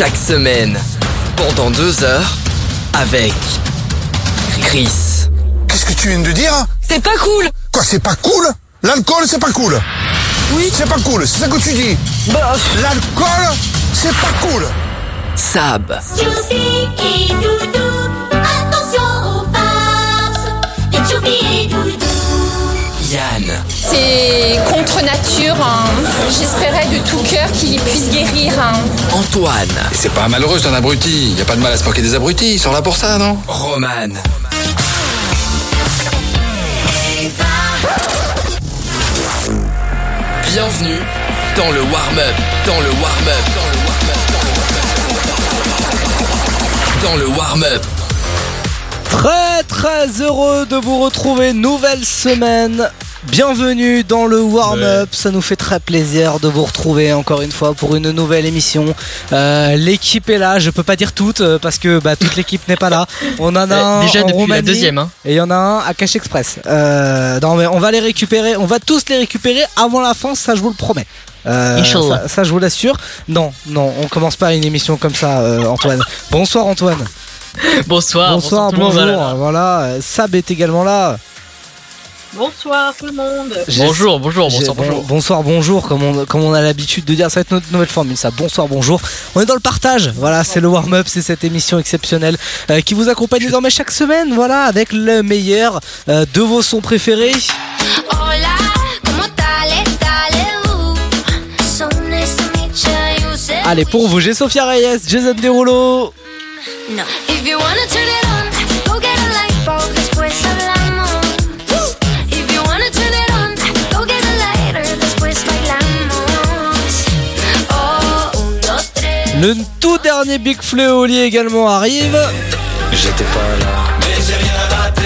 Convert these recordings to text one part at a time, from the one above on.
chaque semaine, pendant deux heures, avec Chris. Qu'est-ce que tu viens de dire C'est pas cool! Quoi, c'est pas cool? L'alcool, c'est pas cool! Oui. C'est pas cool, c'est ça que tu dis? Bah, L'alcool, c'est pas cool! Sab, Choupi et Doudou, attention aux farces. Choupi et Doudou. Yann, C'est contre nature. hein. J'espérais de tout cœur qu'il puisse guérir. hein. Antoine, C'est pas malheureux, c'est un abruti. Y a pas de mal à se moquer des abrutis, ils sont là pour ça, non? Roman. Bienvenue dans le warm-up, dans le warm-up, dans le warm-up, dans le warm-up. Dans le warm-up. Très très heureux de vous retrouver, nouvelle semaine. Bienvenue dans le warm-up, ça nous fait très plaisir de vous retrouver encore une fois pour une nouvelle émission. Euh, l'équipe est là, je peux pas dire toute euh, parce que bah, toute l'équipe n'est pas là. On en a un Eh, Déjà en depuis la deuxième. Hein. et il y en a un à Cache Express. Euh, non mais on va les récupérer, on va tous les récupérer avant la fin, ça je vous le promets. Euh, ça, ça, je vous l'assure. Non, non, on commence pas une émission comme ça, euh, Antoine. Bonsoir Antoine. Bonsoir, bonsoir, tout le monde, bonjour. voilà. Voilà, Sab est également là. Bonsoir tout le monde. J'ai- Bonjour, bonjour, bonsoir, bon- bonjour. bonsoir, bonjour, comme on, comme on a l'habitude de dire, ça va être notre nouvelle formule, ça. Bonsoir, bonjour. On est dans le partage, voilà, c'est le warm-up, c'est cette émission exceptionnelle euh, qui vous accompagne désormais chaque semaine, voilà, avec le meilleur euh, de vos sons préférés. Allez, pour vous, j'ai Sophia Reyes, Jason Derulo. Le tout dernier Big Fleu Oli également arrive. J'étais pas là. Mais j'ai rien raté.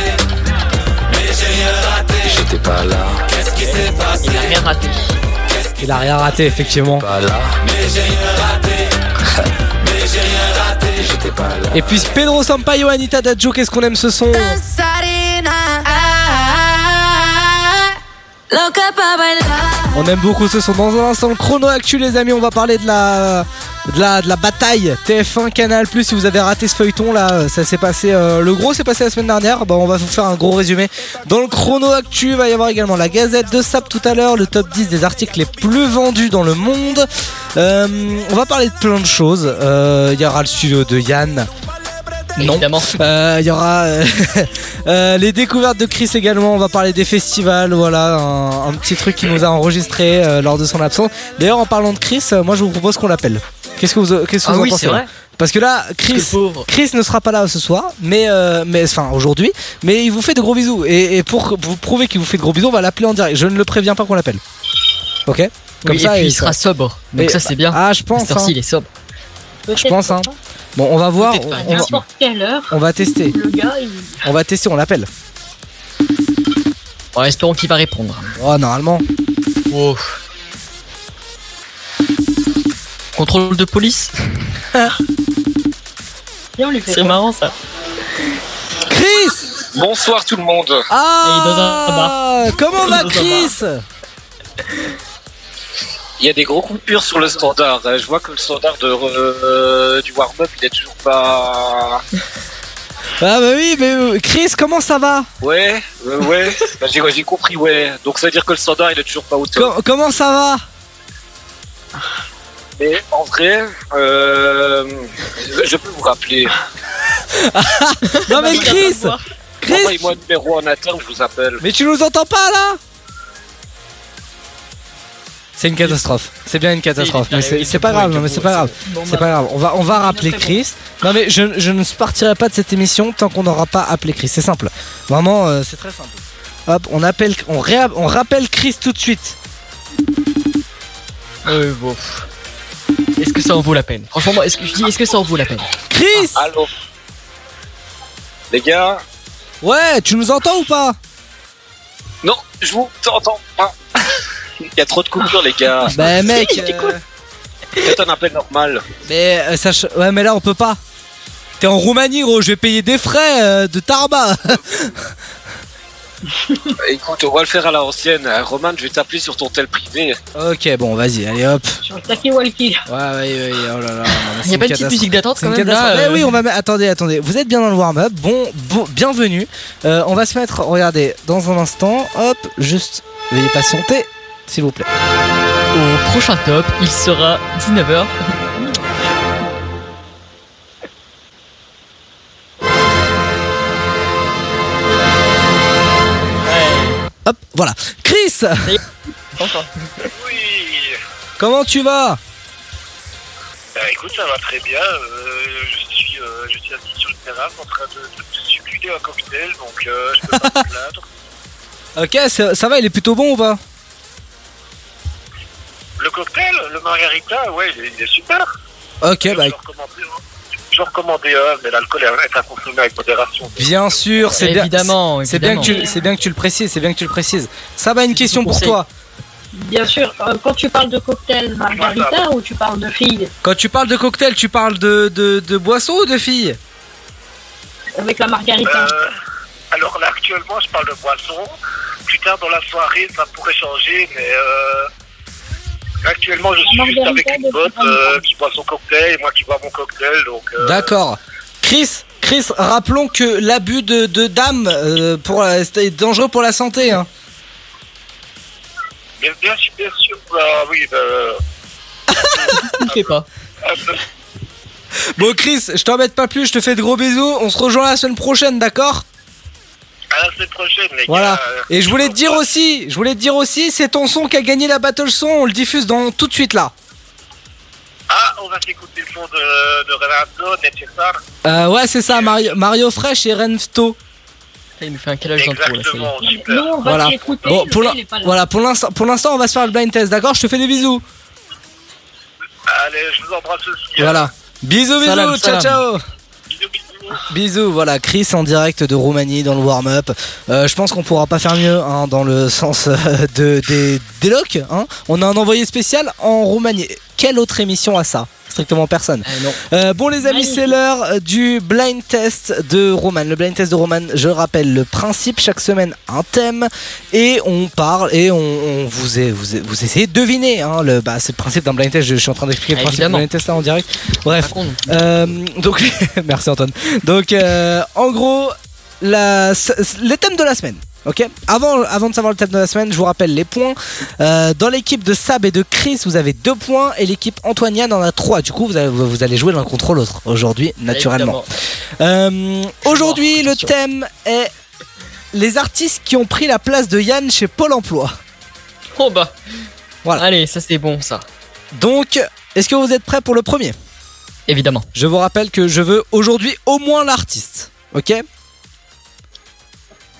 Mais j'ai rien raté. J'étais pas là. Qu'est-ce qui s'est passé? Il a rien raté. Il a rien raté, effectivement. Pas là. Mais j'ai rien raté. Mais j'ai rien raté. J'étais pas là. Et puis Pedro Sampaio, Anita Dadjo, qu'est-ce qu'on aime ce son? On aime beaucoup ce son. Dans un instant, le chrono actu, les amis, on va parler de la, de la, de la bataille TF1 Canal Plus. Si vous avez raté ce feuilleton là, ça s'est passé. euh, le gros s'est passé la semaine dernière. Bah, on va vous faire un gros résumé. Dans le chrono actu, il va y avoir également la Gazette de Sap tout à l'heure, le top 10 des articles les plus vendus dans le monde. Euh, on va parler de plein de choses. Euh, Il y aura le studio de Yann. Non. Évidemment. Euh, Il y aura euh, euh, les découvertes de Chris également. On va parler des festivals. Voilà, un, un petit truc qu'il nous a enregistré euh, lors de son absence. D'ailleurs, en parlant de Chris, moi je vous propose qu'on l'appelle. Qu'est-ce que vous, qu'est-ce que Ah vous en pensez vrai. Parce que là, Chris. Chris ne sera pas là ce soir, mais, euh, mais enfin aujourd'hui, mais il vous fait de gros bisous. Et, et pour vous prouver qu'il vous fait de gros bisous, on va l'appeler en direct. Je ne le préviens pas qu'on l'appelle. Ok? Comme Oui, ça, et puis et il sera sobre. Donc Et- ça c'est bien. Ah, je pense. Hein. il est sobre. Je pense. Hein. Bon, on va voir. On, on va, N'importe quelle heure, on va tester. le gars, il... On va tester. On l'appelle. Bon, espérons qu'il va répondre. Oh, normalement. Oh. Contrôle de police Viens, on lui fait C'est marrant ça. Chris Bonsoir tout le monde. Ah Et dans un bar. Comment va Chris? Il y a des gros coupures sur le standard. Euh, Je vois que le standard de, euh, du warm-up il est toujours pas. Ah bah oui, mais euh, Chris, comment ça va? Ouais, euh, ouais. Bah, j'ai j'ai compris, ouais. Donc ça veut dire que le standard il est toujours pas au top. Com- Comment ça va? Mais en vrai, euh, je peux vous rappeler. Non mais Chris Chris Envoyez-moi un numéro en interne, je vous appelle. Mais tu nous entends pas là? C'est une catastrophe. C'est bien une catastrophe. Mais c'est pas grave, non mais c'est pas grave. C'est pas grave. On va, on va rappeler Chris. Non mais je, je ne partirai pas de cette émission tant qu'on n'aura pas appelé Chris. C'est simple. Vraiment, euh, c'est très simple. Hop, on appelle, on, réa- on rappelle Chris tout de suite. Euh, bon. Est-ce que ça en vaut la peine? Franchement, est-ce que je dis, est-ce que ça en vaut la peine? Chris Allô Les gars? Ouais, tu nous entends ou pas? Non, je vous entends pas. Il y a trop de coupures, les gars. Bah mec. euh, Faites un appel normal. mais euh, sache, ouais mais là on peut pas. T'es en Roumanie gros, je vais payer des frais euh, de tarba. Écoute, on va le faire à l'ancienne. Euh, Roman, je vais t'appeler sur ton tel privé. Ok, bon, vas-y, allez hop. Sur le Taki Walkie. Ouais, ouais, ouais, oh là là. non, Il n'y a pas une petite musique d'attente quand même là euh, Eh oui, on va mettre. Attendez, attendez. Vous êtes bien dans le warm-up. Bon, bon, bienvenue. Euh, on va se mettre. Regardez, dans un instant. Hop, juste. Veuillez patienter, s'il vous plaît. Au prochain top, il sera 19h. Ouais, Hop, voilà. Chris, encore. Oui. comment tu vas? Bah, écoute, ça va très bien. Euh, je suis, euh, je suis assis sur une terrasse en train de, de, de succuler un cocktail, donc euh, je peux pas me plaindre. Ok, ça, ça va, il est plutôt bon ou pas? Le cocktail, le margarita, ouais, il est, il est super. Ok, bah je, recommandais, hein. je recommandais un, mais l'alcool est à consommer avec modération. bien sûr, c'est bien. Évidemment, C'est bien, que tu, c'est bien que tu le précises, c'est bien que tu le précises. Ça va, une question pour conseil. toi. Bien sûr, euh, quand tu parles de cocktail margarita ou tu parles de filles Quand tu parles de cocktail, tu parles de, de, de boisson ou de filles? Avec la margarita Euh, alors là, actuellement, je parle de boisson. Plus tard dans la soirée, ça pourrait changer, mais euh, actuellement, je suis juste avec une pote euh, qui boit son cocktail et moi qui bois mon cocktail. Donc, euh, D'accord. Chris, Chris, rappelons que l'abus de, de dames euh, pour la- est dangereux pour la santé. Hein. bien, bien, sûr, bien sûr, bah, oui, bah, Il fait pas. un peu- Bon Chris, je t'embête pas plus, je te fais de gros bisous. On se rejoint la semaine prochaine, d'accord? À la semaine prochaine, les Voilà. gars. Et je voulais te dire aussi, je voulais te dire aussi, c'est ton son qui a gagné la battle son. On le diffuse dans tout de suite là. Ah, on va s'écouter le son de, de Renato, nécessaire. Euh, ouais, c'est ça, Mario, Mario Fresh et Renfto. Il nous fait un calage d'intro là, ça y est. Super. on va Voilà. t'écouter, Bon, pour l'in- voilà, pour l'instant, pour l'instant, on va se faire le blind test, d'accord? Je te fais des bisous. Allez, je vous embrasse aussi. Voilà. Bisous, bisous, Salam, ciao, salam. ciao. Bisous, voilà, Chris en direct de Roumanie dans le warm-up. Euh, je pense qu'on pourra pas faire mieux hein, dans le sens euh, de, des, des locs. Hein. On a un envoyé spécial en Roumanie. Quelle autre émission a ça? Strictement personne. Eh. Euh, bon les amis, c'est l'heure euh, du blind test de Roman. Le blind test de Roman, je rappelle le principe, chaque semaine un thème et on parle et on, on vous, est, vous, est- vous essayez de deviner. Hein, le, bah, c'est le principe d'un blind test, je, je suis en train d'expliquer le principe Évidemment. du blind test là en direct. Bref, euh, donc, merci Antoine. Donc, euh, en gros, la, les thèmes de la semaine. Ok. Avant, avant de savoir le thème de la semaine, je vous rappelle les points. Euh, dans l'équipe de Sab et de Chris, vous avez deux points et l'équipe Antoiniane en a trois. Du coup, vous allez, vous allez jouer l'un contre l'autre aujourd'hui, naturellement. Euh, aujourd'hui, le thème est les artistes qui ont pris la place de Yann chez Pôle Emploi. Oh bah. Voilà. Allez, ça c'est bon ça. Donc, est-ce que vous êtes prêts pour le premier? Évidemment. Je vous rappelle que je veux aujourd'hui au moins l'artiste. Ok?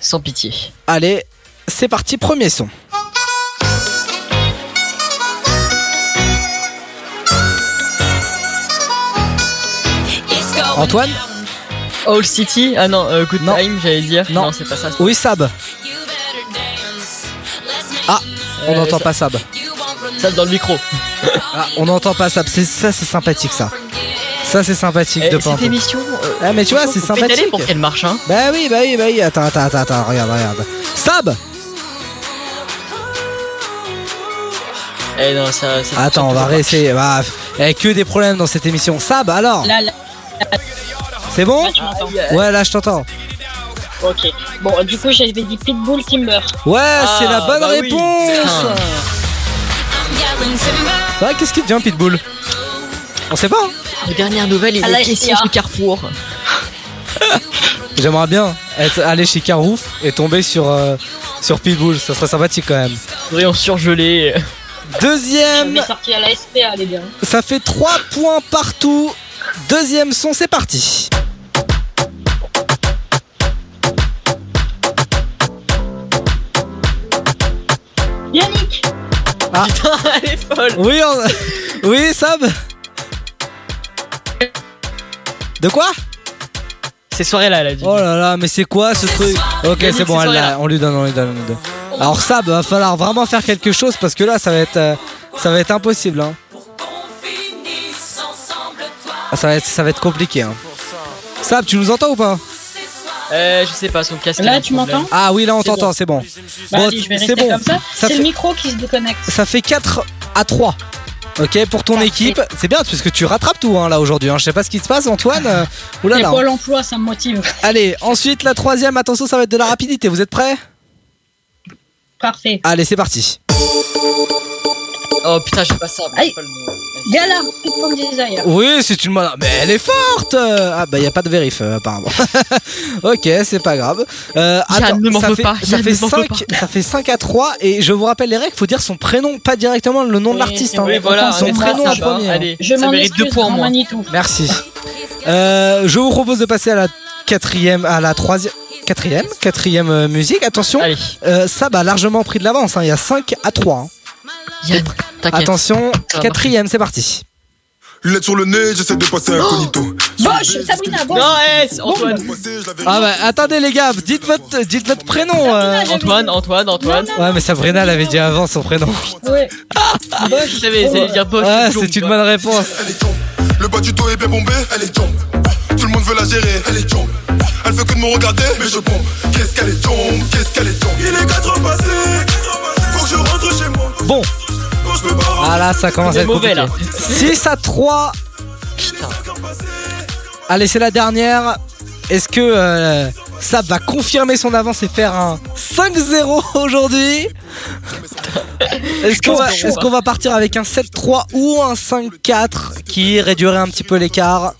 Sans pitié. Allez, c'est parti, premier son. Antoine All City Ah non, euh, Good Non. Time, j'allais dire. Non. Non, c'est pas ça. Oui, Sab. Ah, on Euh, n'entend pas Sab. Ça dans le micro. Ah, on n'entend pas Sab. C'est ça, c'est sympathique ça. Ça, c'est sympathique Eh, de cette émission. euh, Ah, mais tu vois, c'est faut pédaler sympathique. pour qu'elle marche, hein. Bah oui, bah oui, bah oui. Attends, attends, attends, attends. Regarde, regarde. Sab Eh non, ça. ça Attends, on va réessayer. Bah, eh, que des problèmes dans cette émission. Sab, alors Là, là, C'est bon là, tu m'entends. Ouais, là, je t'entends. Ok. Bon, du coup, j'avais dit Pitbull Timber. Ouais, c'est la bonne bah oui. réponse Putain. C'est vrai, qu'est-ce qui devient Pitbull? On sait pas. hein. Les dernières nouvelles, il est caissier SPA. chez Carrefour. J'aimerais bien être aller chez Carouf et tomber sur, euh, sur Pitbull, ça serait sympathique quand même. Rayon surgelé. Deuxième, sorti à la SPA, les gars. ça fait 3 points partout. Deuxième son, c'est parti. Yannick Putain, elle est folle. Oui, on- oui, Sab De quoi Ces soirées-là, elle a dit. Oh là là, mais c'est quoi ce truc Ok, c'est bon, elle ça, l'a- on lui donne, on lui donne, on lui donne. Alors Sab, va falloir vraiment faire quelque chose parce que là, ça va être, euh, ça va être impossible. Hein. Ah, ça va être, ça va être compliqué. Hein. Sab, tu nous entends ou pas Euh, je sais pas, son casque. Là, a un tu problème. m'entends Ah oui, là on C'est t'entend, bon. c'est bon. Bah, Bon, je vais c'est rester bon. comme ça. Ça C'est fait- le micro qui se déconnecte. Ça fait 4 à 3. Ok, pour ton Parfait. équipe, c'est bien parce que tu rattrapes tout hein, là aujourd'hui. hein. Je sais pas ce qui se passe, Antoine. Euh, Oulala. Et Pôle emploi, ça me motive. Allez, ensuite la troisième, attention, ça va être de la rapidité. Vous êtes prêts? Parfait. Allez, c'est parti. Oh putain, j'ai pas ça. mais Aïe. j'ai pas le. Gala, Desire. Oui, c'est une bonne. Mais elle est forte. Ah bah y a pas de vérif euh, apparemment. ok, c'est pas grave. Euh, ne m'en ça veux fait, pas, ça fait ne m'en veux 5 pas. ça fait 5 à 3 et je vous rappelle les règles, faut dire son prénom, pas directement le nom de l'artiste. hein. Oui, voilà, son prénom en premier. hein. Allez, Je ça mérite deux excuse, points en moins. Merci. Euh, je vous propose de passer à la quatrième, à la troisième, quatrième, quatrième euh, musique. Attention, euh, ça a largement pris de l'avance. hein. Il y a 5 à 3. hein. Attention, quatrième, c'est parti. Lunettes sur le nez, j'essaie de passer incognito. Bosch, Sabrina, Bosch. Non, hey, c'est Antoine. Ah bah attendez les gars, dites votre, dites votre prénom. euh. Antoine, Antoine, Antoine. Ouais mais Sabrina l'avait dit avant son prénom. Ouais. Je savais, c'est dire Bosch. Ouais, c'est une bonne réponse. Elle est tombe. Le bas du dos est bien bombé, elle est tombe. Tout le monde veut la gérer, elle est tombe. Elle fait que de me regarder, mais je pompe. Qu'est-ce qu'elle est tombe, qu'est-ce qu'elle est tombe. Il est 4 heures passées, Bon, ah là ça commence à être mauvais, compliqué. là. 6 à 3. Allez c'est la dernière. Est-ce que euh, Sab va confirmer son avance et faire un 5-0 aujourd'hui? Est-ce qu'on va, est-ce qu'on va partir avec un 7-3 ou un 5-4 qui réduirait un petit peu l'écart?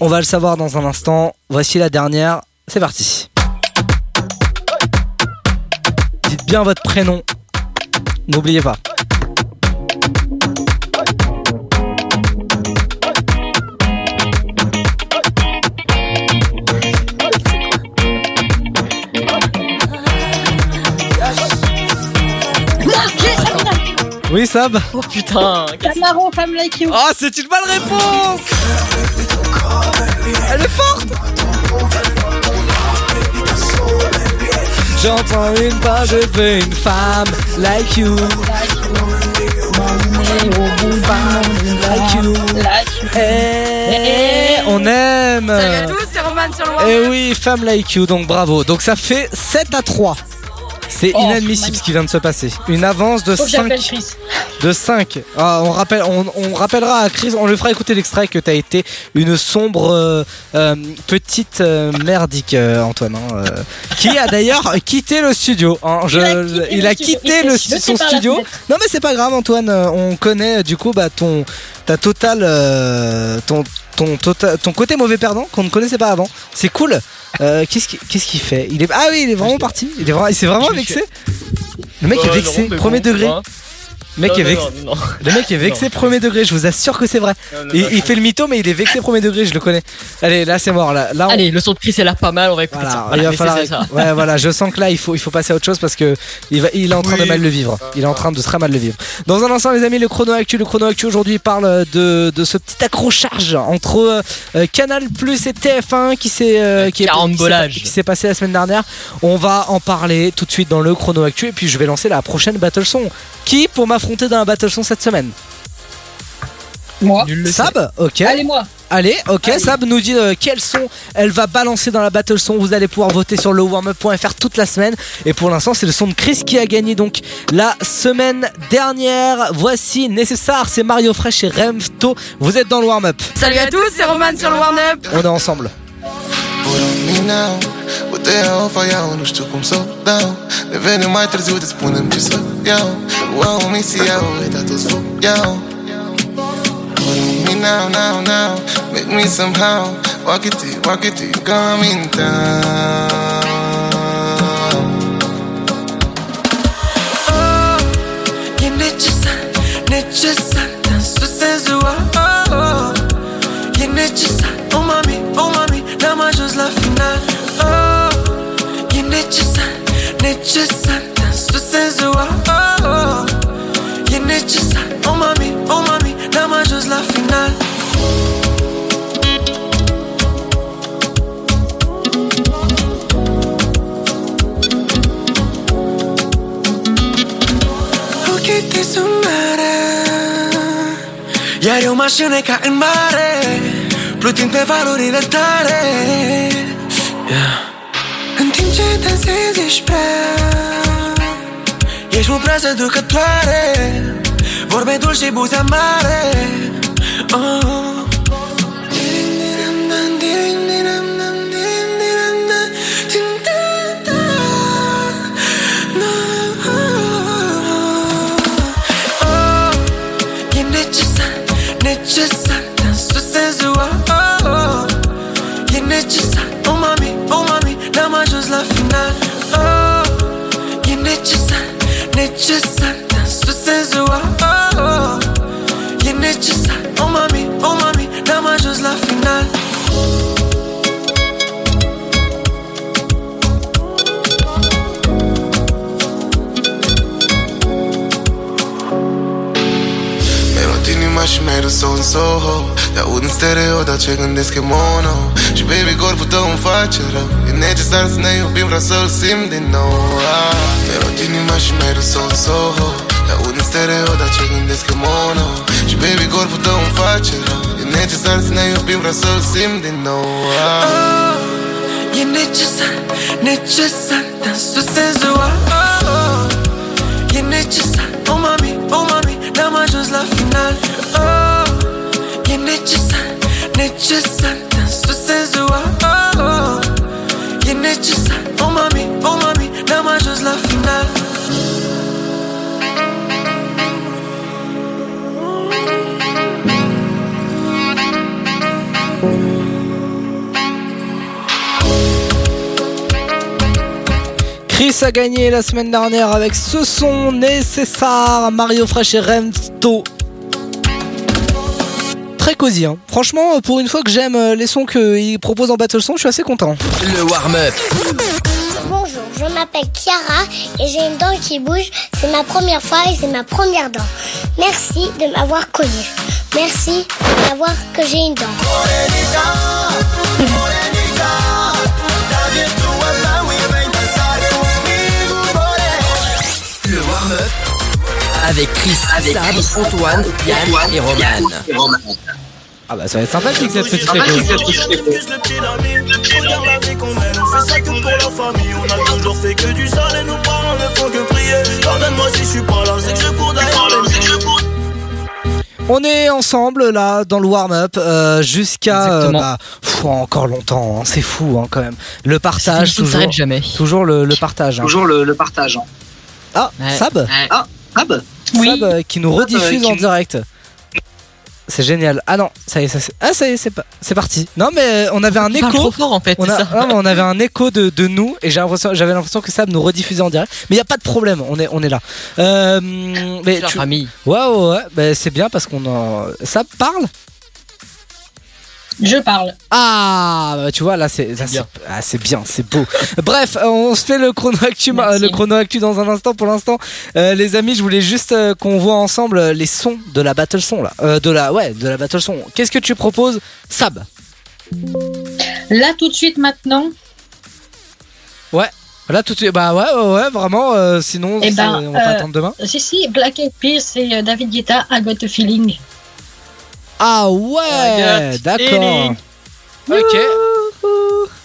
On va le savoir dans un instant. Voici la dernière. C'est parti. Dites bien votre prénom. N'oubliez pas. Ah. Oui Sab Oh putain. Camaro, Femme Like You. Oh c'est une bonne réponse Elle est forte J'entends une page de une femme like you Like you Eh, on aime Salut à tous, c'est Roman sur le Warm Eh oui, femme like you, donc bravo. Donc ça fait 7 à 3. C'est Oh, inadmissible ce qui vient de se passer. Une avance de Faut que j'appelle 5 Chris. de 5. Ah, on, rappelle, on, on rappellera à Chris, on lui fera écouter l'extrait que tu as été une sombre euh, euh, petite euh, merdique, Antoine, hein, qui a d'ailleurs quitté le studio. hein. Je- Il a quitté il le a studio. le, son studio. Non mais c'est pas grave, Antoine. On connaît du coup bah, ton ta totale ton ton tota- ton côté mauvais perdant qu'on ne connaissait pas avant. C'est cool. Euh, qu'est-ce qu'il qu'est-ce qu'il fait? Il est ah oui, il est vraiment parti. Il est vraiment, vraiment vexé. Le mec est vexé, premier degré. Le mec Non, est non, non. Le mec est vexé Non. premier degré, je vous assure que c'est vrai. Il, il fait le mytho, mais il est vexé premier degré, je le connais. Allez, là c'est mort. Là, là on- Allez, le son de Chris est là pas mal, on va écouter voilà, ça. il va falloir. ça. Ouais, voilà, je sens que là il faut, il faut passer à autre chose parce que il, va, il est en train de mal le vivre. Il est en train de très mal le vivre. Dans un instant, les amis, le chrono actu. Le chrono actu aujourd'hui parle de, de ce petit accrochage entre euh, Canal Plus et TF1 qui s'est euh, qui est- Carambolage. qui s'est- passé la semaine dernière. On va en parler tout de suite dans le chrono actu et puis je vais lancer la prochaine battle son. Qui pour m'affronter dans la battle son cette semaine Moi. Sab, ok. Allez, moi. Allez, ok, Allez. Sab nous dit euh, quel son elle va balancer dans la battle son. Vous allez pouvoir voter sur le warmup.fr toute la semaine. Et pour l'instant, c'est le son de Chris qui a gagné donc la semaine dernière. Voici nécessaire, c'est Mario Fresh et Remto. Vous êtes dans le warm-up. Salut à tous, c'est Roman sur le Warm Up. On est ensemble. yo. Wow, me see how that is fuck, yo. Hold on me now, now, now. Make me somehow. Walk it to you, walk it to you, come in town. Oh, you need your son, need your son. Dance to sense oh. You need your son, oh mommy, oh mommy. Now my just laughing now. Oh, you need your son, need your son. Senzual oh, oh. E necesar, oh mami, oh mami N-am ajuns la final. Ochii tăi sunt mare Iar eu mașină ca în mare Plutind pe valurile tale. Yeah. te despre Ești mult prea seducătoare Vorbe dulci și buze mare oh. Oh, Yanachiza sucesso oh, oh. Yanachiza oh mami, oh la Te aud în stereo, dar ce gândesc e mono. Și baby, corpul tău îmi face rău. E necesar să ne iubim, vreau să-l simt din nou. Ah. Merot inima și mi-ai râs în Soho. Te aud în stereo, dar ce gândesc e mono. Și baby, corpul tău îmi face rău. E necesar să ne iubim, vreau să-l simt din nou. Ah. Oh, e necesar, necesar Dansul senzual oh, oh. E necesar, oh mami, oh mami N-am ajuns la final oh, Chris a gagné la semaine dernière avec ce son nécessaire Mario Fresh et Remto. Très cosy, hein. franchement, pour une fois que j'aime euh, les sons qu'il propose en Battle Song, je suis assez content. Le warm-up. Bonjour, je m'appelle Chiara et j'ai une dent qui bouge. C'est ma première fois et c'est ma première dent. Merci de m'avoir connue. Merci de m'avoir que j'ai une dent. Avec Chris, Sab, Antoine, Yann et Roman. Ah bah ça va être sympathique cette petite Ah, écho. Regarde la vie qu'on mène, on fait ça que pour la famille. On a toujours fait que du sale et nos parents ne font que prier. Pardonne-moi si je suis pas là, c'est que je cours derrière les On est ensemble là dans le warm-up euh, jusqu'à euh, bah, encore longtemps, hein, c'est fou hein, quand même. Le partage, toujours, s'arrête jamais. toujours le, le partage. hein. Toujours le, le partage. hein. Ah, Ouais. Sab Ah, Sab Sab euh, qui nous euh, rediffuse qui en direct. C'est génial. Ah non, ça y est, ça, c'est- ah ça y est, c'est pas, c'est parti. Non mais on avait un écho. trop fort en fait, On, a- ça. non, mais on avait un écho de, de nous et j'avais l'impression que Sab nous rediffusait en direct. Mais il y a pas de problème, on est, on est là. Euh, mais tu- famille. Ouais, ouais, ouais. Bah, c'est bien parce qu'on en. Sab parle Je parle. Ah, bah, tu vois, là, c'est ça, bien. c'est- ah, bien, c'est beau. Bref, euh, on se fait le chrono actu, Merci. le chrono actu dans un instant. Pour l'instant, Euh, les amis, je voulais juste euh, qu'on voit ensemble euh, les sons de la battle son là, Euh, de la ouais, de la battle son. Qu'est-ce que tu proposes, Sab? Là, tout de suite, maintenant, Ouais. Là tout de suite, bah ouais, ouais, ouais, vraiment. euh, sinon, Eh ben, on va euh, attendre demain. si, si, Black Eyed Peas et euh, David Guetta, I Got a Feeling. Ah ouais, d'accord. Ok.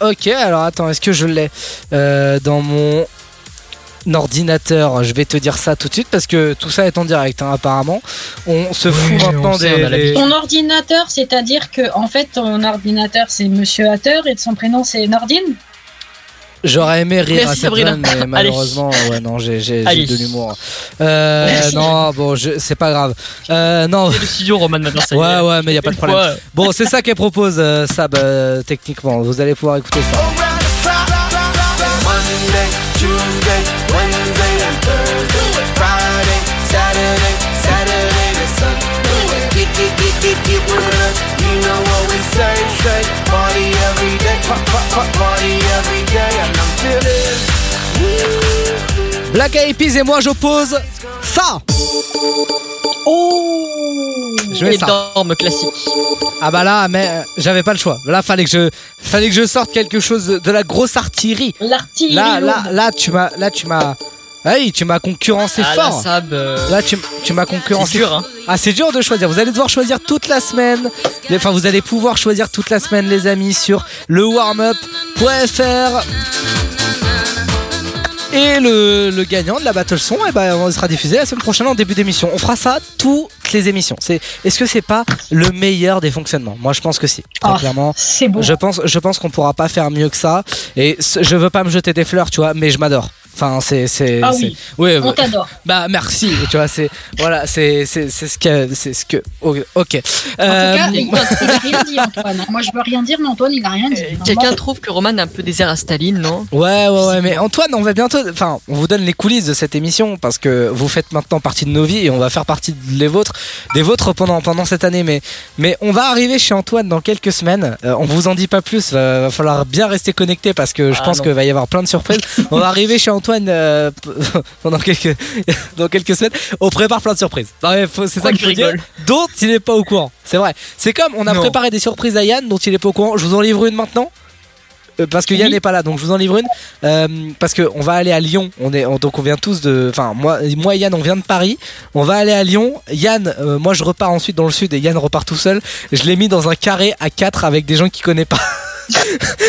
Ok, alors attends, est-ce que je l'ai euh, dans mon ordinateur? Je vais te dire ça tout de suite parce que tout ça est en direct hein, apparemment. On se fout Oui, maintenant des... Ton ordinateur, c'est-à-dire que, en fait, ton ordinateur, c'est Monsieur Hatter et son prénom, c'est Nordine? J'aurais aimé rire Merci, à cette vanne, mais Allez. malheureusement, ouais, non, j'ai j'ai- j'ai de l'humour. Euh, non, bon, je- c'est pas grave. Euh, non. Le studio Roman maintenant, est. Ouais, ouais, mais y a pas de problème. fois, Bon, c'est ça qu'elle propose, euh, Sab, euh, techniquement. Vous allez pouvoir écouter ça. Say, say. Party every day, pa- pa- pa- party every day, and I'm feeling. Black Eyed Peas et moi, j'oppose ça. Oh Je mets ça. énorme classique. Ah bah là, mais euh, j'avais pas le choix. Là, fallait que je, fallait que je sorte quelque chose de, de la grosse artillerie. L'artillerie Là, là, là, tu m'as, là, tu m'as, Ah oui, tu m'as concurrencé Ah, là, fort. Sab, euh, Là, tu, tu m'as concurrencé. C'est dur, hein. Ah, c'est dur de choisir. Vous allez devoir choisir toute la semaine. Les- Enfin, vous allez pouvoir choisir toute la semaine, les amis, sur le warmup.fr. Et le, le gagnant de la battle son, eh ben, on sera diffusé la semaine prochaine en début d'émission. On fera ça toutes les émissions. C'est, est-ce que c'est pas le meilleur des fonctionnements? Moi, je pense que si. Très Ah, clairement. c'est beau. Je pense, je pense qu'on pourra pas faire mieux que ça. Et je veux pas me jeter des fleurs, tu vois, mais je m'adore. Enfin, c'est, c'est, Ah c'est- oui, ouais, on t'adore. Bah merci, tu vois, c'est voilà, c'est c'est c'est ce que c'est ce que ok. En tout Euh, cas, il a rien dit, Antoine. Moi, je veux rien dire, mais Antoine, il a rien dit. Quelqu'un trouve que Roman a un peu des airs à Staline, non? Ouais, ouais, ouais, mais Antoine, on va bientôt. Enfin, on vous donne les coulisses de cette émission parce que vous faites maintenant partie de nos vies et on va faire partie des vôtres, des vôtres pendant, pendant cette année. Mais, mais on va arriver chez Antoine dans quelques semaines. Euh, on vous en dit pas plus, va, va falloir bien rester connecté parce que je Ah, pense non. qu'il va y avoir plein de surprises. on va arriver chez Antoine euh, pendant quelques, dans quelques semaines. On prépare plein de surprises. Non, mais faut- C'est ça Oh, que je dire, dont il n'est pas au courant. C'est vrai. C'est comme on a Non. préparé des surprises à Yann dont il n'est pas au courant. Je vous en livre une maintenant. Euh, parce que Yann n'est pas là, donc je vous en livre une. Euh, parce que on va aller à Lyon. On est on- donc on vient tous de. Enfin moi, moi et Yann, on vient de Paris. On va aller à Lyon. Yann, euh, moi je repars ensuite dans le sud et Yann repart tout seul. Je l'ai mis dans un carré à 4 avec des gens qui connaît pas.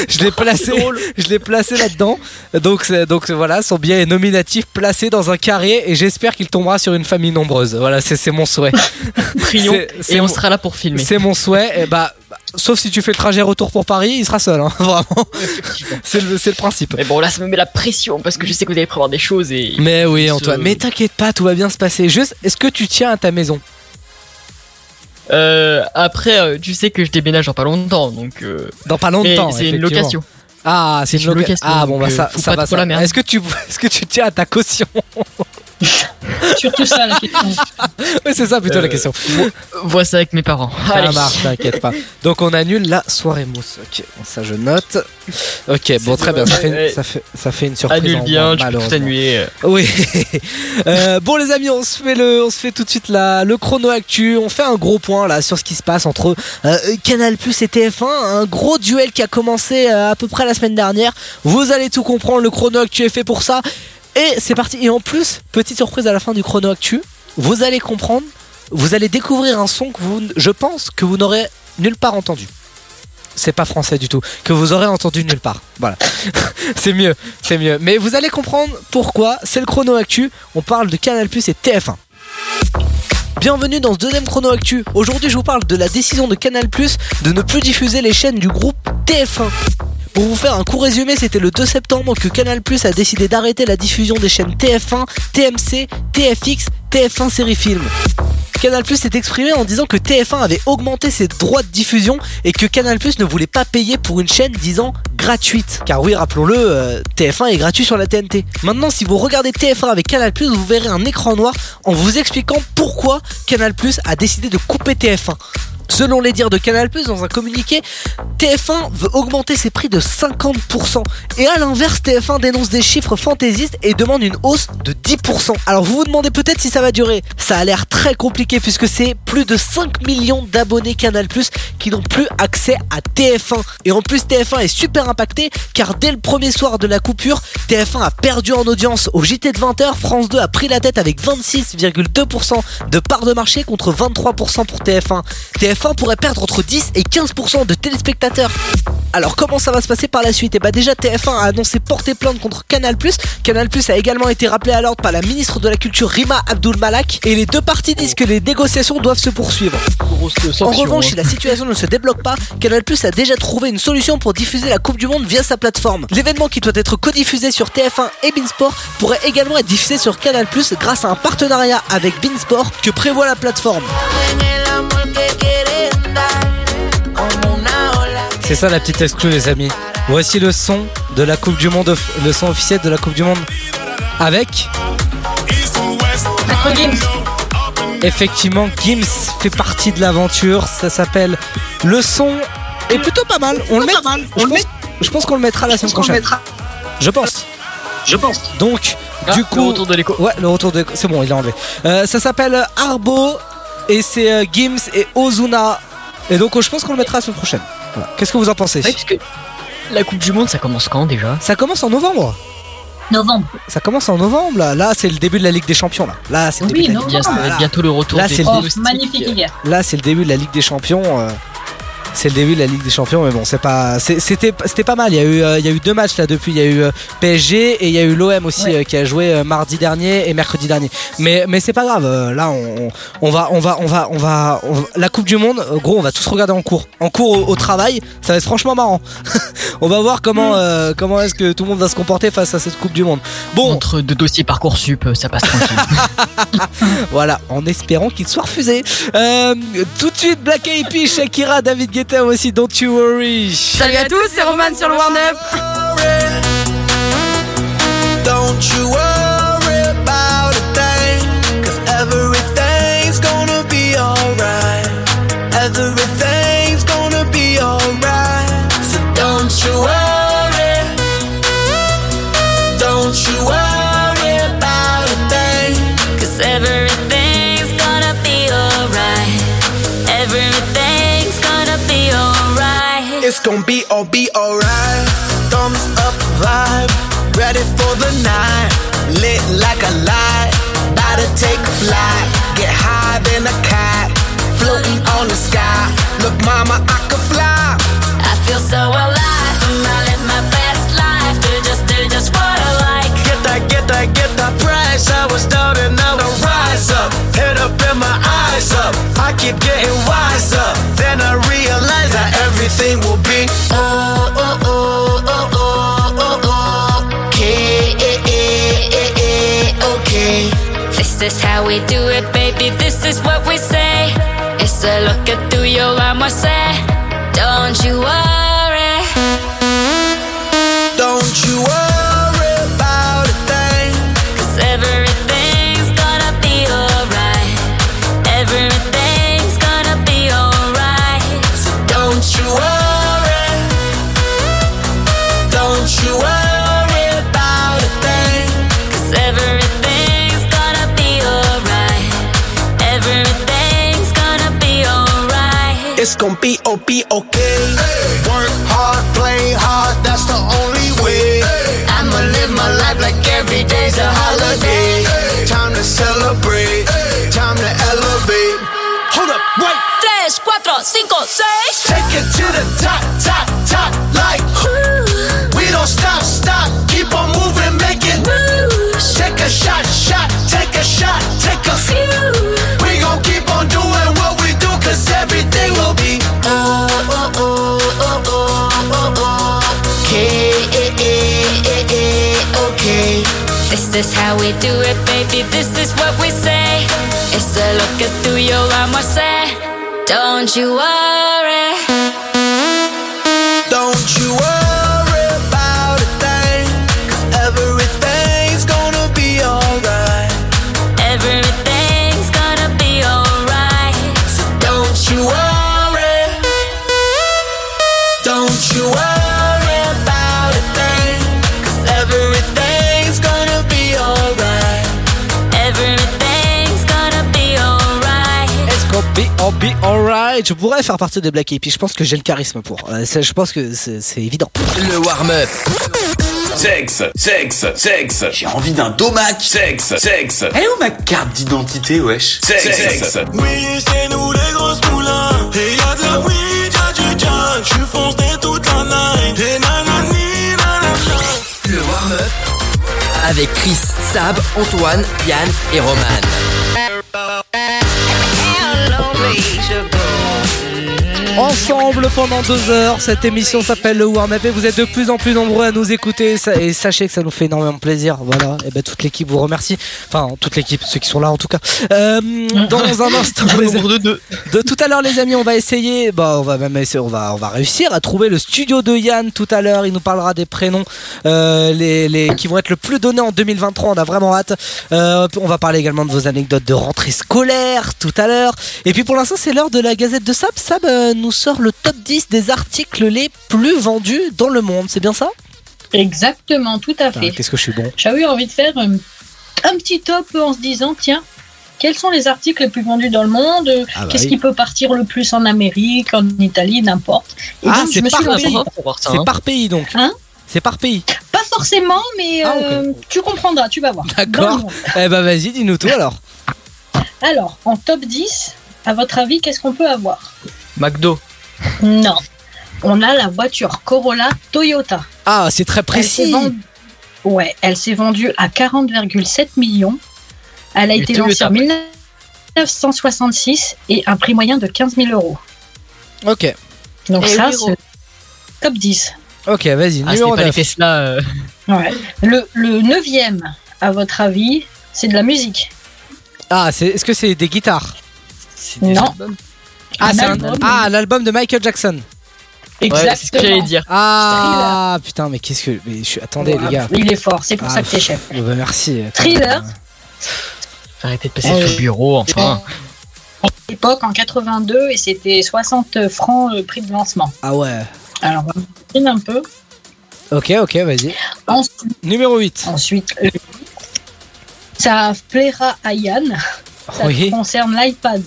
je l'ai placé, je l'ai placé là-dedans. Donc voilà, son billet est nominatif placé dans un carré et j'espère qu'il tombera sur une famille nombreuse. Voilà, c'est mon souhait. Prions, et on sera là pour filmer. C'est mon souhait. Et bah, sauf si tu fais le trajet retour pour Paris, il sera seul. hein, vraiment. C'est le, principe. Mais bon, là, ça me met la pression parce que je sais que vous allez prévoir des choses et. Mais oui, Antoine. Mais t'inquiète pas, tout va bien se passer. Juste, est-ce que tu tiens à ta maison? Euh, après, euh, tu sais que je déménage dans pas longtemps, donc. euh, Dans pas longtemps. C'est une location. Ah, c'est une, une loca- location, Ah bon, bah ça, euh, ça va. ça. la merde. Est-ce que tu, est-ce que tu tiens à ta caution? Surtout ça, la question. Oui, c'est ça plutôt la Euh, question. Vois ça avec mes parents. Ça Allez. marche, t'inquiète pas. Donc on annule la soirée mousse. Ok, ça je note. Ok, bon très bien. Ça fait, Ouais. ça fait, ça fait une surprise. Annule en bien, tu peux tout malheureusement. annuler. euh. Oui. Euh, bon les amis, on se fait le, on se fait tout de suite la, le chrono actu. On fait un gros point là sur ce qui se passe entre euh, Canal Plus et TF1. Un gros duel qui a commencé euh, à peu près la semaine dernière. Vous allez tout comprendre. Le chrono actu est fait pour ça. Et c'est parti. Et en plus, petite surprise à la fin du chrono actu. Vous allez comprendre. Vous allez découvrir un son que vous, je pense que vous n'aurez nulle part entendu. C'est pas français du tout. Que vous aurez entendu nulle part. Voilà. c'est mieux, c'est mieux. Mais vous allez comprendre pourquoi. C'est le chrono actu. On parle de Canal Plus et TF1. Bienvenue dans ce deuxième chrono actu. Aujourd'hui, je vous parle de la décision de Canal Plus de ne plus diffuser les chaînes du groupe TF1. Pour vous faire un court résumé, c'était le 2 septembre que Canal Plus a décidé d'arrêter la diffusion des chaînes TF1, TMC, TFX, TF1 Série Film. Canal Plus s'est exprimé en disant que TF1 avait augmenté ses droits de diffusion et que Canal Plus ne voulait pas payer pour une chaîne disant gratuite. Car oui, rappelons-le, euh, TF1 est gratuit sur la TNT. Maintenant, si vous regardez TF1 avec Canal Plus, vous verrez un écran noir en vous expliquant pourquoi Canal Plus a décidé de couper TF1. Selon les dires de Canal+, dans un communiqué, TF1 veut augmenter ses prix de 50%. Et à l'inverse, TF1 dénonce des chiffres fantaisistes et demande une hausse de 10%. Alors vous vous demandez peut-être si ça va durer. Ça a l'air très compliqué puisque c'est plus de 5 millions d'abonnés Canal+, qui n'ont plus accès à TF1. Et en plus, TF1 est super impacté car dès le premier soir de la coupure, TF1 a perdu en audience. Au JT de 20h, France 2 a pris la tête avec 26,2% de part de marché contre 23% pour TF1. TF1 pourrait perdre entre 10 et 15% de téléspectateurs. Alors comment ça va se passer par la suite? Et bah déjà TF1 a annoncé porter plainte contre Canal+. Canal+ a également été rappelé à l'ordre par la ministre de la Culture Rima Abdul Malak et les deux parties disent que les négociations doivent se poursuivre. En revanche, si la situation ne se débloque pas, Canal a déjà trouvé une solution pour diffuser la Coupe du Monde via sa plateforme. L'événement qui doit être codiffusé sur TF1 et Beansport pourrait également être diffusé sur Canal grâce à un partenariat avec Beansport que prévoit la plateforme. C'est ça la petite exclue les amis. Voici le son de la Coupe du Monde, le son officiel de la Coupe du Monde avec Effectivement, Gims fait partie de l'aventure. Ça s'appelle Le son est plutôt pas mal. On le met. Je pense, je pense qu'on le mettra la semaine le prochaine. mettra. Je pense. Je pense. Donc, Ah, du le coup, retour de l'écho. Ouais, le retour de l'écho. C'est bon, il est enlevé. Euh, ça s'appelle Arbo et c'est euh, Gims et Ozuna. Et donc, euh, je pense qu'on le mettra la semaine prochaine. Voilà. Qu'est-ce que vous en pensez? Ouais, parce que la Coupe du Monde, ça commence quand déjà? Ça commence en novembre. Novembre. Ça commence en novembre là. Là, c'est le début de la Ligue des Champions là. Là, c'est le Oui, début de la novembre. Ligue Bien, ça va Voilà. être bientôt le retour Là, des c'est le Oh, pronostics. magnifique hier. Là, c'est le début de la Ligue des Champions. euh, c'est le début de la Ligue des Champions, mais bon, c'est pas, c'était, c'était pas mal. Il y a eu, euh, il y a eu deux matchs là depuis. Il y a eu euh, PSG et il y a eu l'OM aussi Ouais. euh, qui a joué mardi dernier et mercredi dernier. Mais, mais c'est pas grave. là, on, va, on va, on va, on va, on va- la Coupe du Monde. Gros, on va tous regarder en cours, en cours au, au travail. Ça va être franchement marrant. on va voir comment, euh, comment est-ce que tout le monde va se comporter face à cette Coupe du Monde. Bon, Entre deux dossiers parcoursup, ça passe tranquille. voilà, en espérant qu'il soit refusé. Tout de suite, Black Eyed Shakira, David Guetta aussi, Don't You Worry. Salut à tous, c'est Roman sur le Warn Up. Don't you worry it's gonna be all be alright. Thumbs up vibe, ready for the night. Lit like a light, about to take a flight. Get high than a cat, floating on the sky. Look, mama, I could fly. I feel so alive. and I live my best life. Do just, do just what I like. Get that, get that, get that price. I was down and now I rise up. Head up and my eyes up. I keep getting wiser. Everything will be oh oh oh oh oh oh okay okay. This is how we do it, baby. This is what we say. It's a look at through your arm, I say. Don't you worry. Gonna be okay. Work hard, play hard, that's the only way. I'ma live my life like every day's a holiday. Time to celebrate, time to elevate. Hold up, wait. Tres, cuatro, cinco, seis. Take it to the top, do it, baby. This is what we say. It's a look at through your arm, say. Don't you worry. Be, alright Je pourrais faire partie des Black Eyed Peas. Je pense que j'ai le charisme pour. Euh, je pense que c'est évident. Le warm-up. Sexe, sexe, sexe. J'ai envie d'un domac. Sexe, sexe. Elle est où ma carte d'identité, wesh? Sexe, sexe. Oui, c'est nous les grosses moulins. Et y'a de la weed, y'a du junk. J'suis foncé toute la night. Et nanani, nanana. Le warm-up. Avec Chris, Sab, Antoine, Yann et Roman. Ensemble pendant deux heures, cette émission s'appelle le Warm Up et vous êtes de plus en plus nombreux à nous écouter et sachez que ça nous fait énormément plaisir. Voilà, et ben toute l'équipe vous remercie. Enfin, toute l'équipe, ceux qui sont là en tout cas. Euh, dans un instant, les Nombre de deux. de tout à l'heure les amis on va essayer bah on va même essayer on va on va réussir à trouver le studio de Yann tout à l'heure il nous parlera des prénoms euh, les, les qui vont être le plus donnés en 2023 on a vraiment hâte Euh, on va parler également de vos anecdotes de rentrée scolaire tout à l'heure et puis pour l'instant c'est l'heure de la Gazette de Sab Sab euh, nous sort le top 10 des articles les plus vendus dans le monde c'est bien ça? Exactement, tout à fait. qu'est-ce que je suis bon? J'avais eu envie de faire euh, un petit top en se disant, tiens, quels sont les articles les plus vendus dans le monde? Ah bah Qu'est-ce oui. qui peut partir le plus en Amérique, en Italie, n'importe? Ah c'est par c'est hein. par pays donc Hein? C'est par pays Pas forcément, mais euh, tu comprendras, tu vas voir. D'accord. Eh bah vas-y, dis-nous tout alors. Alors, en top 10, à votre avis, qu'est-ce qu'on peut avoir? McDo. Non. On a la voiture Corolla Toyota. Ah, c'est très précis. Ouais, elle s'est vendue à 40,7 millions. Elle a Et été lancée en 1966 et un prix moyen de 15 000 euros. Ok. Donc ça, c'est top 10. Ok, vas-y, Ah, numéro pas les 9. Tesla. euh, Ouais. Le, le neuvième, à votre avis, c'est de la musique. Ah, c'est est-ce que c'est des guitares? Des Non. albums. Ah, Un c'est un- album. ah, l'album de Michael Jackson. Ouais, c'est ce que j'allais dire. Ah, putain, mais qu'est-ce que mais je suis attendez les gars. Il est fort, c'est pour Ah, ça que t'es chef. Bah, merci. Thriller. Arrêtez de passer Euh, sur le bureau, enfin. À l'époque, en 82, et c'était 60 francs le prix de lancement. Ah ouais. Alors, on va un peu. Ok, ok, vas-y. Ensuite, Numéro 8. ensuite, euh, ça plaira à Yann. Ça Oui. concerne l'iPad.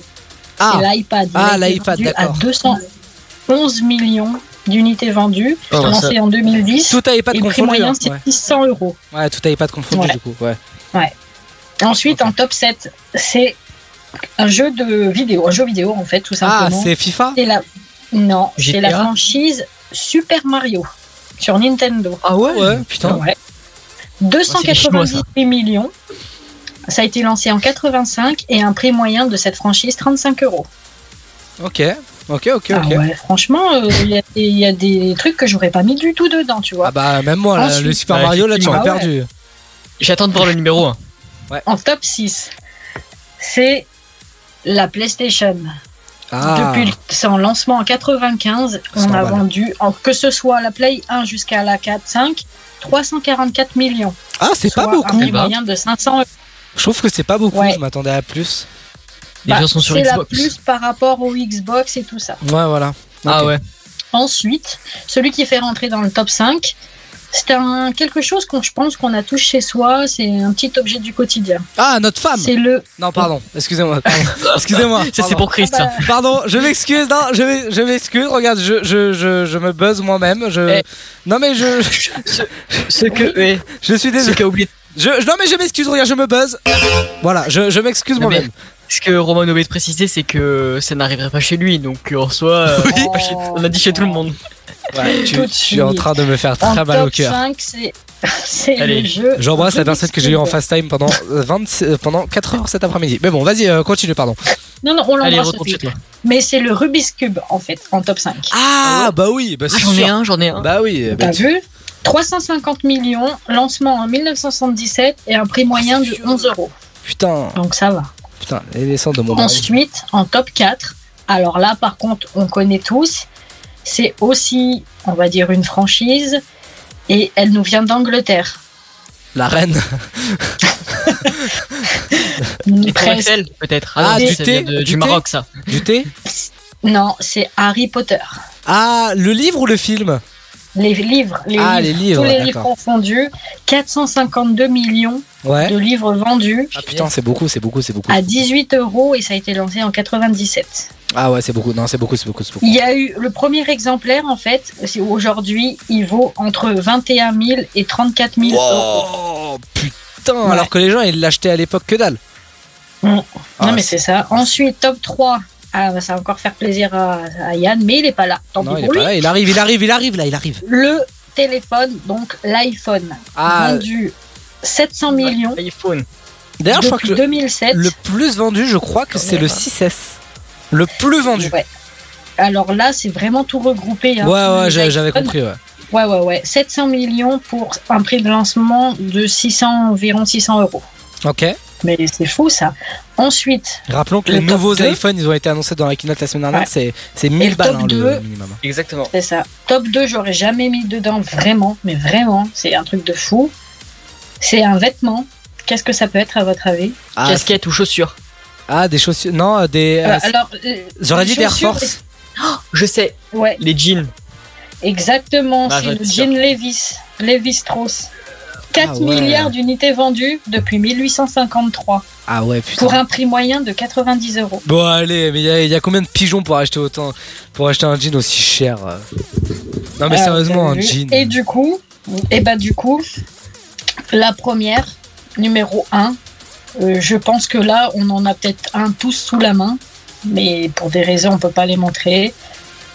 Ah. C'est l'iPad. Ah, l'iPad, vendu À d'accord. 211 millions d'unités vendues, Oh, bah, lancé ça- en 2010. Tout à iPad et prix moyen, hein, c'est ouais. 600 euros. Ouais, tout à iPad confondu Ouais. du coup. Ouais. Ensuite, en top 7, c'est un jeu de vidéo, un jeu vidéo en fait, tout Ah, simplement. c'est FIFA C'est la... Non, c'est la franchise Super Mario sur Nintendo. Ah ouais Ouais, putain. Ouais. c'est les Chinois, ça. 298 millions. Ça a été lancé en 85 et un prix moyen de cette franchise 35 euros. Ok. Ok, ok, Ah ok. ouais, franchement, euh, il y, a des- il y a des trucs que j'aurais pas mis du tout dedans, tu vois. Ah bah même moi, là, Ensuite- le Super Ouais, Mario, là, tu m'as effectivement. perdu. J'attends de voir le numéro 1. En top 6, c'est la PlayStation. Ah. Depuis son lancement en 95, on a vendu, en- que ce soit la Play 1 jusqu'à la 4, 5, 344 millions. Ah, c'est pas beaucoup. Un prix moyen de 500 euros. Je trouve que c'est pas beaucoup. Ouais. Je m'attendais à plus. Les Bah, gens sont sur c'est la Xbox. plus par rapport au Xbox et tout ça. Ouais, voilà. Ah ouais. Ensuite, celui qui fait rentrer dans le top 5, c'est un, quelque chose qu'on je pense qu'on a tous chez soi, c'est un petit objet du quotidien. Ah, notre femme. C'est le Non, pardon. Excusez-moi. pardon. Excusez-moi. Ça, c'est pour Chris. ça. Pardon, je m'excuse. Non, je je m'excuse. Regarde, je, je, je, je me buzz moi-même. Je. Eh. Non mais je, Ce que. eh, je suis Ce désolé. qu'a oublié. Je, non mais je m'excuse. Regarde, je me buzz. Voilà, je, je m'excuse moi-même. Ce que Roman a oublié de préciser, c'est que ça n'arriverait pas chez lui. Donc en soi, euh, Oui. on a dit chez tout le monde. Ouais, tu, tu es en train de me faire en très mal au top cœur. 5, c'est le jeu. J'embrasse la Rubik's personne que j'ai eu en Cube. FaceTime pendant, euh, 26 euh, pendant 4 heures cet après-midi. Mais bon, vas-y, euh, continue, pardon. Non, non, on Allez, l'embrasse retourne aussi. chez toi. Mais c'est le Rubik's Cube en fait, en top 5. Ah, bah oui, bah Ah, j'en ai un, j'en ai un. Bah oui, bah, T'as tu- vu? 350 millions, lancement en 1977 et un prix moyen de 11 euros. putain, Donc ça va. putain, les descentes de mon. Ensuite, en top 4, alors là par contre, on connaît tous, c'est aussi, on va dire, une franchise et elle nous vient d'Angleterre. La reine. Presque. Peut-être. Ah, du thé, de- du Maroc, ça. Du thé? Non, c'est Harry Potter. Ah, le livre ou le film? Les livres, les Ah, livres, les livres, tous les livres confondus, 452 millions Ouais. de livres vendus Ah putain, c'est beaucoup, c'est beaucoup, c'est beaucoup. à 18 euros et ça a été lancé en 97. Ah ouais, c'est beaucoup. Non, c'est beaucoup, c'est beaucoup, c'est beaucoup. Il y a eu le premier exemplaire en fait, aujourd'hui il vaut entre 21 000 et 34 000 euros. Oh putain, alors que les gens ils l'achetaient à l'époque que dalle. Mm. Ah, non mais c'est ça. Ensuite top 3, ah, bah, ça va encore faire plaisir à, à Yann, mais il est pas là. Tant Non, pis il est pas là, il arrive, il arrive, il arrive là, il arrive. Le téléphone, donc l'iPhone, Ah, vendu 700 millions iPhone. d'ailleurs, je crois que le, 2007. le plus vendu, je crois que c'est le 6S. Le plus vendu. Ouais. Alors là, c'est vraiment tout regroupé. hein. Ouais, ouais, j'avais compris, ouais. Ouais, ouais, ouais. 700 millions pour un prix de lancement de 600, environ 600 euros. Ok. Mais c'est fou ça. Ensuite, Rappelons que Le les nouveaux 2. iPhones, ils ont été annoncés dans la keynote la semaine dernière, Ouais. c'est c'est Et 1000 le balles top hein, le 2. minimum. Exactement. c'est ça. Top 2, j'aurais jamais mis dedans, vraiment, mais vraiment, c'est un truc de fou. C'est un vêtement. Qu'est-ce que ça peut être à votre avis? Ah, Casquette ou chaussures? Ah, des chaussures. Non, euh, des. Euh, euh, Alors, euh, J'aurais dit des Air Force. Je sais, Ouais, les jeans. exactement. Ah, c'est le jean Levis, Levis Strauss. 4 Ah ouais. milliards d'unités vendues depuis 1853 Ah ouais, putain. pour un prix moyen de 90 euros. Bon, allez, mais il y, a- il y a combien de pigeons pour acheter autant. Pour acheter un jean aussi cher euh Non, mais Ah, sérieusement, un jean. Et du coup, Et bah du coup, la première, numéro 1, je pense que là, on en a peut-être un tous sous la main, mais pour des raisons, on peut pas les montrer.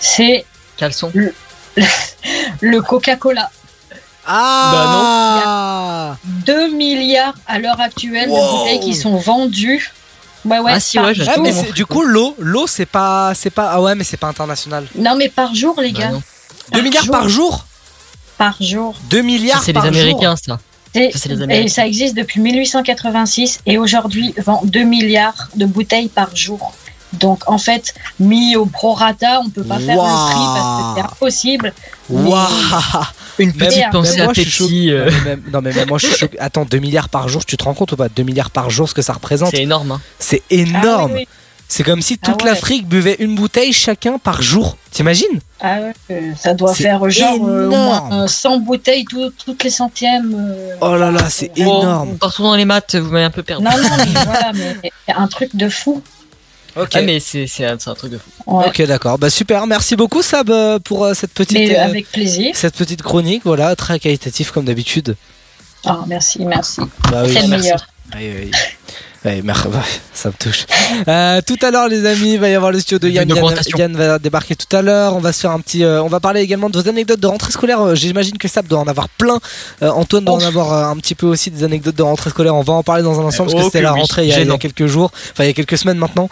C'est Caleçon. le, le Coca-Cola. Ah 2 milliards à l'heure actuelle Wow. de bouteilles qui sont vendues. Ouais, ouais, Ah, si, ouais, mais c'est- du coup, l'eau, l'eau, c'est pas, c'est pas, ah ouais, mais c'est pas international. Non, mais par jour, les gars. 2 milliards par jour Par jour. 2 milliards Ça, c'est par les jour. Américains, ça. Et, Ça, c'est les et Américains. ça existe depuis 1886 et aujourd'hui vend 2 milliards de bouteilles par jour. Donc en fait, mis au prorata, on peut pas faire le prix parce que c'est impossible. Waouh Une petite Même- pensée même à moi, Pepsi. euh, Non, mais même, non, mais même moi je suis choqué. Attends, 2 milliards par jour, tu te rends compte ou pas? 2 milliards par jour, ce que ça représente? C'est énorme. Hein. C'est énorme. Ah oui, oui. C'est comme si toute Ah ouais. l'Afrique buvait une bouteille chacun par jour. T'imagines? Ah ouais, euh, ça doit faire genre euh, au énorme. moins euh, 100 bouteilles tout- toutes les centièmes. euh. Oh là là, c'est énorme. Partons dans les maths, vous m'avez un peu perdu. Non, non, mais voilà, mais c'est un truc de fou. Ok. Ah, mais c'est c'est un, un truc de fou. Ouais. Ok, d'accord. Bah super. Merci beaucoup Sab euh, pour euh, cette petite, Mais euh, avec plaisir. cette petite chronique. Voilà, très qualitatif comme d'habitude. Ah, merci, merci. Bah oui. C'est le merci. meilleur. Oui, oui. Ouais, mer- ouais, ça me touche. Euh, tout à l'heure, les amis, il va y avoir le studio de Yann. Yann, va débarquer tout à l'heure. On va se faire un petit. euh, on va parler également de vos anecdotes de rentrée scolaire. Euh, J'imagine que Sab doit en avoir plein. Euh, Antoine doit en avoir un petit peu aussi des anecdotes de rentrée scolaire. On va en parler dans un instant parce que c'était la rentrée il y, a, il y a Gênant. quelques jours, enfin il y a quelques semaines maintenant.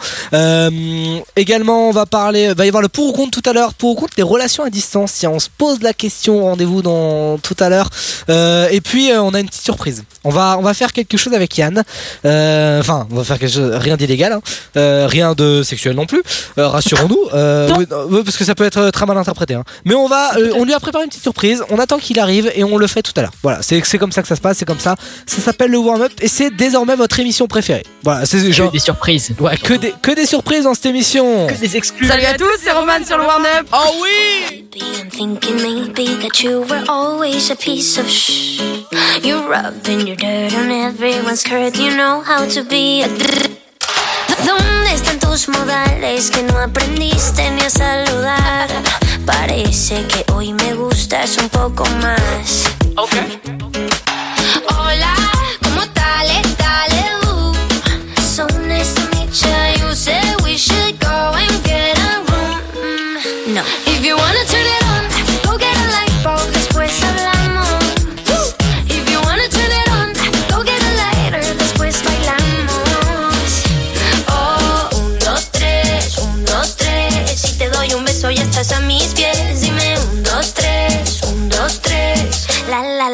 Également, on va parler. Il va y avoir le pour ou contre tout à l'heure. Pour ou contre les relations à distance. Si on se pose la question, rendez-vous dans tout à l'heure. Et puis on a une petite surprise. On va on va faire quelque chose avec Yann. Euh, Enfin, on va faire quelque chose, rien d'illégal, hein. Euh, rien de sexuel non plus. Euh, Rassurons-nous, euh, oui, parce que ça peut être très mal interprété. hein. Mais on va, euh, on lui a préparé une petite surprise. On attend qu'il arrive et on le fait tout à l'heure. Voilà, c'est comme ça que ça se passe, c'est comme ça. Ça s'appelle le warm up et c'est désormais votre émission préférée. Voilà, c'est genre des surprises. Ouais, que des que des surprises dans cette émission. Que des exclus. Salut à tous, c'est Roman sur le Warn Up. Oh oui. I'm thinking maybe that you were always a piece of shh. You're rubbing your dirt on everyone's skirt. You know how to be a. ¿Dónde están tus modales que no aprendiste ni a saludar? Parece que hoy me gustas un poco más. Hola, ¿cómo tal? Dale, uh. So nice to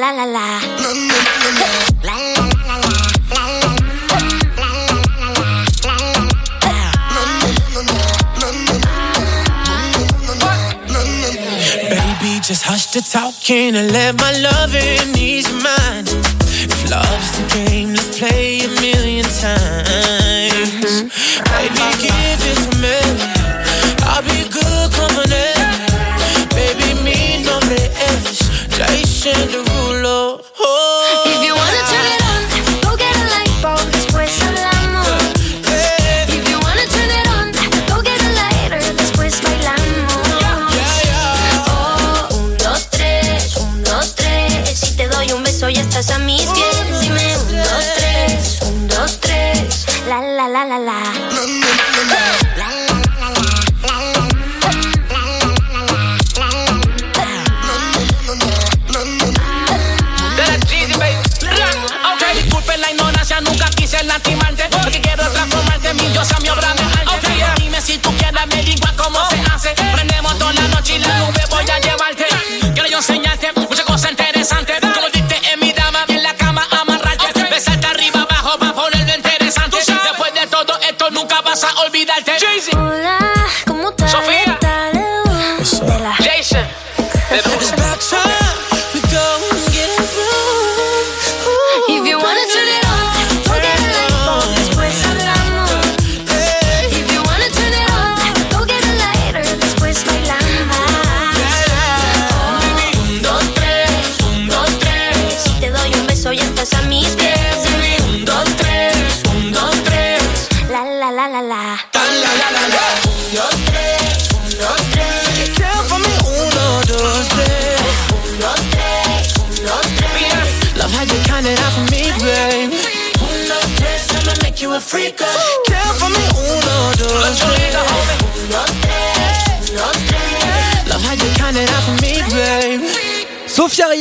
La la la la la. La, la, just hush the talking and let my loving ease your mind. If love's the game, let's play a million times. Baby, give it to me. I'll be good company. Baby, mi nombre es Jason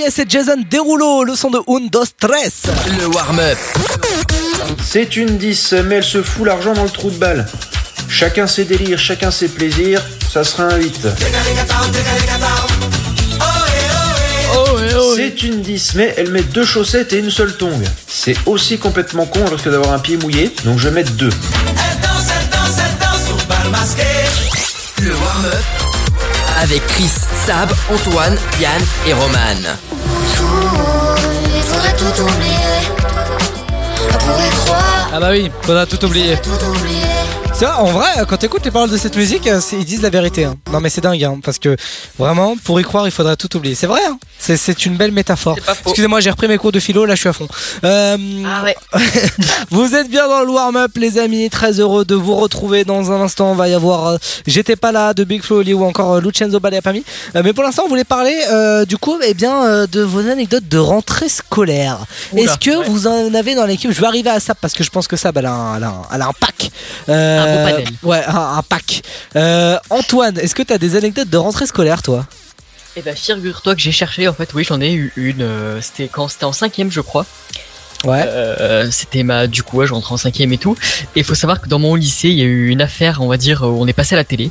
Reyes et Jason Derulo, le son de Un, Dos, Tres. Le warm-up. C'est une 10, mais elle se fout l'argent dans le trou de balle. Chacun ses délires, chacun ses plaisirs, ça sera un 8. C'est une 10, mais elle met deux chaussettes et une seule tongue. C'est aussi complètement con risque d'avoir un pied mouillé, donc je vais mettre deux. Le warm-up. Avec Chris, Sab, Antoine, Yann et Roman. Tout. On croire, Ah bah oui, faudra tout oublier. tout oublier. C'est vrai, en vrai, quand t'écoutes les paroles de cette musique, euh, c'est- ils disent la vérité. hein. Non mais c'est dingue, hein, parce que vraiment, pour y croire, il faudrait tout oublier. C'est vrai, hein. C'est, une belle métaphore. Excusez-moi, j'ai repris mes cours de philo, là je suis à fond. Euh, Ah ouais. vous êtes bien dans le warm-up, les amis. Très heureux de vous retrouver. Dans un instant, on va y avoir euh, J'étais pas là de Big Flo Oli ou encore euh, Lucenzo Baleapami. Mais pour l'instant, on voulait parler du coup eh bien, de vos anecdotes de rentrée scolaire. Est-ce que ouais. vous en avez dans l'équipe? Je vais arriver à Sab parce que je pense que Sab, elle a un, elle a un- elle a un pack. Un beau panel. Ouais, un, un pack. Antoine, est-ce que tu as des anecdotes de rentrée scolaire, toi? Et bah figure-toi que j'ai cherché en fait, oui j'en ai eu une, euh, c'était quand c'était en cinquième je crois. Ouais. Euh, c'était ma du coup ouais, je rentrais en cinquième et tout. Et il faut savoir que dans mon lycée il y a eu une affaire on va dire où on est passé à la télé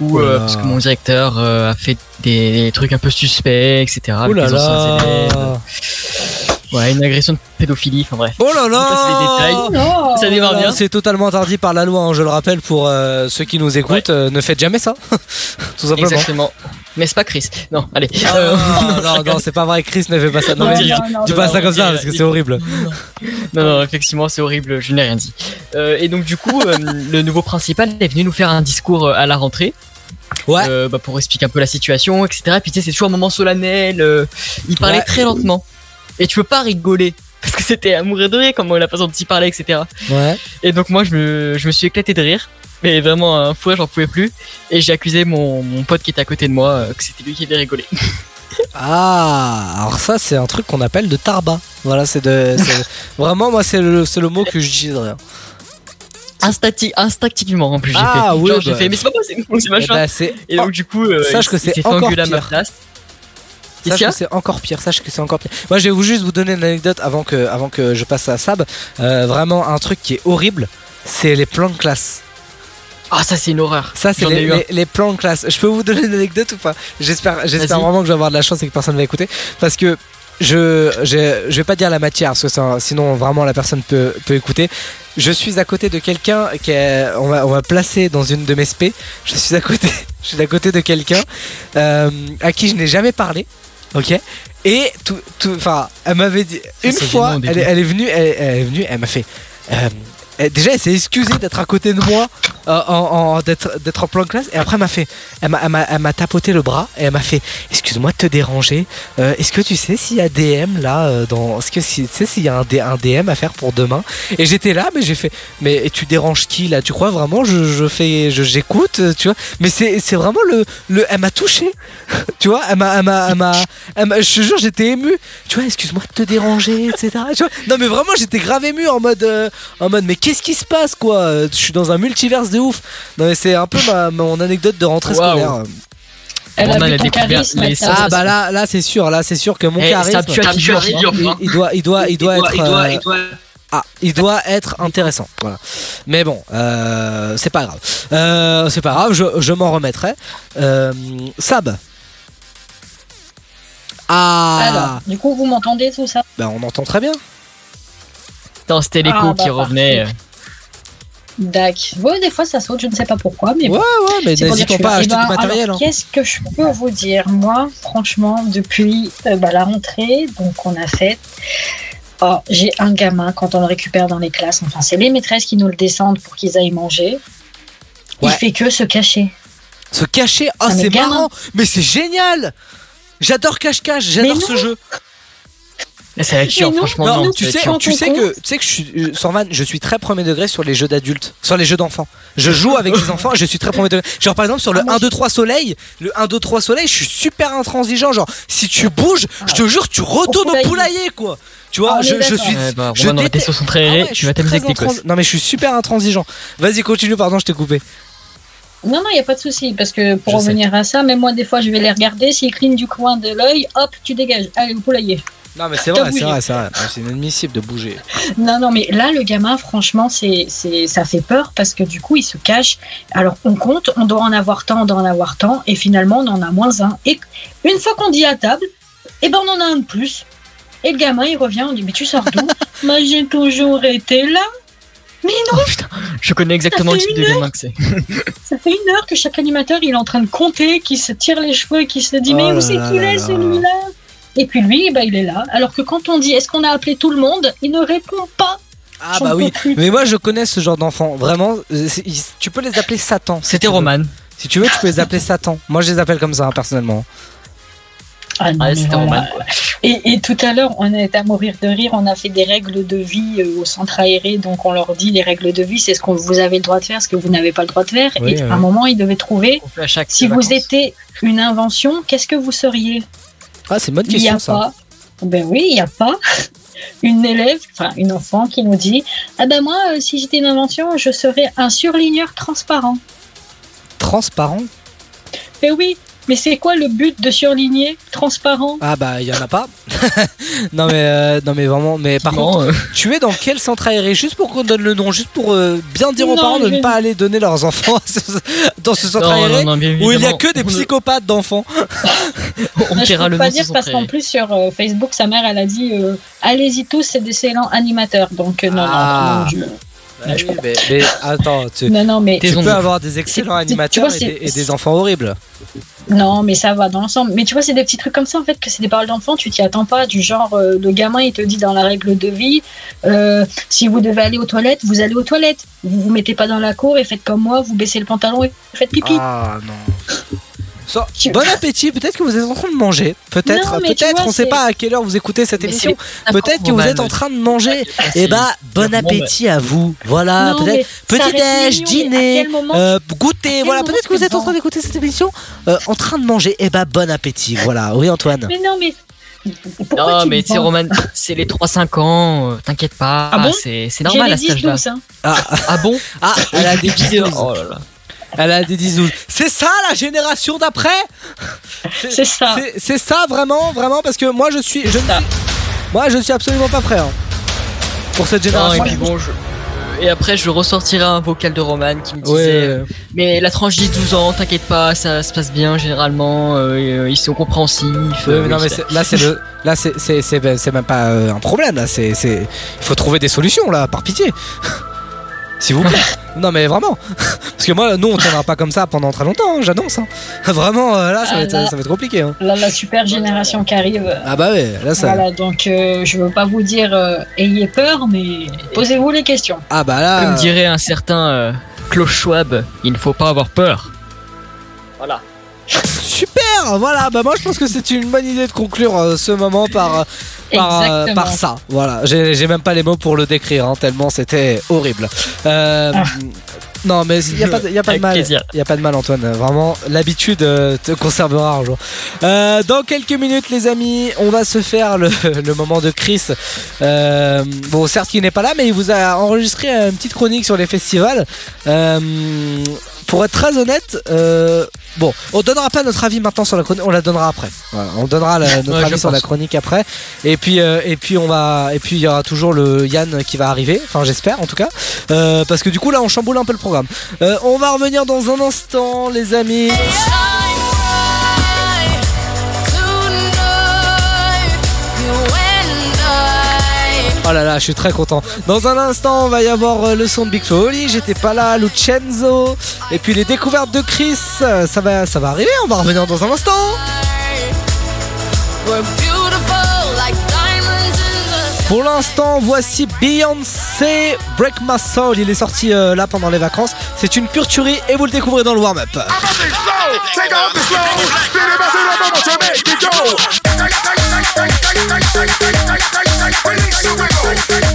où euh, parce que mon directeur euh, a fait des, trucs un peu suspects etc. avec là les anciens là. élèves. Ouais une agression de pédophilie enfin bref. Oh là là. Ça démarre bien. C'est totalement interdit par la loi, hein, je le rappelle pour euh, ceux qui nous écoutent. euh, ne faites jamais ça, tout simplement. Exactement. Mais c'est pas Chris. Non, allez. Ah, Euh, non, non, c'est pas vrai, Chris ne fait pas ça. Non, Non, mais dis, non, dis non, pas non, ça comme ça non, parce que non, c'est horrible. Non, non, effectivement, c'est horrible, je n'ai rien dit. Euh, et donc, du coup, euh, le nouveau principal est venu nous faire un discours à la rentrée. Ouais. Euh, bah, pour expliquer un peu la situation, etc. Puis tu sais, c'est toujours un moment solennel. euh, il parlait Ouais. très lentement. Et tu peux pas rigoler. Parce que c'était à mourir de rire, comment la façon dont il parlait, etc. Ouais. Et donc, moi, je me, je me suis éclaté de rire. Mais vraiment, un fou, j'en pouvais plus. Et j'ai accusé mon, mon pote qui était à côté de moi euh, que c'était lui qui avait rigolé. Ah, alors ça c'est un truc qu'on appelle de tarba. Voilà, c'est de, c'est- vraiment moi c'est le, c'est le mot que j'utiliserais. Instincti- instinctivement en plus j'ai Ah, fait. oui, Genre, j'ai bah. fait mais c'est pas moi, c'est Eh machin. c'est- et donc du coup euh, Sache il- que il c'est s'est fait encore engueuler à ma place. Sache que c'est encore pire. Sache que c'est encore pire. Moi, je vais vous juste vous donner une anecdote avant que, avant que je passe à Sab. Euh, vraiment un truc qui est horrible, c'est les plans de classe. Ah ça c'est une horreur. Ça, c'est les, les- les plans de classe. Je peux vous donner une anecdote ou pas? J'espère, vraiment que je vais avoir de la chance et que personne ne va écouter. Parce que je, je, je vais pas dire la matière, parce que sinon vraiment la personne peut, peut écouter. Je suis à côté de quelqu'un qui est, on va, on va placer dans une de mes spé. Je suis à côté, je suis à côté de quelqu'un euh, à qui je n'ai jamais parlé. Ok. Et tout, tout, enfin, elle m'avait dit une fois, elle, elle est venue, elle, elle est venue, elle m'a fait. euh, déjà, elle s'est excusée d'être à côté de moi, euh, d'être, en plan de classe, et après, elle m'a fait, elle m'a, tapoté le bras, et elle m'a fait, excuse-moi de te déranger, euh, est-ce que tu sais s'il y a DM là, euh, dans, est-ce que tu sais s'il y a un, DM à faire pour demain? Et j'étais là, mais j'ai fait, mais tu déranges qui là? Tu crois vraiment je, fais, j'écoute, tu vois? Mais c'est, vraiment le, le, elle m'a touché, tu vois Elle m'a, je te jure, j'étais ému, tu vois Excuse-moi de te déranger, etc. Non, mais vraiment, j'étais grave ému en mode, euh, en mode, mais qu'est-ce qui se passe quoi Euh, Je suis dans un multiverse de ouf. Non, mais c'est un peu ma, mon anecdote de rentrée scolaire. Elle On a découvert les. Ah bah là, là c'est sûr, là c'est sûr que mon Eh, charisme, il, hein. il doit, il doit, il doit, il doit Il être, doit- il doit- euh, il doit- ah, il doit être intéressant. Voilà. Mais bon, euh, c'est pas grave. Euh, c'est pas grave, je, je m'en remettrai. Euh, Sab. Ah, Alors, du coup, vous m'entendez tout ça? Bah on entend très bien. Non, c'était l'écho Ah, bah, qui revenait. parfait. Dac. Ouais, des fois ça saute, je ne sais pas pourquoi, mais Ouais, bon. ouais, mais n'hésitons pas à acheter Eh ben, matériel. alors, hein. Qu'est-ce que je peux vous dire? Moi, franchement, depuis euh, bah, la rentrée, donc on a fait. Oh, j'ai un gamin quand on le récupère dans les classes. Enfin, c'est les maîtresses qui nous le descendent pour qu'ils aillent manger. Il Ouais. fait que se cacher. Se cacher, oh Ah, c'est marrant, mais c'est génial. J'adore cache-cache, j'adore ce jeu. Chiant, Mais non, franchement. Non, non, tu sais, tu que, tu sais que je suis, euh, Sorvan, je suis très premier degré sur les jeux d'adultes, sur les jeux d'enfants. Je joue avec des enfants, je suis très premier degré. Genre par exemple sur le 1 2 3 soleil, le 1 2 3 soleil, je suis super intransigeant. Genre si tu bouges, je te jure, tu retournes au poulailler quoi. Tu vois, Ah, je, je suis. Ouais, bah, je déteste- tester son très Ah ouais, tu je vas t'amuser avec tes Non mais je suis super intransigeant. Vas-y continue, pardon, je t'ai coupé. Non, non, il n'y a pas de souci, parce que pour Je sais. revenir à ça, même moi, des fois, je vais les regarder. S'ils clignent du coin de l'œil, hop, tu dégages. Allez, au poulailler. Non mais c'est vrai, c'est bougé. vrai, c'est vrai. C'est inadmissible de bouger. Non, non, mais là, le gamin, franchement, c'est, c'est, ça fait peur parce que du coup, il se cache. Alors, on compte, on doit en avoir tant, on doit en avoir tant, et finalement, on en a moins un. Et une fois qu'on dit à table, eh ben, on en a un de plus. Et le gamin, il revient, on dit, mais tu sors d'où? Moi, j'ai toujours été là. Mais non, Je connais exactement le type de gamin que c'est. ça fait une heure que chaque animateur, il est en train de compter, qui se tire les cheveux, qui se dit, mais Oh où c'est qu'il est, là. celui-là? Et puis lui, ben, il est là. Alors que quand on dit, est-ce qu'on a appelé tout le monde Il ne répond pas. Ah bah oui. plus. Mais moi je connais ce genre d'enfants. Vraiment, euh, tu peux les appeler Satan. si C'était. Roman. Si tu veux, tu peux les appeler Satan. Moi je les appelle comme ça hein, personnellement. Ah non, Ouais, voilà. Roman. Et, et tout à l'heure, on est à mourir de rire. On a fait des règles de vie euh, au centre aéré. Donc, on leur dit les règles de vie, c'est ce que vous avez le droit de faire, ce que vous n'avez pas le droit de faire. Oui, et ouais. à un moment, ils devaient trouver à chaque si vous étiez une invention, qu'est-ce que vous seriez? Ah c'est une bonne Il n'y a question ça. pas. Ben oui, il n'y a pas une élève, enfin une enfant qui nous dit Ah ben moi, euh, si j'étais une invention, je serais un surligneur transparent. Transparent? Mais oui, mais c'est quoi le but de surligner transparent? Ah bah il y en a pas. non mais euh, non mais vraiment. Mais par Non, contre, euh, tu es dans quel centre aéré? Juste pour qu'on donne le nom, juste pour euh, bien dire aux Non, parents de je- ne pas aller donner leurs enfants dans ce centre Non, aéré non, non, bien où il y a que des ne- psychopathes d'enfants. On paiera peux le pas dire parce qu'en plus sur euh, Facebook, sa mère, elle a dit euh, allez-y tous, c'est d'excellents animateurs. Donc euh, non, Ah. non, non, je- Oui, mais, mais attends, tu, non, non, mais tu peux avoir des excellents animateurs vois, et, c'est- des, et des enfants horribles. non, mais ça va dans l'ensemble. Mais tu vois, c'est des petits trucs comme ça en fait que c'est des paroles d'enfants. Tu t'y attends pas. Du genre, euh, le gamin, il te dit dans la règle de vie, euh, si vous devez aller aux toilettes, vous allez aux toilettes. Vous vous mettez pas dans la cour et faites comme moi, vous baissez le pantalon et faites pipi. Ah non. So- bon appétit, peut-être que vous êtes en train de manger. Peut-être, peut-être, on sait c'est- pas à quelle heure vous écoutez cette Mais émission. Peut-être que vous êtes en train de manger. Et bah, bon appétit à vous. Voilà, peut-être petit déj, dîner, euh, goûter. Voilà, peut-être que vous êtes en train d'écouter cette émission euh, en train de manger. Et bah, bon appétit. Voilà, oui Antoine. Mais non, mais pourquoi Non, tu mais tu sais, Roman, c'est les 3-5 ans, euh, t'inquiète pas, Ah bon c'est normal à cet 10 âge-là. 12, hein. Ah, Ah bon ah, elle a des 10 Oh là là. Elle a des 10 C'est ça la génération d'après C'est ça. C'est- ça vraiment, vraiment, parce que moi je suis. Je ne suis moi je suis absolument pas prêt hein, pour cette Non, et génération. puis bon, je- euh, Et après, je ressortirai un vocal de Roman qui me disait Ouais. Mais la tranche 10-12 ans, t'inquiète pas, ça se passe bien généralement, euh, euh, ils sont compréhensifs. Euh, mais non, mais là c'est le, là c'est même pas un problème là. C'est il faut trouver des solutions là, par pitié. S'il vous plaît. non mais vraiment. Parce que moi, nous on tiendra pas comme ça pendant très longtemps. hein, J'annonce. hein. Vraiment euh, là, ça va Ah, être là. ça va être compliqué. hein. Là, la super génération qui arrive. Ah bah ouais, là ça. Voilà, donc euh, je veux pas vous dire euh, ayez peur, mais posez-vous les questions. Ah bah là. Comme dirait un certain euh, Klaus Schwab, il ne faut pas avoir peur. Voilà. Super, voilà. Bah moi je pense que c'est une bonne idée de conclure euh, ce moment par euh, par, euh, par ça. Voilà, j'ai même pas les mots pour le décrire hein, tellement c'était horrible. Euh, Non mais il y a pas de, y a pas de mal. Il y a pas de mal Antoine. Vraiment l'habitude te conservera un jour. Euh, dans quelques minutes les amis, on va se faire le, le moment de Chris. Euh, bon certes il n'est pas là mais il vous a enregistré une petite chronique sur les festivals. Euh, pour être très honnête, euh, bon, on donnera pas notre avis maintenant sur la chronique, on la donnera après. Voilà, on donnera la- notre Ouais, avis sur la chronique après. Et puis, euh, et puis on va, et puis il y aura toujours le Yann qui va arriver. Enfin, j'espère en tout cas, Euh, parce que du coup là, on chamboule un peu le programme. Euh, on va revenir dans un instant, les amis. Oh là là, je suis très content. Dans un instant, on va y avoir euh, le son de Big Flo Oli. J'étais pas là, Lucenzo. Et puis les découvertes de Chris. euh, Ça va, ça va arriver. On va revenir dans un instant. Pour l'instant, voici Beyoncé Break My Soul. Il est sorti euh, là pendant les vacances. C'est une pure tuerie et vous le découvrez dans le warm-up. Release the wiggle.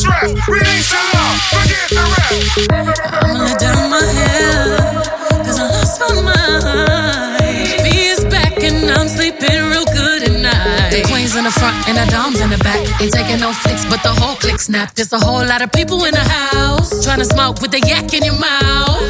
Stress, release the love, forget the rest. I'ma let down my hair, cause I lost my mind. B is back and I'm sleeping real good at night. The queen's in the front and the dom's in the back. Ain't taking no flicks, but the whole click snap. There's a whole lot of people in the house trying to smoke with the yak in your mouth.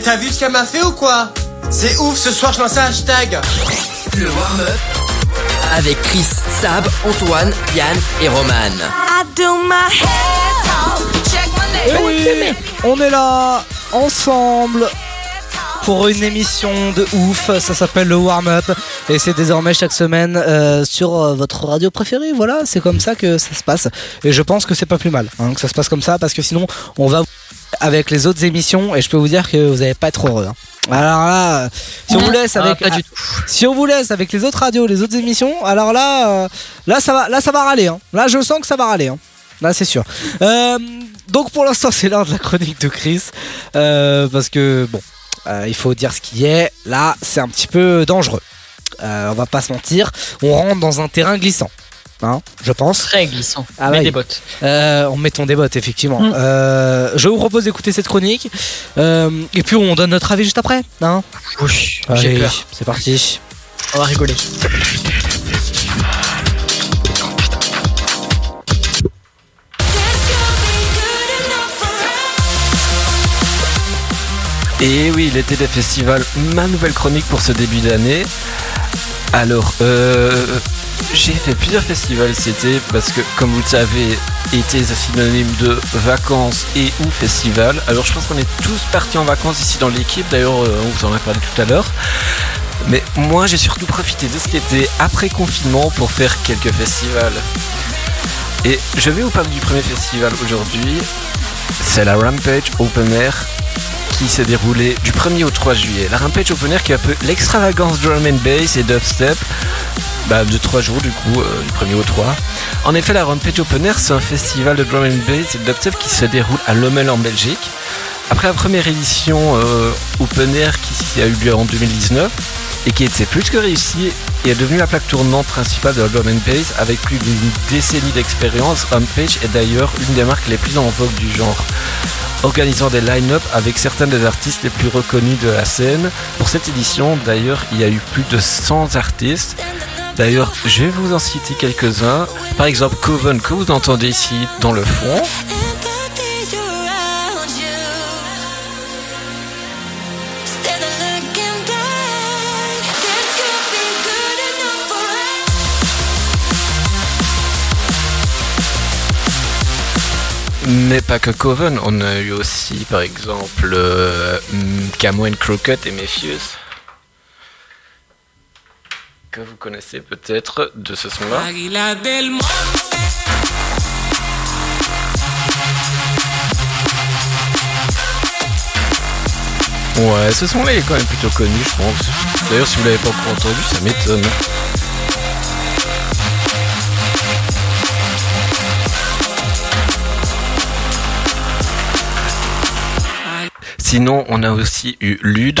mais t'as vu ce qu'elle m'a fait ou quoi? C'est ouf, ce soir je lance un hashtag. Le warm-up. Avec Chris, Sab, Antoine, Yann et Roman. I do my head talk, check my Eh oui, on est là ensemble pour une émission de ouf. Ça s'appelle le warm-up et c'est désormais chaque semaine euh, sur euh, votre radio préférée. Voilà, c'est comme ça que ça se passe et je pense que c'est pas plus mal hein, que ça se passe comme ça parce que sinon on va avec les autres émissions et je peux vous dire que vous n'allez pas être heureux. hein. Alors là, si on vous laisse Ah, avec du si on vous laisse avec les autres radios, les autres émissions, alors là, euh, là ça va, là ça va râler. hein. Là, je sens que ça va râler. hein. Là, c'est sûr. Euh, donc pour l'instant, c'est l'heure de la chronique de Chris euh, parce que bon, euh, il faut dire ce qui est. Là, c'est un petit peu dangereux. On va pas se mentir. On rentre dans un terrain glissant. Hein, je pense. Très glissant. Ah des bottes. Euh, en mettant des bottes, effectivement. Mm. Euh, je vous propose d'écouter cette chronique. Euh, et puis on donne notre avis juste après. Hein Oui, j'ai Allez, peur. c'est parti. On va rigoler. Et oui, l'été des festivals, ma nouvelle chronique pour ce début d'année. Alors, euh, j'ai fait plusieurs festivals cet été parce que, comme vous le savez, été c'est synonyme de vacances et ou festival. Alors, je pense qu'on est tous partis en vacances ici dans l'équipe. D'ailleurs, euh, on vous en a parlé tout à l'heure. Mais moi, j'ai surtout profité de cet été après confinement pour faire quelques festivals. Et je vais vous parler du premier festival aujourd'hui. C'est la Rampage Open Air qui s'est déroulée du 1er au 3 juillet. La Rampage Open Air qui est un peu l'extravagance drum and bass et dubstep bah, de 3 jours du coup, euh, du 1er au 3. En effet, la Rampage Open Air, c'est un festival de drum and bass et qui se déroule à Lommel en Belgique. Après la première édition euh, Open Air qui a eu lieu en 2019 et qui était plus que réussie et est devenue la plaque tournante principale de la drum and bass avec plus d'une décennie d'expérience, Rampage est d'ailleurs l'une des marques les plus en vogue du genre organisant des line-up avec certains des artistes les plus reconnus de la scène. Pour cette édition, d'ailleurs, il y a eu plus de 100 artistes. D'ailleurs, je vais vous en citer quelques-uns. Par exemple, Coven, que vous entendez ici dans le fond. Mais pas que Coven, on a eu aussi par exemple euh, Camo et Mephius que vous connaissez peut-être de ce son-là. Ouais, ce son-là est quand même plutôt connu, je pense. D'ailleurs, si vous l'avez pas encore entendu, ça m'étonne. Sinon, on a aussi eu Lude.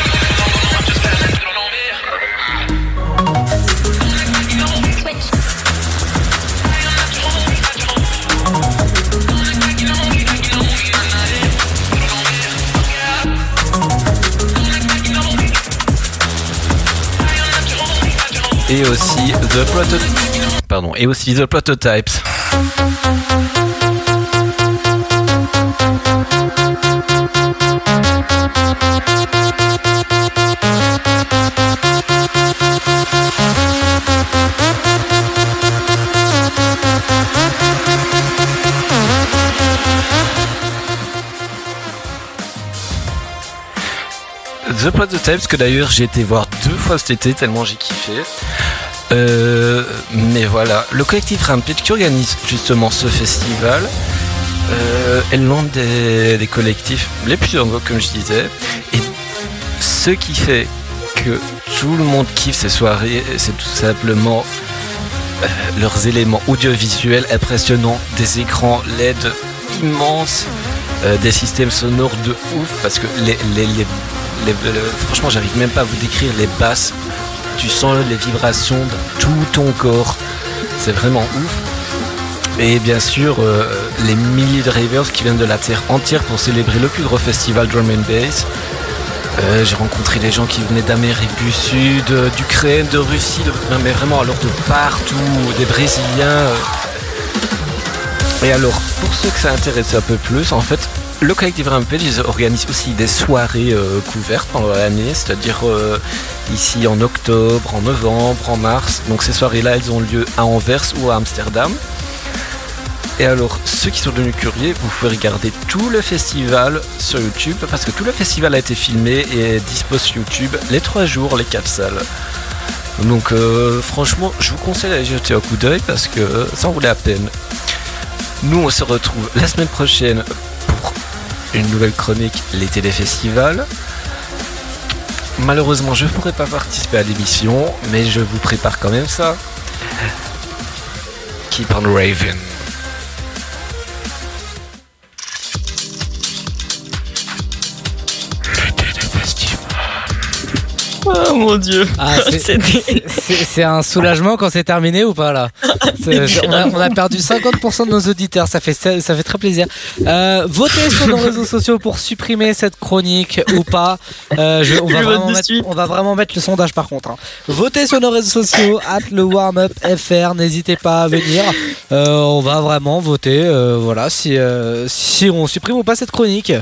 Et aussi The Proto... Pardon, et aussi The Prototypes. The Prototypes que d'ailleurs j'ai été voir deux fois cet été tellement j'ai kiffé. Euh, mais voilà, le collectif Rampage qui organise justement ce festival euh, est l'un des, collectifs les plus vogue comme je disais. Et ce qui fait que tout le monde kiffe ces soirées, c'est tout simplement euh, leurs éléments audiovisuels impressionnants, des écrans LED immenses, euh, des systèmes sonores de ouf, parce que les- les- le- franchement, j'arrive même pas à vous décrire les basses. Tu sens les vibrations de tout ton corps. C'est vraiment ouf. Et bien sûr, euh, les milliers de ravers qui viennent de la terre entière pour célébrer le plus gros festival drum and bass. Euh, J'ai rencontré des gens qui venaient d'Amérique du Sud, euh, d'Ukraine, de Russie, de, mais vraiment alors de partout, des Brésiliens. euh. Et alors, pour ceux que ça intéresse un peu plus, en fait, le collectif Rampage ils organisent aussi des soirées euh, couvertes pendant l'année, c'est-à-dire euh, ici en octobre, en novembre, en mars. Donc ces soirées-là, elles ont lieu à Anvers ou à Amsterdam. Et alors, ceux qui sont devenus curieux, vous pouvez regarder tout le festival sur YouTube, parce que tout le festival a été filmé et est dispo sur YouTube les trois jours, les quatre salles. Donc euh, franchement, je vous conseille d'aller jeter un coup d'œil parce que ça en vaut la peine. Nous, on se retrouve la semaine prochaine pour une nouvelle chronique, l'été des festivals. Malheureusement, je ne pourrai pas participer à l'émission, mais je vous prépare quand même ça. Keep on Raven. Oh mon dieu. Ah, c'est- un soulagement quand c'est terminé ou pas là? On, a, on a perdu 50% de nos auditeurs, ça fait, ça, ça fait très plaisir. Euh, votez sur nos réseaux sociaux pour supprimer cette chronique ou pas. Euh, je- on, va vraiment mettre, suite. on va vraiment mettre le sondage par contre. hein. Votez sur nos réseaux sociaux, at le warm up FR, n'hésitez pas à venir. Euh, on va vraiment voter voilà, si, si on supprime ou pas cette chronique.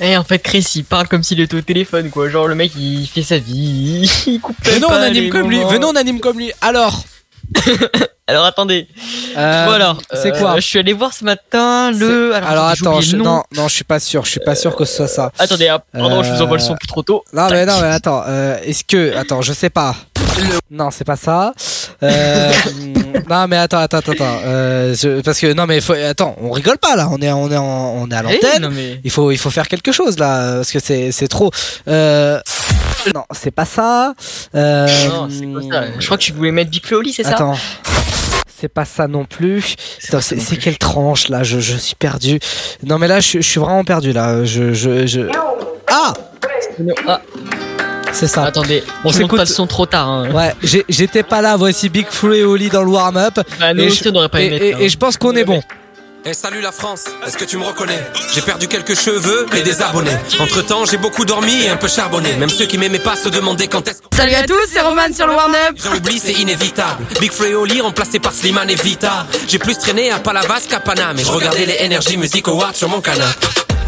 Et en fait, Chris, il parle comme s'il était au téléphone, quoi. Genre, le mec, il fait sa vie, il coupe Venons, on anime les comme lui. Venons, on anime comme lui. Alors. Alors, attendez. Euh, voilà. c'est Euh, quoi Je suis allé voir ce matin le. Alors, j'ai attends, je, non, non, je suis pas sûr, je suis pas sûr que ce soit ça. Attendez, ah, pardon, je vous envoie le son Euh, plus trop tôt. Non mais non mais attends, euh, est-ce que attends, je sais pas. Non, c'est pas ça. Non mais attends, attends, attends. Euh, je- parce que non mais faut, attends, on rigole pas là. On est, on est, en- on est à Eh, l'antenne. mais- Il faut, il faut faire quelque chose là parce que c'est, c'est trop. Euh, non, c'est pas ça. Euh, Non, c'est ça Je crois que tu voulais mettre Big Flo au lit, c'est ça Attends. C'est pas ça non plus. C'est c'est quelle tranche là? Je, je suis perdu. Non mais là je, je suis vraiment perdu là. Je, je, je... Ah Ah, C'est ça. attendez, On s'écoute- pas le son trop tard. Hein. Ouais, j'étais pas là. Voici Big Flo et Oli dans le warm-up. Bah, nous Et aussi, je- on n'aurait pas et, hein. et je pense qu'on est bon. Eh salut la France, est-ce que tu me reconnais? J'ai perdu quelques cheveux et des abonnés. Entre temps, j'ai beaucoup dormi et un peu charbonné. Même ceux qui m'aimaient pas se demandaient quand est-ce Salut à tous, c'est Roman sur le Warn-Up. J'en oublie, c'est inévitable. Big Flo et Oli remplacé par Slimane et Vita. J'ai plus traîné à Palavas qu'à Paname. Et je regardais les Energy Music Awards sur mon canapé.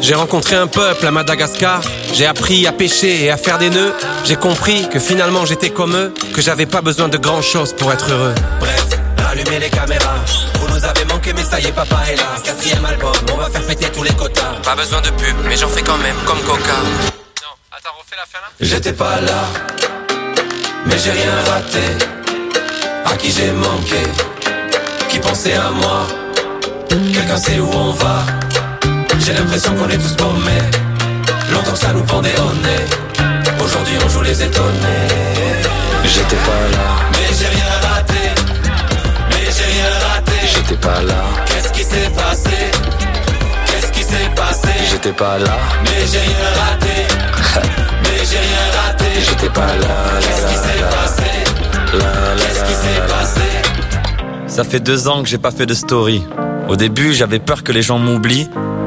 J'ai rencontré un peuple à Madagascar. J'ai appris à pêcher et à faire des nœuds. J'ai compris que finalement j'étais comme eux. Que j'avais pas besoin de grand chose pour être heureux. Bref, allumez les caméras. Vous nous avez manqué, mais ça y est, papa est là. Quatrième album, on va faire péter tous les quotas. Pas besoin de pub, mais j'en fais quand même, comme Coca. J'étais pas là, mais j'ai rien raté. À qui j'ai manqué, qui pensait à moi? Quelqu'un sait où on va? J'ai l'impression qu'on est tous paumés. Longtemps que ça nous pendait au nez. Aujourd'hui on joue les étonnés. J'étais pas là, Mais j'ai rien raté. Mais j'ai rien raté. j'étais pas là, Qu'est-ce qui s'est passé? Qu'est-ce qui s'est passé? J'étais pas là, Mais j'ai rien raté. Mais j'ai rien raté. j'étais pas là. Qu'est-ce qui s'est passé? Qu'est-ce qui s'est passé? Ça fait deux ans que j'ai pas fait de story. Au début, j'avais peur que les gens m'oublient.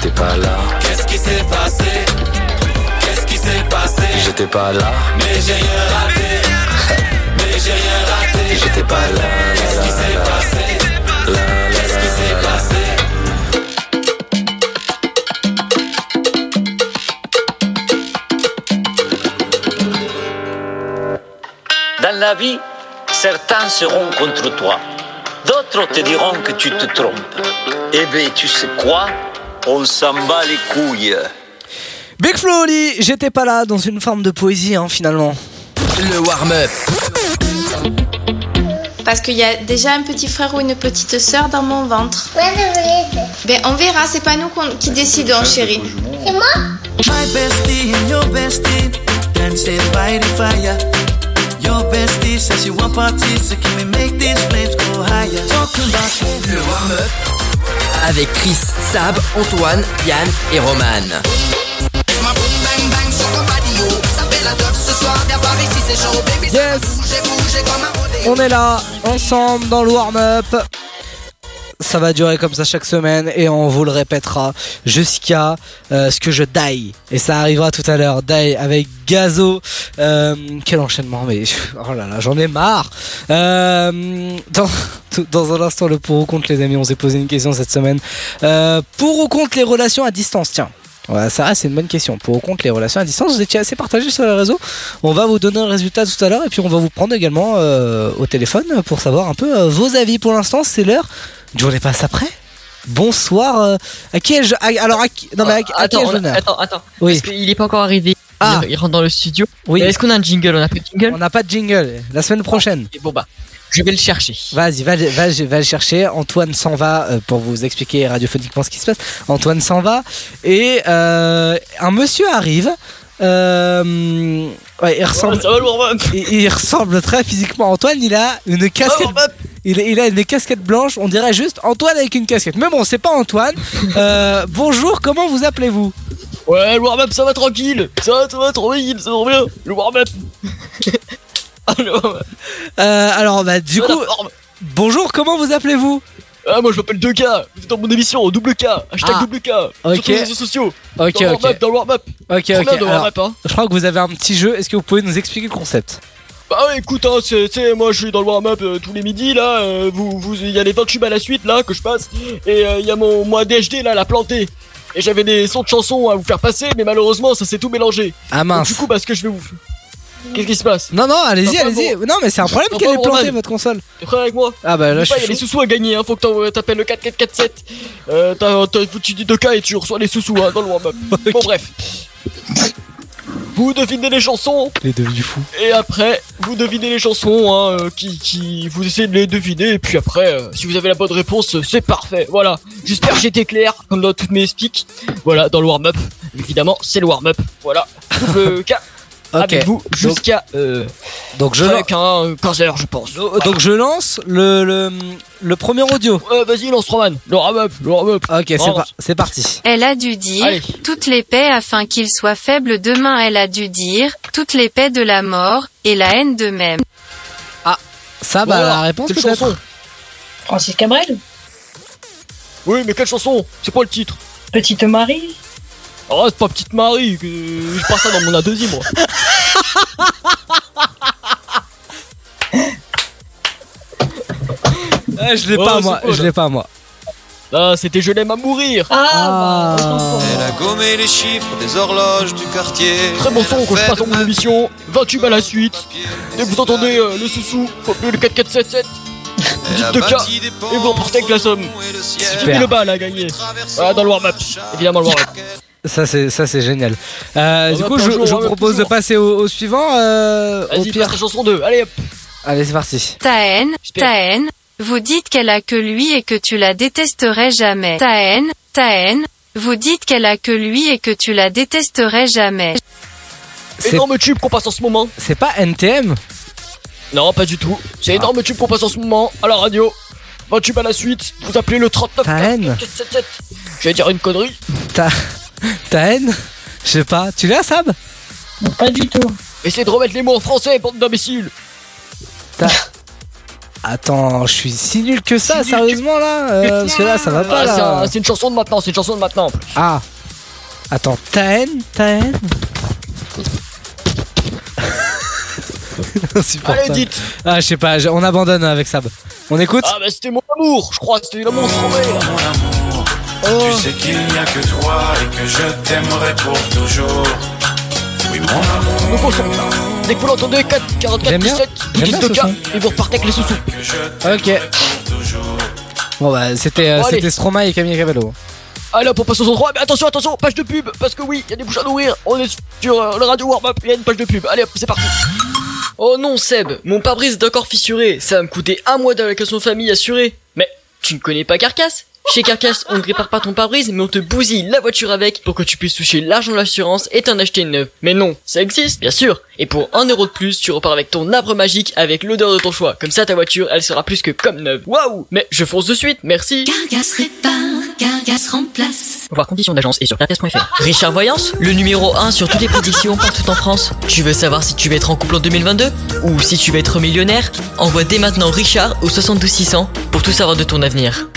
j'étais pas là, Qu'est-ce qui s'est passé? Qu'est-ce qui s'est passé? J'étais pas là, Mais j'ai rien raté. Mais j'ai rien raté. j'étais pas là. Qu'est-ce qui s'est passé? Qu'est-ce qui s'est passé? Dans la vie, certains seront contre toi. D'autres te diront que tu te trompes. Eh bien, tu sais quoi? On s'en bat les couilles. Big Flo Oli, j'étais pas là dans une forme de poésie hein, finalement. Le warm-up. Parce qu'il y a déjà un petit frère ou une petite sœur dans mon ventre. Ben, on verra, c'est pas nous qui décidons, chérie. C'est moi My bestie and your bestie dancing by the fire. Your bestie says you want parties, so can we make these flames go higher? Talking about Le warm-up. Avec Chris, Sab, Antoine, Yann et Roman. Yes On est là, ensemble dans le warm-up. Ça va durer comme ça chaque semaine et on vous le répétera jusqu'à euh, ce que je die. Et ça arrivera tout à l'heure. Die avec Gazo. Euh, quel enchaînement, mais oh là là, j'en ai marre. Euh, dans, dans un instant, le pour ou contre, les amis, on s'est posé une question cette semaine. Pour ou contre les relations à distance? Tiens. Voilà, ça c'est une bonne question. Pour ou contre les relations à distance, vous étiez assez partagé sur les réseaux. On va vous donner le résultat tout à l'heure et puis on va vous prendre également au téléphone pour savoir un peu vos avis. Pour l'instant, c'est l'heure est passe après. Bonsoir. euh, à qui ai-je Alors, à qui, non, mais à, à qui attends, ai-je on a- l'honneur attends, attends. Oui. Parce qu'il est pas encore arrivé. Ah. Il, il rentre dans le studio. Oui. Est-ce qu'on a un jingle? On a pas de jingle? On n'a pas de jingle. La semaine prochaine. Bon bah, je vais le chercher. Vas-y, va, va, va le chercher. Antoine s'en va euh, pour vous expliquer radiophoniquement ce qui se passe. Antoine s'en va et euh, un monsieur arrive. Euh, ouais, il ressemble. ça va le warm-up il, il ressemble très physiquement à Antoine. Il a une casquette. Il, il a une casquette blanche. On dirait juste Antoine avec une casquette. Mais bon, c'est pas Antoine. Euh, bonjour. Comment vous appelez-vous? Ouais, le warm-up, ça va tranquille. Ça va, ça va tranquille, ça va bien. Le warm-up. Euh, Alors, bah, du coup, bonjour. Comment vous appelez-vous? Ah, moi je m'appelle 2K, vous êtes dans mon émission, double K, hashtag Ah. double K, sur tous les réseaux sociaux. Ok, dans le ok. warm-up, dans le warm-up. Ok, ok. alors, hein. je crois que vous avez un petit jeu. Est-ce que vous pouvez nous expliquer le concept? Bah ouais, écoute, hein, moi je suis dans le warm-up euh, tous les midis là, euh, vous, vous, il y a les 20 tubes à la suite là que je passe, et euh, il y a mon, mon ADHD là, la planté. Et j'avais des sons de chansons à vous faire passer, mais malheureusement ça s'est tout mélangé. Ah Donc, mince. du coup, bah ce que je vais vous. Qu'est-ce qui se passe Non, non, allez-y, allez-y. Non, mais c'est un problème qu'elle ait planté votre console. T'es prêt avec moi Ah bah là, je il y a les sous-sous à gagner, hein, faut que t'en- t'appelles le 4447. Euh, t'as, t'as, tu dis 2K et tu reçois les sous-sous hein, dans le warm-up. Bon, bref. Vous devinez les chansons, Les devenus fous. et après, vous devinez les chansons, hein, euh, qui, qui, vous essayez de les deviner, et puis après, euh, si vous avez la bonne réponse, euh, c'est parfait. Voilà. J'espère que j'étais clair, comme dans toutes mes speaks. Voilà, dans le warm-up. Évidemment, c'est le warm-up. Voilà. Double K. Avec vous jusqu'à euh, Donc je, hein, 15 heures, je pense. donc je lance le, le, le premier audio. Ouais, vas-y, lance Roman. Le warm-up, le. Ok, c'est Lance. par- c'est parti. Elle a dû dire Allez. toutes les paix afin qu'il soit faible demain. Elle a dû dire toutes les paix de la mort et la haine de même. Ça, Bon, bah alors, la réponse quelle peut-être. chanson? Francis Cabrel? Oui, mais quelle chanson? C'est quoi le titre? Petite Marie? Ah, c'est pas Petite Marie, que je passe ça dans mon A2I, moi. Ah, je l'ai Oh, pas c'est moi, quoi, je là l'ai pas moi. Ah, c'était Je l'aime à mourir. Ah. Elle a gommé les chiffres des horloges du quartier. Très bon son que je passe dans mon émission. 20 tubes à la suite. Dès que vous entendez euh, le sous-sous, le 4477. Vous dites 2K et vous repartez avec la somme. C'est 10 000 balles à gagner. Voilà, dans le warm-up. Évidemment, le warm-up. Ça c'est ça c'est génial. Euh, du coup, je, vous propose de passer au, au suivant. Euh, au Vas-y, pire. passe la chanson 2. Allez, hop. Allez, c'est parti. Ta haine, ta haine. Vous dites qu'elle a que lui et que tu la détesterais jamais. Ta haine, ta haine. Vous dites qu'elle a que lui et que tu la détesterais jamais. C'est- Énorme tube qu'on passe en ce moment. C'est pas NTM Non, pas du tout. C'est énorme tube qu'on passe en ce moment à la radio. 20 tubes à la suite. Vous appelez le 39 Ta haine 477. Je vais dire une connerie. Ta ta haine? Je sais pas. Tu l'as Sab? Pas du tout. Essayez de remettre les mots en français, bande d'imbéciles. Ta- Attends, je suis si nul que ça, sérieusement là Euh, Parce que là, ça va pas Ah, c'est là. un- c'est une chanson de maintenant, c'est une chanson de maintenant en plus. Ah. Attends, ta haine, ta haine? Allez, dites. Ah, je sais pas, on abandonne avec Sab. On écoute? Ah, bah c'était mon amour, je crois, c'était l'amour là. Tu sais qu'il n'y a que toi et que je t'aimerai pour toujours. Oui, mon amour. Dès que vous l'entendez, 4, 44, J'aime bien. 17, J'aime dites bien ce 2K son. et vous repartez avec les sous-sous. Ok. Bon bah c'était euh, c'était Stromae et Camille Cabello. Allez, hop, on passe au son 3. Mais attention, attention, page de pub, parce que oui, il y a des bouches à nourrir. On est sur euh, le radio warm-up, il y a une page de pub. Allez, hop, c'est parti. Oh non, Seb, mon pare-brise est encore fissuré. Ça va me coûter un mois d'allocation famille assurée. Mais tu ne connais pas Carcasse? Chez Carcasse, on ne répare pas ton pare-brise, mais on te bousille la voiture avec pour que tu puisses toucher l'argent de l'assurance et t'en acheter une neuve. Mais non, ça existe, bien sûr. Et pour un euro de plus, tu repars avec ton arbre magique avec l'odeur de ton choix. Comme ça, ta voiture, elle sera plus que comme neuve. Waouh Mais je fonce de suite, merci. Répare, Cargas remplace. Voir conditions d'agence et sur carcasse.fr. Richard Voyance, le numéro 1 sur toutes les prédictions partout en France. Tu veux savoir si tu vas être en couple en 2022 ou si tu vas être millionnaire? Envoie dès maintenant Richard au 72 600 pour tout savoir de ton avenir.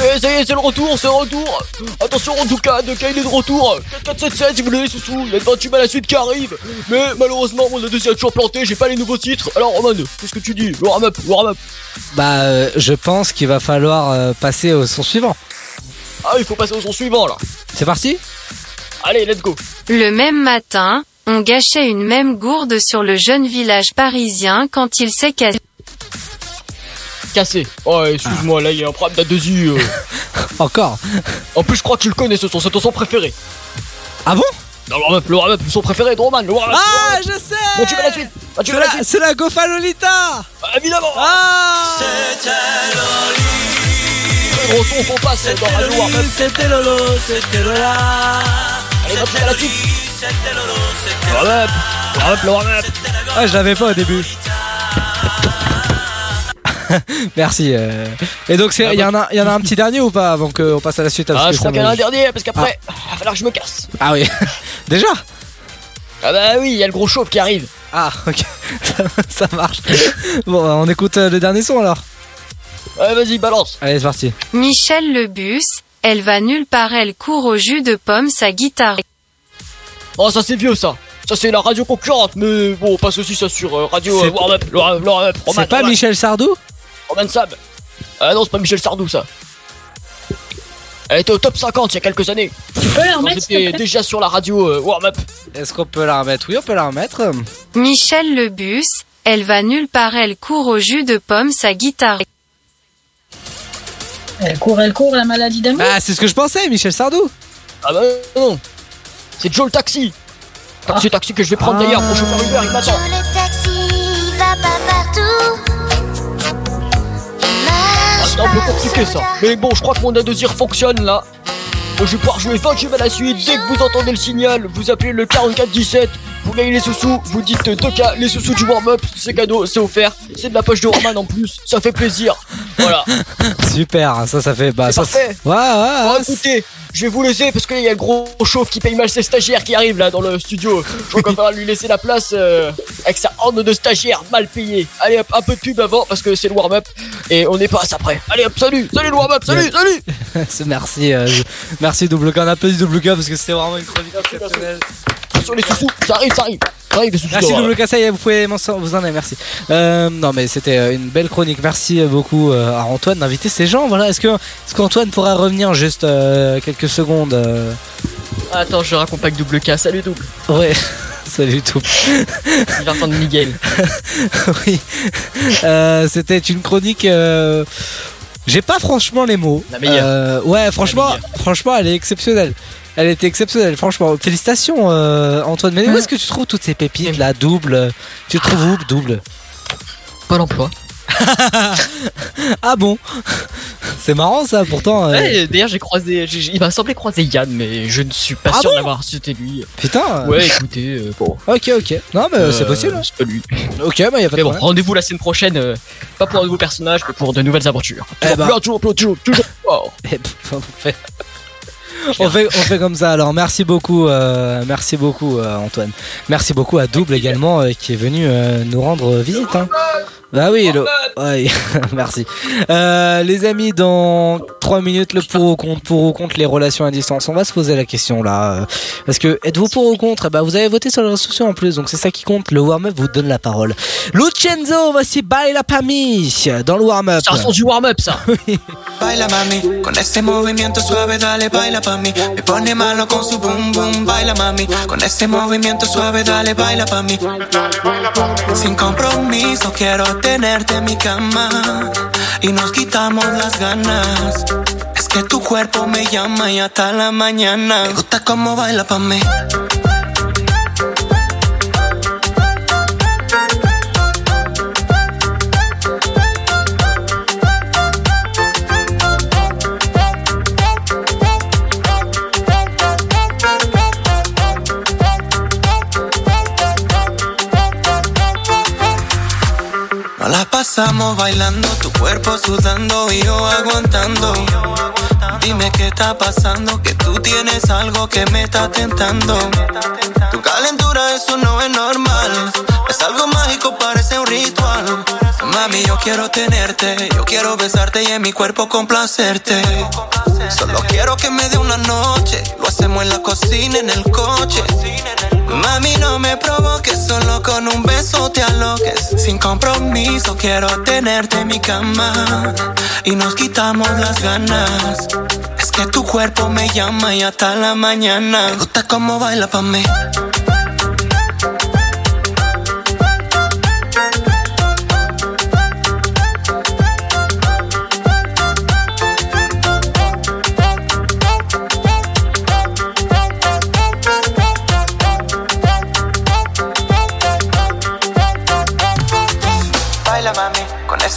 Eh, ça y est, c'est le retour, c'est le retour. Attention, en tout cas, de il est de retour. 4477, si vous voulez, sous. Il y a 20 tubes à la suite qui arrive. Mais malheureusement, mon dossier a toujours planté, j'ai pas les nouveaux titres. Alors, Roman, qu'est-ce que tu dis? Le warm-up, le warm-up. Bah euh, je pense qu'il va falloir euh, passer au son suivant. Ah, il faut passer au son suivant, là. C'est parti? Allez, let's go. Le même matin, on gâchait une même gourde sur le jeune village parisien quand il s'est cassé. Cassé. Ouais, excuse-moi, là, il y a un problème d'adhésie. euh. Encore En plus, je crois que tu le connais, ce son, c'est ton son préféré. Ah bon? Non, le warm-up, le warm-up, le son préféré de Roman, le warm-up. Ah je sais Bon, tu vas la suite Bon, tu C'est vas la suite c'est la Gofa Lolita Ah, Évidemment Ah Le gros son qu'on passe dans Radio Warm-up. C'était Lolo, c'était Lola. Allez, tu vas la suite Le warm-up, le warm-up, le warm-up. Ah je l'avais pas au début. Merci. euh. Et donc c'est il y en a il y en a un petit dernier ou pas avant qu'on passe à la suite Ah, je crois ça qu'il y en a un dernier, parce qu'après, il va falloir que je me casse. Ah oui. Déjà Ah bah oui, il y a le gros chauve qui arrive. Ah ok. ça marche. Bon bah, on écoute euh, le dernier son alors. Ouais, vas-y, balance. Allez, c'est parti. Michel le bus, elle va nulle part, elle court au jus de pomme sa guitare. Oh, ça c'est vieux ça. Ça c'est la radio concurrente, mais bon, on passe aussi ça sur euh, radio C'est- euh, Warm Up, le Warm Up, le Warm Up, Roman, C'est pas Michel Sardou? Roman Sab. Ah non, c'est pas Michel Sardou ça. Elle était au top 50 il y a quelques années. Plaît déjà sur la radio euh, Warm Up. Est-ce qu'on peut la remettre Oui, on peut la remettre. Michel le bus, elle va nulle part, elle court au jus de pomme sa guitare. Elle court, elle court, la maladie d'amour. Ah, c'est ce que je pensais, Michel Sardou. Ah bah non. C'est Joe le taxi. Taxi, taxi que je vais prendre Ah. d'ailleurs pour chauffeur Uber, il m'attend. Le taxi va pas partout. C'est un peu compliqué ça. Mais bon, je crois que mon A2IR fonctionne là. Moi, je vais pouvoir jouer 20 jeux à la suite. Dès que vous entendez le signal, vous appelez le 4417. Vous gagnez les sous-sous. Vous dites 2K, les sous-sous du warm-up. C'est cadeau, c'est offert. C'est de la poche de Roman en plus. Ça fait plaisir. Voilà. Super, ça, ça fait. Bah, ça, parfait. Ouais, ouais, Bon, ouais. écoutez, je vais vous laisser parce qu'il y a le gros chauve qui paye mal ses stagiaires qui arrive là dans le studio. Je crois qu'on va lui laisser la place euh, avec sa horde de stagiaires mal payés. Allez hop, un peu de pub avant parce que c'est le warm-up et on n'est pas après. Allez hop, salut, salut le warm-up, salut, salut. Merci, euh, merci double K. On applaudit double K parce que c'était vraiment exceptionnelle. Attention les sous-sous, ça arrive, ça arrive. Ça arrive les sous-sous. Merci d'or. double K, ça y est, vous pouvez vous en avez, merci. Euh, non mais c'était euh, une belle chronique. Merci euh, beaucoup à Antoine d'inviter ces gens. Voilà, est-ce que est-ce qu'Antoine pourra revenir juste euh, quelques secondes euh, Attends, je raccompagne double K. Salut double. Ouais. Salut tout. Il va entendre Miguel. oui. Euh, c'était une chronique. euh, J'ai pas franchement les mots. La meilleure. Euh, ouais, franchement, franchement, elle est exceptionnelle. Elle était exceptionnelle, franchement. Félicitations, euh, Antoine. Mais où est-ce que tu trouves toutes ces pépites là, double Tu trouves où, double Pas l'emploi. Ah bon C'est marrant ça, pourtant. euh, Ouais, d'ailleurs j'ai croisé, j'ai- j'ai- il m'a semblé croiser Yann, mais je ne suis pas Ah sûr bon d'avoir si c'était lui. Putain. Ouais, écoutez, euh, bon. Ok, ok. Non, mais Euh, c'est possible. hein. C'est pas lui. Ok, bah y a pas Mais de bon, problème. rendez-vous la semaine prochaine, euh, pas pour un nouveau personnage, mais pour de nouvelles aventures. Eh Toujours ben. plus, toujours plus, toujours, toujours plus fort. Eh, pff, on fait... On fait, on fait comme ça. Alors merci beaucoup euh, merci beaucoup euh, Antoine. Merci beaucoup à Double également euh, qui est venu nous rendre visite hein. Bah oui le... ouais, merci. Euh, les amis dans 3 minutes le pour ou contre pour ou contre les relations à distance on va se poser la question là euh, parce que êtes-vous pour ou contre? Eh bah, vous avez voté sur les réseaux sociaux en plus donc c'est ça qui compte. Le warm-up vous donne la parole. Lucenzo voici Baila Pami dans le warm-up. C'est un son du warm-up ça. Baila mami, con ese movimiento suave dale baila pa' mí. Me pone malo con su boom boom, baila mami. Con ese movimiento suave dale baila pa' mí. Sin compromiso quiero tenerte en mi cama y nos quitamos las ganas. Es que tu cuerpo me llama y hasta la mañana. Me gusta cómo baila pa' mí. Pasamos bailando, tu cuerpo sudando y yo aguantando. Dime qué está pasando, que tú tienes algo que me está tentando. Tu calentura, eso no es normal. Es algo mágico, parece un ritual. Mami, yo quiero tenerte, yo quiero besarte y en mi cuerpo complacerte. Solo quiero que me dé una noche, lo hacemos en la cocina, en el coche. Mami, no me provoques, solo con un beso te aloques. Sin compromiso, quiero tenerte en mi cama y nos quitamos las ganas. Es que tu cuerpo me llama y hasta la mañana. Me gusta cómo baila pa' mí.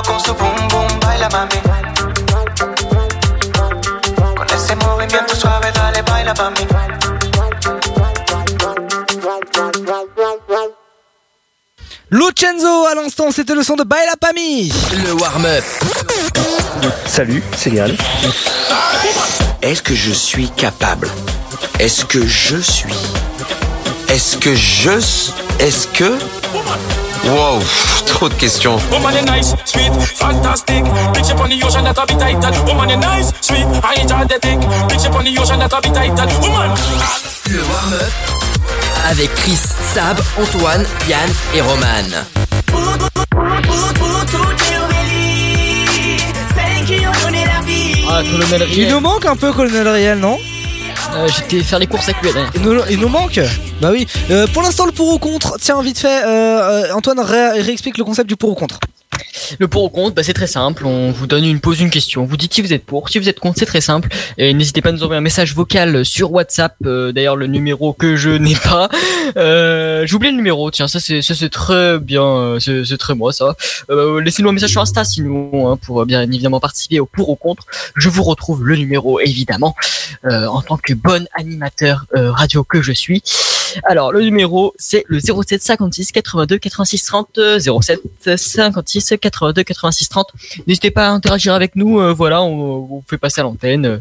Me pone malo con su boom boom, baila mami. Con ese movimiento suave, dale, baila mami. Lucenzo à l'instant, c'était le son de Baila Pami. Le warm-up. Salut, c'est Léal. Est-ce que je suis capable? Est-ce que je suis? Est-ce que je... Est-ce que... Wow, pff, trop de questions. Woman, you nice, sweet, fantastic. Picture on the ocean that a be tighter. Woman, you nice, sweet, energetic. Picture on the ocean that a be tighter. Woman. Le warm-up. Avec Chris, Sab, Antoine, Yann et Roman. Ah, colonel Il nous manque un peu Colonel Riel, non? Euh, J'étais faire les courses avec lui. il nous, il nous manque Bah oui. Euh, pour l'instant, le pour ou contre. Tiens, vite fait, euh, euh, Antoine ré- réexplique le concept du pour ou contre. Le pour ou contre, bah, c'est très simple. On vous donne une pose une question. Vous dites si vous êtes pour, si vous êtes contre, c'est très simple. Et n'hésitez pas à nous envoyer un message vocal sur WhatsApp. euh, D'ailleurs, le numéro que je n'ai pas. Euh, J'ai le numéro. Tiens, ça c'est très bien. euh, C'est très moi ça. Euh, Laissez-nous un message sur Insta sinon hein, pour euh, bien évidemment participer au pour ou contre. Je vous retrouve le numéro évidemment en tant que bon animateur radio que je suis. Alors le numéro c'est le 07 56 82 86 30 euh, 07 56 82 86 30. N'hésitez pas à interagir avec nous, euh, voilà, on, vous fait passer à l'antenne.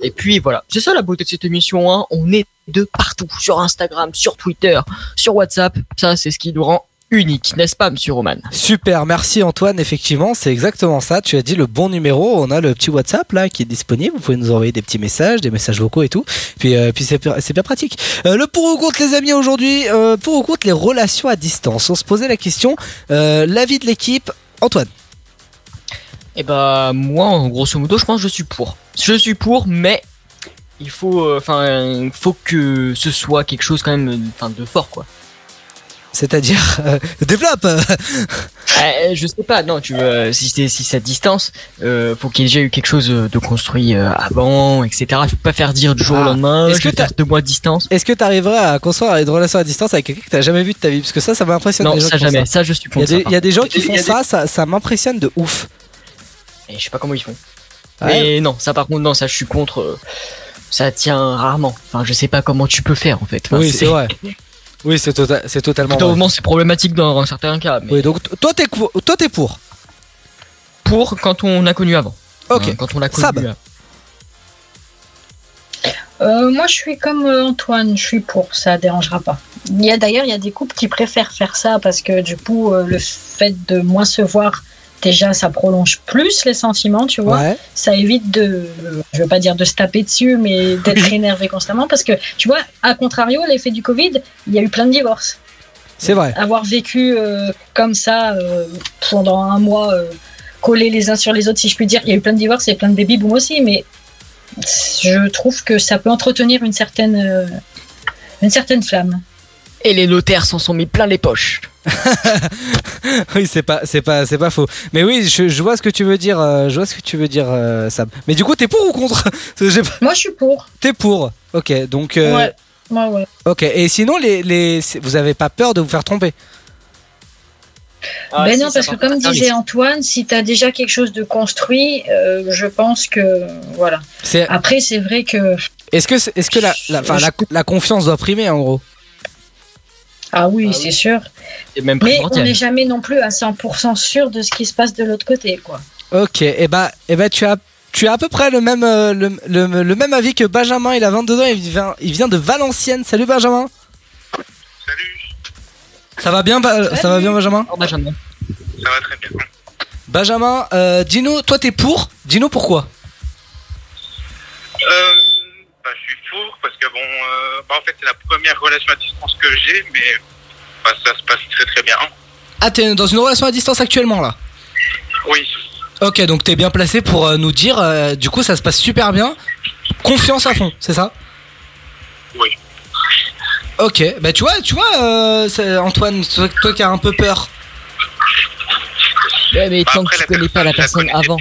Et puis voilà, c'est ça la beauté de cette émission, hein. on est de partout, sur Instagram, sur Twitter, sur WhatsApp, ça c'est ce qui nous rend unique, n'est-ce pas Monsieur Roman? Super, merci Antoine. Effectivement, c'est exactement ça. Tu as dit le bon numéro. On a le petit WhatsApp là qui est disponible. Vous pouvez nous envoyer des petits messages, des messages vocaux et tout. Puis, euh, puis c'est c'est bien pratique. Euh, le pour ou contre les amis aujourd'hui. Euh, pour ou contre les relations à distance? On se posait la question. L'avis de l'équipe. Antoine. Et bah moi, en grosso modo, je pense que je suis pour. Je suis pour, mais il faut, enfin, il faut que ce soit quelque chose quand même, enfin, de fort quoi. C'est-à-dire euh, développe. Euh, je sais pas, non, tu veux, si c'est si c'est à distance, euh, faut qu'il y ait déjà eu quelque chose de construit avant, etc. Tu peux pas faire dire du jour au Ah. lendemain. Est-ce que faire deux mois de distance Est-ce que tu arriverais à construire une relation à distance avec quelqu'un que t'as jamais vu de ta vie? Parce que ça, ça m'impressionne. Non, ça jamais. Ça, je suis Il y a des- par il y a des gens qui font des- ça, ça, ça m'impressionne de ouf. Et je sais pas comment ils font. Mais non, ça par contre, non, ça je suis contre. ça tient rarement. Enfin, je sais pas comment tu peux faire en fait. Enfin, oui, c'est vrai. Oui, c'est tota- c'est totalement. Totalement, c'est problématique dans certains cas. Mais Oui, donc toi t'es pour- toi t'es pour. pour quand on a connu avant. Ok. Hein, quand on l'a connu. Sab. avant. Euh, moi, je suis comme euh, Antoine, je suis pour, ça dérangera pas. Il y a d'ailleurs, il y a des couples qui préfèrent faire ça parce que du coup, euh, le fait de moins se voir, déjà, ça prolonge plus les sentiments, tu vois. Ouais. Ça évite de, je veux pas dire de se taper dessus, mais d'être énervé constamment parce que, tu vois, à contrario, l'effet du Covid, il y a eu plein de divorces. C'est vrai. Avoir vécu euh, comme ça euh, pendant un mois, euh, collés les uns sur les autres, si je puis dire, il y a eu plein de divorces et plein de baby boom aussi, mais je trouve que ça peut entretenir une certaine, euh, une certaine flamme. Et les notaires s'en sont mis plein les poches. oui, c'est pas, c'est pas, c'est pas faux. Mais oui, je, je vois ce que tu veux dire. euh, je vois ce que tu veux dire, euh, Sam. Mais du coup, t'es pour ou contre J'ai pas- Moi, je suis pour. T'es pour. Ok, donc. euh, Ouais. Ouais, ouais. Ok. Et sinon, les, les, vous avez pas peur de vous faire tromper Ah, ben non, parce que comme disait Antoine, si tu as déjà quelque chose de construit, euh, je pense que voilà. C'est. Après, c'est vrai que Est-ce que, est-ce que la, la, enfin, la, la confiance doit primer en gros? Ah oui, c'est sûr. Même Mais on n'est jamais non plus à 100% sûr de ce qui se passe de l'autre côté, quoi. Ok. Et bah, et bah, tu as. Tu as à peu près le même, euh, le, le- le même avis que Benjamin, il a 22 ans, il vient, il vient de Valenciennes. Salut Benjamin Ça va bien, Ba- ça va bien Benjamin? Benjamin. Ça va très bien. Benjamin, euh, dis-nous, toi t'es pour? Dis-nous pourquoi? Euh, bah, je suis parce que bon, euh, bah, en fait, c'est la première relation à distance que j'ai, mais bah, ça se passe très très bien. Ah, t'es dans une relation à distance actuellement là? Oui. Ok, donc t'es bien placé pour euh, nous dire, euh, du coup ça se passe super bien, confiance à fond, c'est ça? Oui. Ok, bah tu vois, tu vois, euh, Antoine, toi, toi qui as un peu peur. Ouais, mais tant que tu connais pas la personne avant.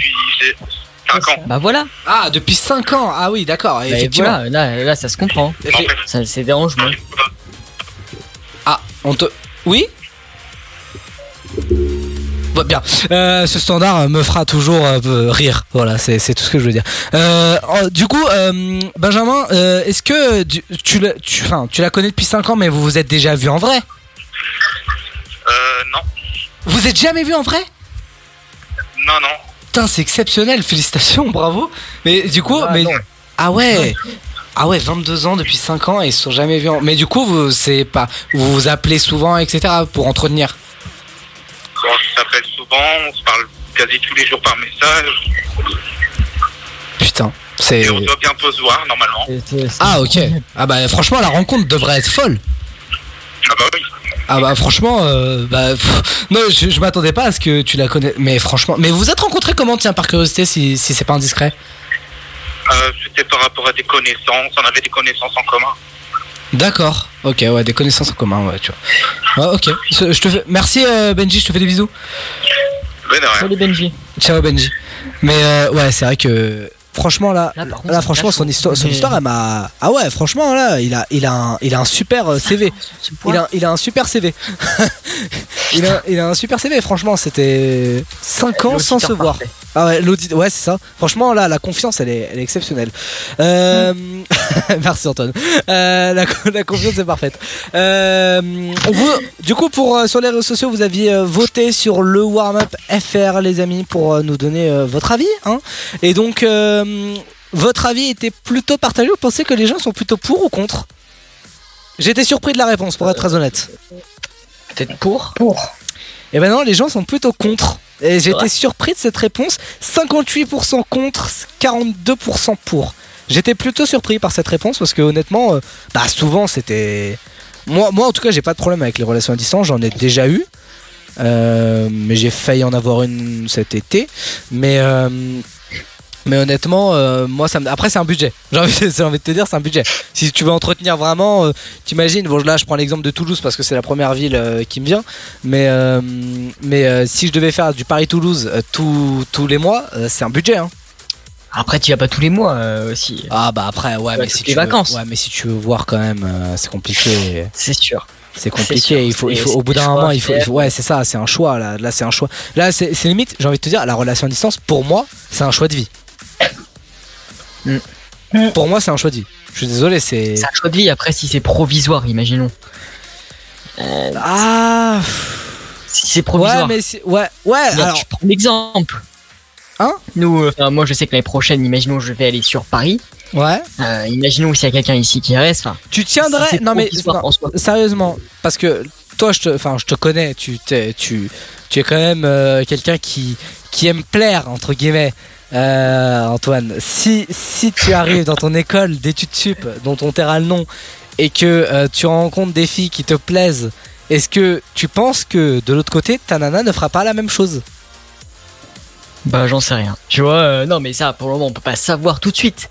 Bah voilà. Ah, depuis 5 ans, ah oui, d'accord, Bah, effectivement. voilà, là, là, ça se comprend. Ça, c'est dérange moins. Ah, on te. Oui? Bon, bien. Euh, ce standard me fera toujours euh, rire. Voilà, c'est c'est tout ce que je veux dire. Euh, oh, du coup, euh, Benjamin, euh, est-ce que tu, tu, la- tu, enfin, tu la connais depuis 5 ans, mais vous vous êtes déjà vu en vrai? Euh, non. Vous êtes jamais vu en vrai? Non, non. Putain, c'est exceptionnel, félicitations, bravo. Mais du coup, mais ah ouais. Ah ouais, 22 ans depuis 5 ans et ils se sont jamais vus. en- Mais du coup, vous c'est pas vous vous appelez souvent etc pour entretenir. On s'appelle souvent, on se parle quasi tous les jours par message. Putain, c'est Et on doit bientôt se voir, normalement. Ah OK. Ah bah franchement, la rencontre devrait être folle. Ah bah oui. Ah bah franchement euh, bah pff, non, je, je m'attendais pas à ce que tu la connais mais franchement, mais vous vous êtes rencontrés comment tiens par curiosité si si c'est pas indiscret? Euh, C'était par rapport à des connaissances, on avait des connaissances en commun. D'accord. OK, ouais, des connaissances en commun, ouais, tu vois. Ouais, OK. Je je te fais merci euh, Benji, je te fais des bisous. Ben de rien. Salut Benji. Ciao Benji. Mais euh, ouais, c'est vrai que franchement là, Là, contre, franchement son histoire, son mais- histoire elle m'a ah ouais, franchement là, il a il a un, il a un super euh, CV. Il a, il a un super CV. il, a, il a un super CV, franchement, c'était 5 ans sans se voir. Ah ouais, l'audit, ouais, c'est ça. Franchement, là, la confiance, elle est, elle est exceptionnelle. Euh, Merci Antoine. Euh, la, la confiance est parfaite. Euh, on du coup, pour sur les réseaux sociaux, vous aviez voté sur le warm up FR, les amis, pour nous donner votre avis. Hein. Et donc, euh, votre avis était plutôt partagé. Vous pensez que les gens sont plutôt pour ou contre? Été surpris de la réponse, pour être très honnête. Peut-être pour? Pour. Et ben non, les gens sont plutôt contre. Et été surpris de cette réponse. 58% contre, 42% pour. J'étais plutôt surpris par cette réponse parce que honnêtement, euh, bah souvent c'était. Moi, moi en tout cas, j'ai pas de problème avec les relations à distance. J'en ai déjà eu. Euh, mais j'ai failli en avoir une cet été. Mais euh, mais honnêtement, euh, moi, ça me... après, c'est un budget. J'ai envie, de te dire, c'est un budget. Si tu veux entretenir vraiment, euh, t'imagines, bon, là, je prends l'exemple de Toulouse parce que c'est la première ville euh, qui me vient. Mais, euh, mais si je devais faire du Paris-Toulouse tous- tous les mois, c'est un budget. Hein. Après, tu vas pas tous les mois aussi. Ah, bah après, ouais, mais si tu veux- vacances. ouais, mais si tu veux voir quand même, c'est compliqué. C'est sûr. C'est sûr, compliqué. il faut, il faut, au bout d'un moment, il faut, il faire. faut- ouais, c'est ça, c'est un choix. Là, là c'est un choix. Là, c'est limite, j'ai envie de te dire, la relation à distance, pour moi, c'est un choix de vie. Pour moi, c'est un choix de vie. Je suis désolé, c'est. C'est un choix de vie. Après, si c'est provisoire, imaginons. Euh, Ah. Si c'est provisoire. Ouais, mais c'est- ouais, ouais. Regarde, Alors, je prends l'exemple. Hein? Nous, euh, moi, je sais que l'année prochaine, imaginons, je vais aller sur Paris. ouais. Euh, imaginons s'il y a quelqu'un ici qui reste. Tu tiendrais. Si non mais non, sérieusement, parce que toi, je te, enfin, je te connais. Tu, t'es- tu, tu es quand même euh, quelqu'un qui, qui aime plaire entre guillemets. Euh, Antoine, si si tu arrives dans ton école d'études sup, dont on taira le nom, et que euh, tu rencontres des filles qui te plaisent, est-ce que tu penses que de l'autre côté, ta nana ne fera pas la même chose? Bah, j'en sais rien. Tu vois, euh, non, mais ça, pour le moment, on peut pas savoir tout de suite.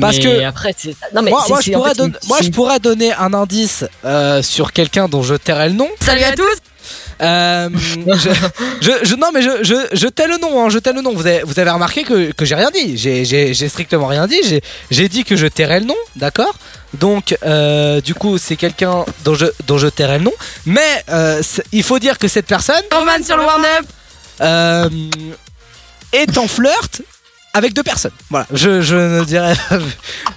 Parce Mais que- après, c'est. Non, mais moi, c'est- moi, je en pourrais fait, c'est don- une- moi, je pourrais donner un indice euh, sur quelqu'un dont je tairai le nom. Salut à tous Euh, je, je, je- non mais je, je, je tais le nom, hein, je tais le nom. Vous avez, vous avez remarqué que, que j'ai rien dit. J'ai, strictement rien dit. J'ai, j'ai dit que je tairais le nom, d'accord? Donc euh, du coup c'est quelqu'un dont je, dont je tairais le nom. Mais euh, il faut dire que cette personne, Roman sur le warm-up. euh, est en flirt avec deux personnes. Voilà, je, je ne dirais,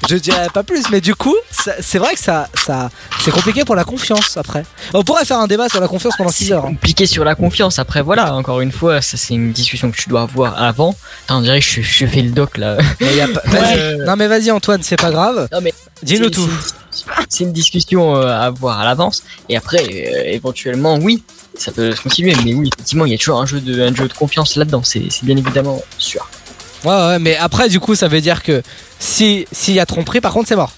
je dirais pas plus, mais du coup, c'est vrai que ça, ça, c'est compliqué pour la confiance après. On pourrait faire un débat sur la confiance pendant 6 heures. hein. compliqué sur la confiance. Après, voilà, encore une fois, ça c'est une discussion que tu dois avoir avant. Attends, on dirait que je, je fais le doc là. Mais y a pas- vas-y. Non mais vas-y Antoine, c'est pas grave. Dis-nous tout. c'est- une discussion euh, à avoir à l'avance. Et après, euh, éventuellement, oui, ça peut se continuer. Mais oui, effectivement, il y a toujours un jeu de, un jeu de confiance là-dedans. C'est bien évidemment sûr. Ouais ouais, mais après du coup ça veut dire que si s'il y a tromperie, par contre c'est mort.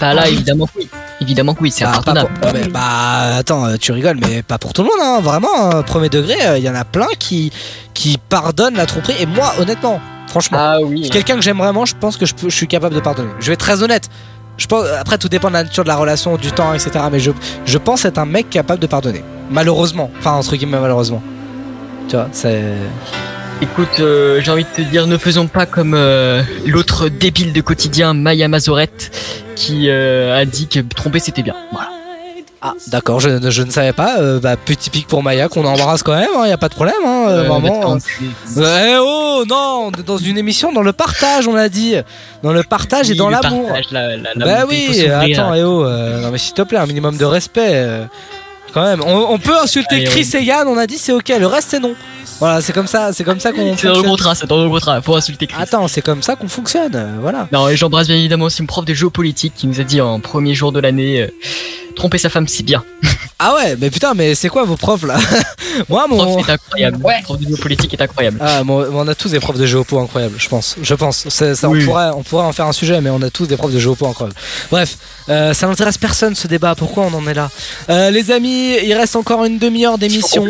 Bah là, évidemment que oui. Évidemment que oui, c'est Bah, impardonnable. pour- mais, bah attends, euh, tu rigoles, mais pas pour tout le monde, hein. vraiment. euh, premier degré, il y en a plein qui qui pardonnent la tromperie. Et moi, honnêtement, franchement, Ah oui. quelqu'un que j'aime vraiment, je pense que je, peux, je suis capable de pardonner. Je vais être très honnête. Je pense, après, tout dépend de la nature de la relation, du temps, etc. Mais je, je pense être un mec capable de pardonner. Malheureusement. Enfin, entre guillemets, malheureusement. Tu vois, c'est. Écoute, euh, j'ai envie de te dire, ne faisons pas comme euh, l'autre débile de quotidien, Maya Mazorette, qui euh, a dit que tromper c'était bien. Voilà. Ah, d'accord, je, je ne savais pas. Bah, petit pic pour Maya qu'on embrasse quand même, il n'y a pas de problème. Hein, vraiment. eh oh, non, on est dans une émission dans le partage, on a dit. Dans le partage et dans l'amour. partage, la- la- bah oui, attends, eh oh, euh, non mais s'il te plaît, un minimum de respect. Quand même, on, on peut insulter Allez, Chris et Yann, on a dit c'est ok, le reste c'est non. Voilà, c'est comme ça, c'est comme ça qu'on. C'est dans le contrat, c'est dans le contrat, faut insulter Chris. Attends, c'est comme ça qu'on fonctionne, euh, voilà. Non, et j'embrasse bien évidemment aussi mon prof de géopolitique qui nous a dit en premier jour de l'année euh, tromper sa femme c'est bien. Ah ouais, mais putain, mais c'est quoi vos profs là Moi, mon. prof est incroyable. Le prof de géopolitique est incroyable. Ah, on a tous des profs de géopo incroyables, je pense. Je pense. C'est- ça, Oui. on, pourrait, on pourrait en faire un sujet, mais on a tous des profs de géopo incroyables. Bref, euh, ça n'intéresse personne ce débat. Pourquoi on en est là? Euh, Les amis, il reste encore une demi-heure d'émission.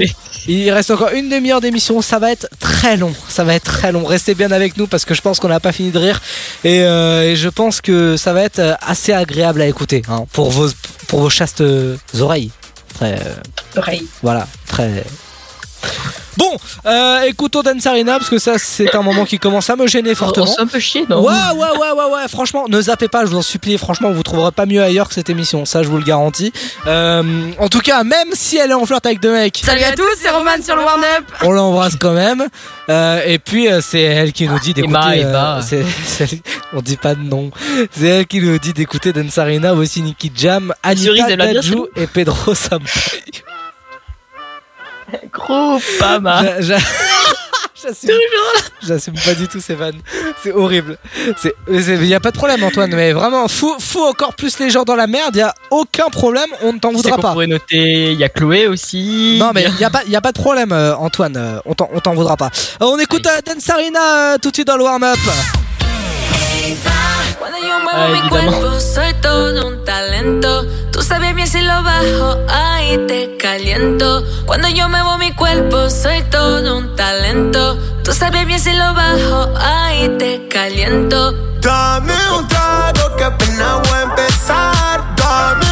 Il reste encore une demi-heure d'émission. Ça va être très long. Ça va être très long. Restez bien avec nous parce que je pense qu'on n'a pas fini de rire. Et, euh, et je pense que ça va être assez agréable à écouter hein, pour, vos, pour vos chastes oreilles. Très. euh, Oreille. voilà, très. Bon, euh, écoutons Dansarina parce que ça c'est un moment qui commence à me gêner fortement. On un peu chier, non Ouais, ouais, ouais, ouais, ouais, franchement, ne zappez pas, je vous en supplie, franchement, vous trouverez pas mieux ailleurs que cette émission, ça je vous le garantis. Euh, en tout cas, même si elle est en flirt avec deux mecs, Salut à tous, c'est Roman sur le Warn Up. on l'embrasse quand même. Euh, et puis euh, c'est elle qui nous dit d'écouter. Euh, on dit pas de nom. C'est elle qui nous dit d'écouter Dansarina, voici Nicky Jam, Anita Dadju et Pedro Sampaio. Gros. J'a- j'a- J'assume, pas du tout ces vannes. C'est horrible. Il y a pas de problème Antoine, mais vraiment, fous, fous encore plus les gens dans la merde. Il y a aucun problème, on ne t'en voudra pas. noter, il y a Chloé aussi. Non mais il y a pas, y a pas de problème euh, Antoine, euh, on t'en, voudra pas. Euh, on écoute Dansarina euh, tout de suite dans le warm up. Cuando yo muevo Ah, mi cuerpo, soy todo un talento. Tú sabes bien si lo bajo, ahí te caliento. Cuando yo muevo mi cuerpo, soy todo un talento. Tú sabes bien si lo bajo, ahí te caliento. Dame un trago que apenas voy a empezar. Dame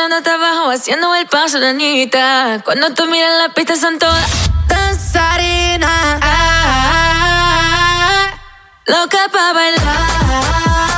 bailando hasta abajo, haciendo el paso de Anita. Cuando tú miras la pista son todas danzarinas. Loca pa' bailar.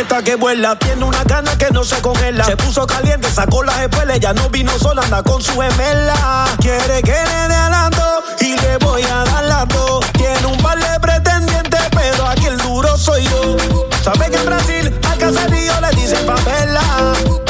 Baby, esta que vuela, tiene una gana que no se congela. Se puso caliente, sacó las espuelas, ya no vino sola, anda con su gemela. Quiere que le dé alando y le voy a dar las dos. Tiene un par de pretendientes, pero aquí el duro soy yo. Sabe que en Brasil a caserío le dicen favela.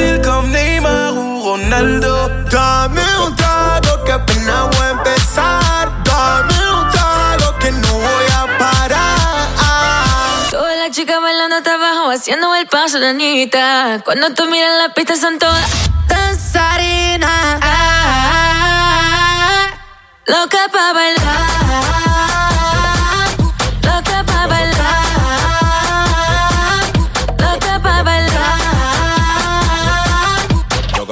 1 au Brésil, comme Neymar ou Ronaldo. Dame un trago que apenas voy a empezar. Dame un trago que no voy a parar. Todas las chicas bailando hasta abajo, haciendo el paso de Anita. Cuando tú miras la pista son todas danzarinas. Loca pa' bailar.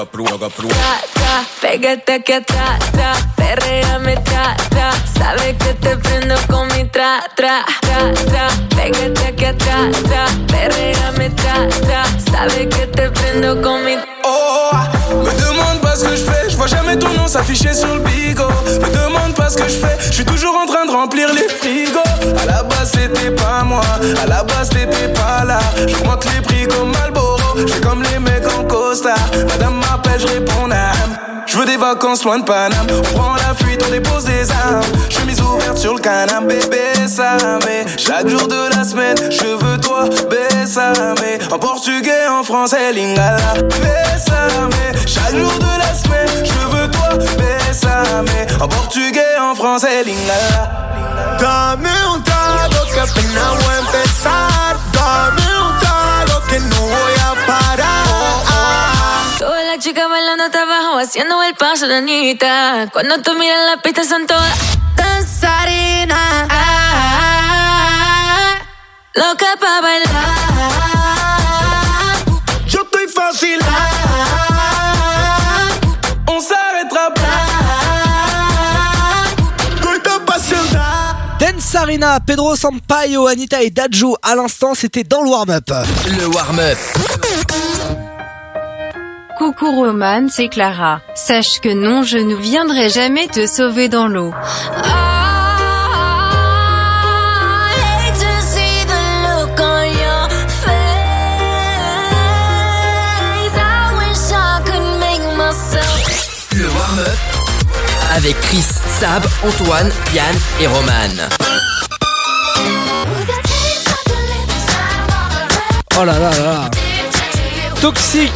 Bailar. Tra, tra, Pégate aquí atrás, tra, perréame tra, tra. Sabes que te prendo con mi tra, tra, tra, tra. Pégate aquí atrás, tra, perréame tra, tra. Sabes que te prendo con mi Oh, me demande pas ce que je fais, je vois jamais ton nom s'afficher sur le bigot. Me demande pas ce que je fais, je suis toujours en train de remplir les frigos. À la base c'était pas moi, à la base t'étais pas là. J'augmente les prix comme Malboro, j'ai comme les mecs en costard. Madame m'appelle, je réponds âme. Je veux des vacances loin de Paname. On prend la fuite, on dépose des armes. Chemise ouverte sur le canapé, mais Chaque jour de la semaine, je veux toi, bésame. En portugais, en français, lingala, bésame. Chaque jour de la semaine, je veux toi, bésame. En portugais, en français, lingala. Dame un abajo, haciendo el paso de Anita. Cuando tú miras la pista son todas danzarinas. Ah, loca pa' bailar. Yo estoy fácil. On s'arrêtera pas. Estoy apasionada. Densarina, Pedro Sampaio, Anita et Dajou à l'instant, c'était dans le warm-up. Le warm-up. Coucou Roman, c'est Clara. Sache que non, je ne viendrai jamais te sauver dans l'eau. Le warm-up. Avec Chris, Sab, Antoine, Yann et Roman. Oh là là là là. Toxique.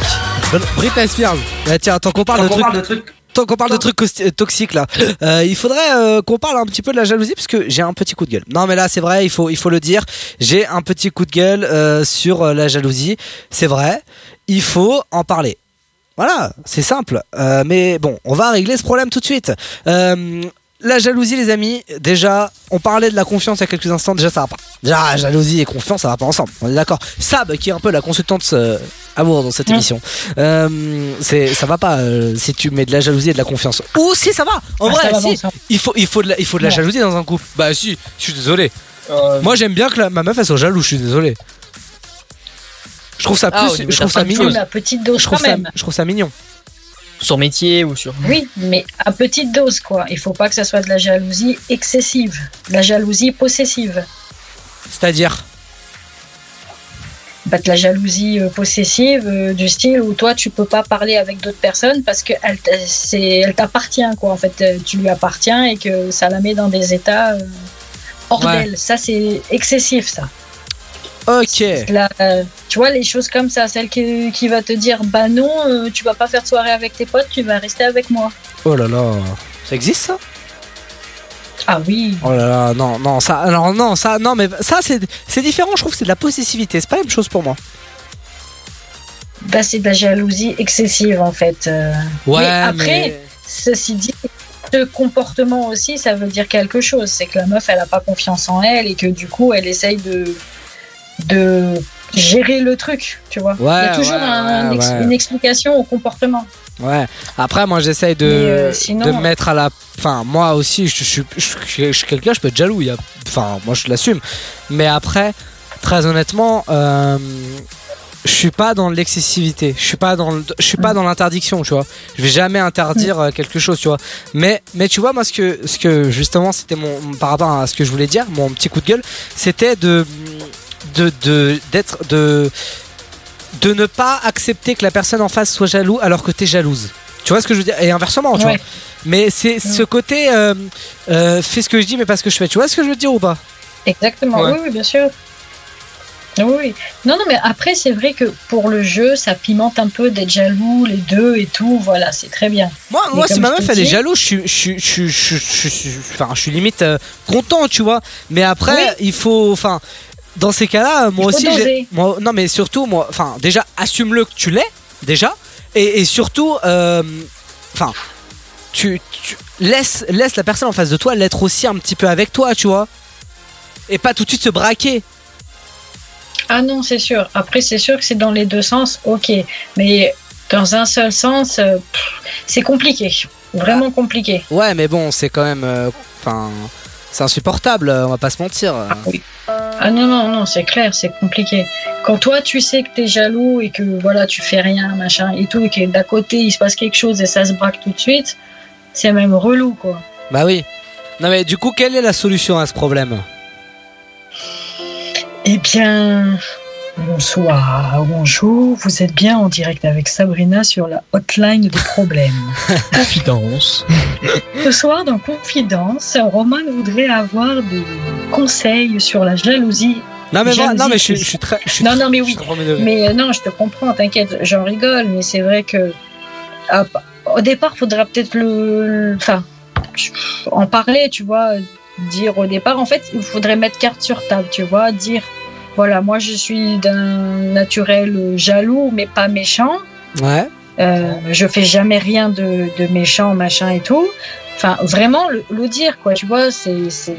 Britney Spears. Ah, tiens, tant qu'on parle, de, trucs, parle de trucs- tant qu'on parle de trucs toxiques là, euh, il faudrait euh, qu'on parle un petit peu de la jalousie parce que j'ai un petit coup de gueule. Non mais là c'est vrai, il faut il faut le dire. J'ai un petit coup de gueule euh, sur la jalousie. C'est vrai, il faut en parler. Voilà, c'est simple. Mais bon, on va régler ce problème tout de suite. La jalousie, les amis, déjà, on parlait de la confiance il y a quelques instants, déjà ça va pas. Déjà, jalousie et confiance, ça va pas ensemble. On est d'accord. Sab, qui est un peu la consultante euh, amour dans cette émission, euh, ça va pas euh, si tu mets de la jalousie et de la confiance. Ou si ça va. En Ah, vrai, va si. Il faut, il faut de la, il faut de la jalousie dans un couple. Bah si, je suis désolé. Moi j'aime bien que la- ma meuf elle soit jalouse, je suis désolé. Je trouve ça Ah, plus, je trouve ça mignon. choses. Mais à petite dose Je trouve quand ça, même. je trouve ça mignon. Sur métier ou sur. Oui, mais à petite dose, quoi. Il faut pas que ça soit de la jalousie excessive, de la jalousie possessive. C'est-à-dire Bah, de la jalousie euh, possessive euh, du style où toi tu peux pas parler avec d'autres personnes parce que elle, t'a- c'est- elle t'appartient quoi. En fait, euh, tu lui appartiens et que ça la met dans des états euh, hors Ouais. d'elle. Ça c'est excessif ça. Ok. Euh, tu vois les choses comme ça, celle qui, qui va te dire bah non, euh, tu vas pas faire soirée avec tes potes, tu vas rester avec moi. Oh là là. Ça existe ça? Ah oui. Oh là là, non, non, ça, alors non, ça, non, mais ça, c'est, c'est différent, je trouve, que c'est de la possessivité, c'est pas la même chose pour moi. Bah, c'est de la jalousie excessive en fait. euh. Ouais, mais après, mais- ceci dit, ce comportement aussi, ça veut dire quelque chose. C'est que la meuf, elle a pas confiance en elle et que du coup, elle essaye de, de gérer le truc, tu vois. Il y a toujours ouais, un ouais, ex- ouais. une explication au comportement. Ouais. Après, moi, j'essaye de, euh, sinon- de me mettre à la. Enfin, moi aussi, je, suis- je, suis- je suis quelqu'un, je peux être jaloux. il y a- Enfin, moi, je l'assume. Mais après, très honnêtement, euh, je suis pas dans l'excessivité. Je suis pas dans, le- je suis pas dans l'interdiction, tu vois. Je vais jamais interdire euh, quelque chose, tu vois. Mais, mais tu vois, moi, ce que, ce que justement, c'était mon par rapport à ce que je voulais dire, mon petit coup de gueule, c'était de, de, de, d'être, de, de ne pas accepter que la personne en face soit jaloux alors que t'es jalouse. Tu vois ce que je veux dire? Et inversement, tu Ouais. vois. Mais c'est ce côté euh, euh, fais ce que je dis, mais pas ce que je fais. Tu vois ce que je veux dire ou pas? Exactement, Ouais. oui, oui, bien sûr. Oui. Non, non, mais après, c'est vrai que pour le jeu, ça pimente un peu d'être jaloux, les deux et tout. Voilà, c'est très bien. Moi, Mais moi si ma meuf elle est jalouse, je suis, je, suis- je, suis- je, suis- je suis- enfin, je suis limite euh, content, tu vois. Mais après, il faut, enfin, dans ces cas-là, moi faut aussi, moi, non, mais surtout, moi, enfin, déjà, assume-le que tu l'es, déjà, et, et surtout, euh, enfin, tu, tu laisse, laisse la personne en face de toi l'être aussi un petit peu avec toi, tu vois, et pas tout de suite se braquer. Ah non, c'est sûr. Après, c'est sûr que c'est dans les deux sens, ok. Mais dans un seul sens, euh, c'est compliqué. Vraiment compliqué. Ouais, mais bon, c'est quand même, euh, enfin, c'est insupportable, on va pas se mentir. Ah non, non, non, c'est clair, c'est compliqué. Quand toi, tu sais que t'es jaloux et que voilà, tu fais rien, machin et tout, et que d'à côté, il se passe quelque chose et ça se braque tout de suite, c'est même relou, quoi. Bah oui. Non mais du coup, quelle est la solution à ce problème? Eh bien, bonsoir, bonjour, vous êtes bien en direct avec Sabrina sur la hotline des problèmes. Confidence. Ce soir, dans Confidence, Roman voudrait avoir des conseils sur la jalousie. Non mais moi, Jalousie non mais je, suis- qui- je suis très, je suis Non, très- non, mais oui. Mais euh, non, je te comprends, t'inquiète, j'en rigole, mais c'est vrai que ah, au départ, faudra peut-être le- enfin, en parler, tu vois, dire au départ. En fait, il faudrait mettre carte sur table, tu vois, dire voilà, moi je suis d'un naturel jaloux, mais pas méchant. Ouais. Euh, je fais jamais rien de, de méchant, machin et tout. Enfin, vraiment le, le dire, quoi. Tu vois, c'est c'est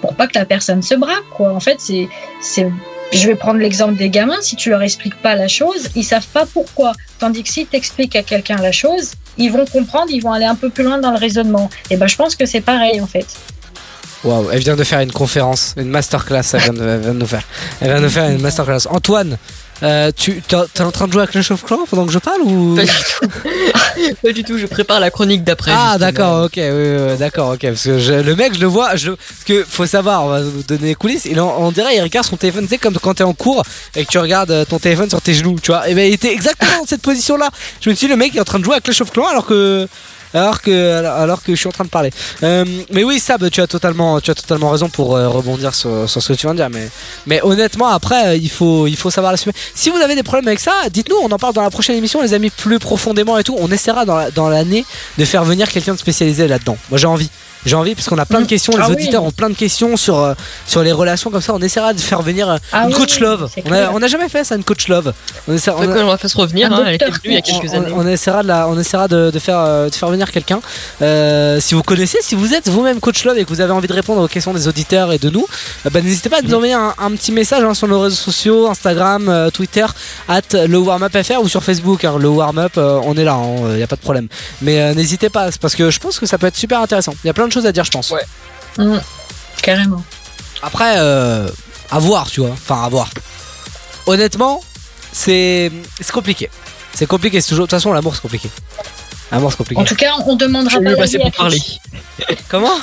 pour pas que la personne se braque, quoi. En fait, c'est c'est. Je vais prendre l'exemple des gamins. Si tu leur expliques pas la chose, ils savent pas pourquoi. Tandis que si tu expliques à quelqu'un la chose, ils vont comprendre, ils vont aller un peu plus loin dans le raisonnement. Et ben, je pense que c'est pareil, en fait. Waouh, elle vient de faire une conférence, une masterclass, elle vient de, elle vient de nous faire. Elle vient de faire une masterclass. Antoine, euh, tu t'es en train de jouer à Clash of Clans pendant que je parle ou? Pas du tout. Pas du tout, je prépare la chronique d'après. Ah d'accord, ok, oui, d'accord, ok. Parce que je- le mec, je le vois, je, parce que faut savoir, on va vous donner les coulisses. Il en- on dirait, il regarde son téléphone, tu sais, comme quand t'es en cours et que tu regardes euh, ton téléphone sur tes genoux, tu vois. Et ben il était exactement dans cette position-là. Je me suis dit, le mec est en train de jouer à Clash of Clans alors que. Alors que, je suis en train de parler. Euh, mais oui, Sab, tu as totalement, tu as totalement raison pour euh, rebondir sur, ce que tu viens de dire. Mais, honnêtement, après, euh, il faut, il faut savoir. Si vous avez des problèmes avec ça, dites-nous. On en parle dans la prochaine émission, les amis, plus profondément et tout. On essaiera dans l'année de faire venir quelqu'un de spécialisé là-dedans. Moi, j'ai envie. J'ai envie parce qu'on a plein de questions, les Ah oui. auditeurs ont plein de questions sur, euh, sur les relations comme ça. On essaiera de faire venir euh, Ah une oui, coach love. On a, clair. on a jamais fait ça, une coach love. On qu'on la fasse revenir, hein, elle était venue il y a quelques on, années. on essaiera de, la- on essaiera de, de faire, euh, de faire venir quelqu'un. Euh, si vous connaissez, si vous êtes vous-même coach love et que vous avez envie de répondre aux questions des auditeurs et de nous, euh, bah, n'hésitez pas à nous envoyer un, un petit message hein, sur nos réseaux sociaux, Instagram, euh, Twitter, at le warm up fr ou sur Facebook. hein, le warm up, euh, on est là, il n'y a pas de problème. Mais euh, n'hésitez pas, parce que je pense que ça peut être super intéressant. Il y a plein de choses à dire, je pense. Ouais. Mm, carrément. Après, euh, à voir, tu vois. Enfin, à voir. Honnêtement, c'est c'est compliqué. C'est compliqué, c'est toujours. De toute façon, l'amour, c'est compliqué. L'amour, c'est compliqué. En tout cas, on demandera Je pas vais la passer pour parler. Comment?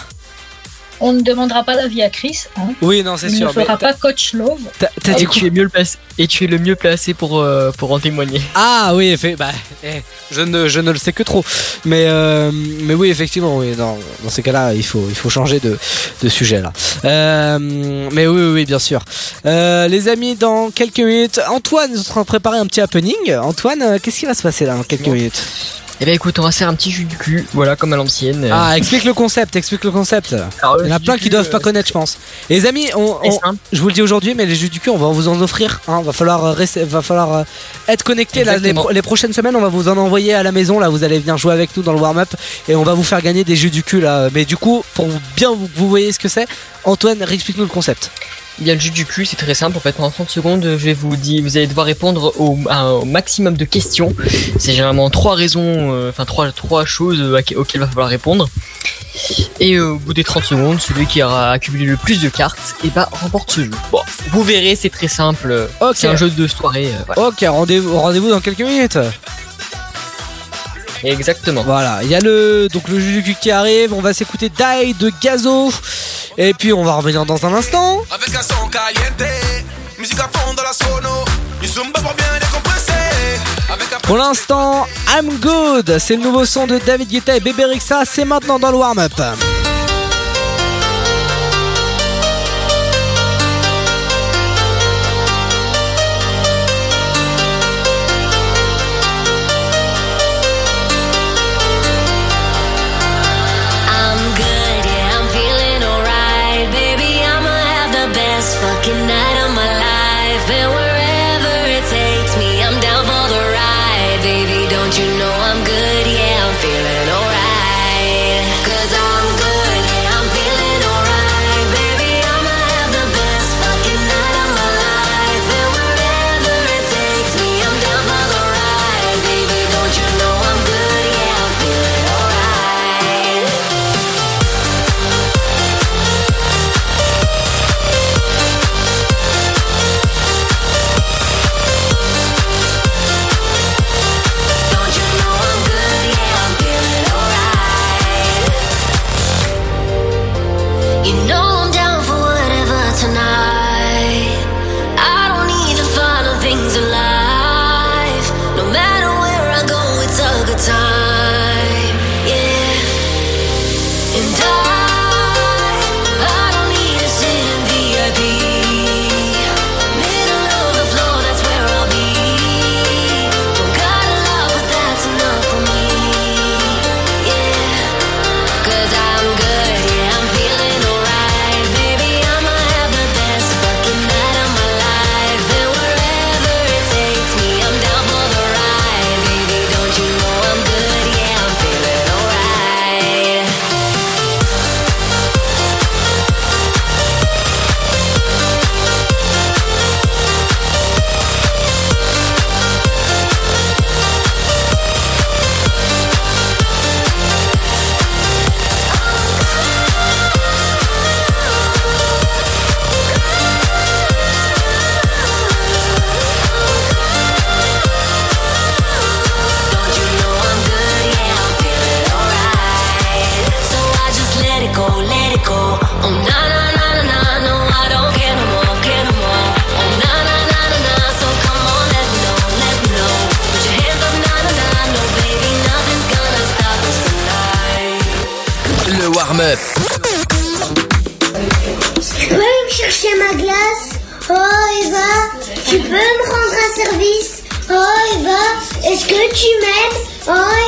On ne demandera pas l'avis à Chris. Hein. Oui, non, c'est sûr. ne fera pas coach love. t'as- t'as dit Et quoi tu es mieux le placé. Et tu es le mieux placé pour euh, pour en témoigner. Ah oui, fait, bah, eh, je, ne, je ne le sais que trop. Mais, euh, mais oui, effectivement, oui, dans, dans ces cas-là, il faut, il faut changer de, de sujet là. Euh, mais oui, oui, oui, bien sûr. Euh, les amis, dans quelques minutes, Antoine est en train de préparer un petit happening. Antoine, qu'est-ce qui va se passer là dans quelques minutes? Eh ben écoute, on va faire un petit jus du cul, voilà, comme à l'ancienne. euh. Ah, explique le concept, explique le concept. Alors, le Il y en a plein qui cul, doivent pas euh, connaître, je pense. Les amis, on, on- je vous le dis aujourd'hui, mais les jus du cul, on va vous en offrir. Hein. Va falloir, euh, rester- va falloir euh, être connecté. Là, les, prochaines semaines, on va vous en envoyer à la maison. Là, vous allez venir jouer avec nous dans le warm-up et on va vous faire gagner des jus du cul. Là. Mais du coup, pour bien vous, vous voyez ce que c'est, Antoine, explique-nous le concept. Bien le jus du cul, c'est très simple. En fait, pendant 30 secondes, je vais vous dire, vous allez devoir répondre au, à un- au maximum de questions. C'est généralement trois raisons, euh, enfin trois, trois choses euh, auxquelles il va falloir répondre. Et euh, au bout des 30 secondes, celui qui aura accumulé le plus de cartes, et bah remporte ce jeu. Bon, vous verrez, c'est très simple. C'est un jeu de soirée. euh, voilà. Ok, rendez-vous rendez dans quelques minutes. Exactement. Voilà, il y a le donc le jus du cul qui arrive. On va s'écouter Die de Gazo. Et puis on va revenir dans un instant. Avec un son caliente, musique à fond dans la sono, du zumba pour bien décompresser. Avec un Pour l'instant, I'm Good, c'est le nouveau son de David Guetta et Bébé Rixa, c'est maintenant dans le warm-up.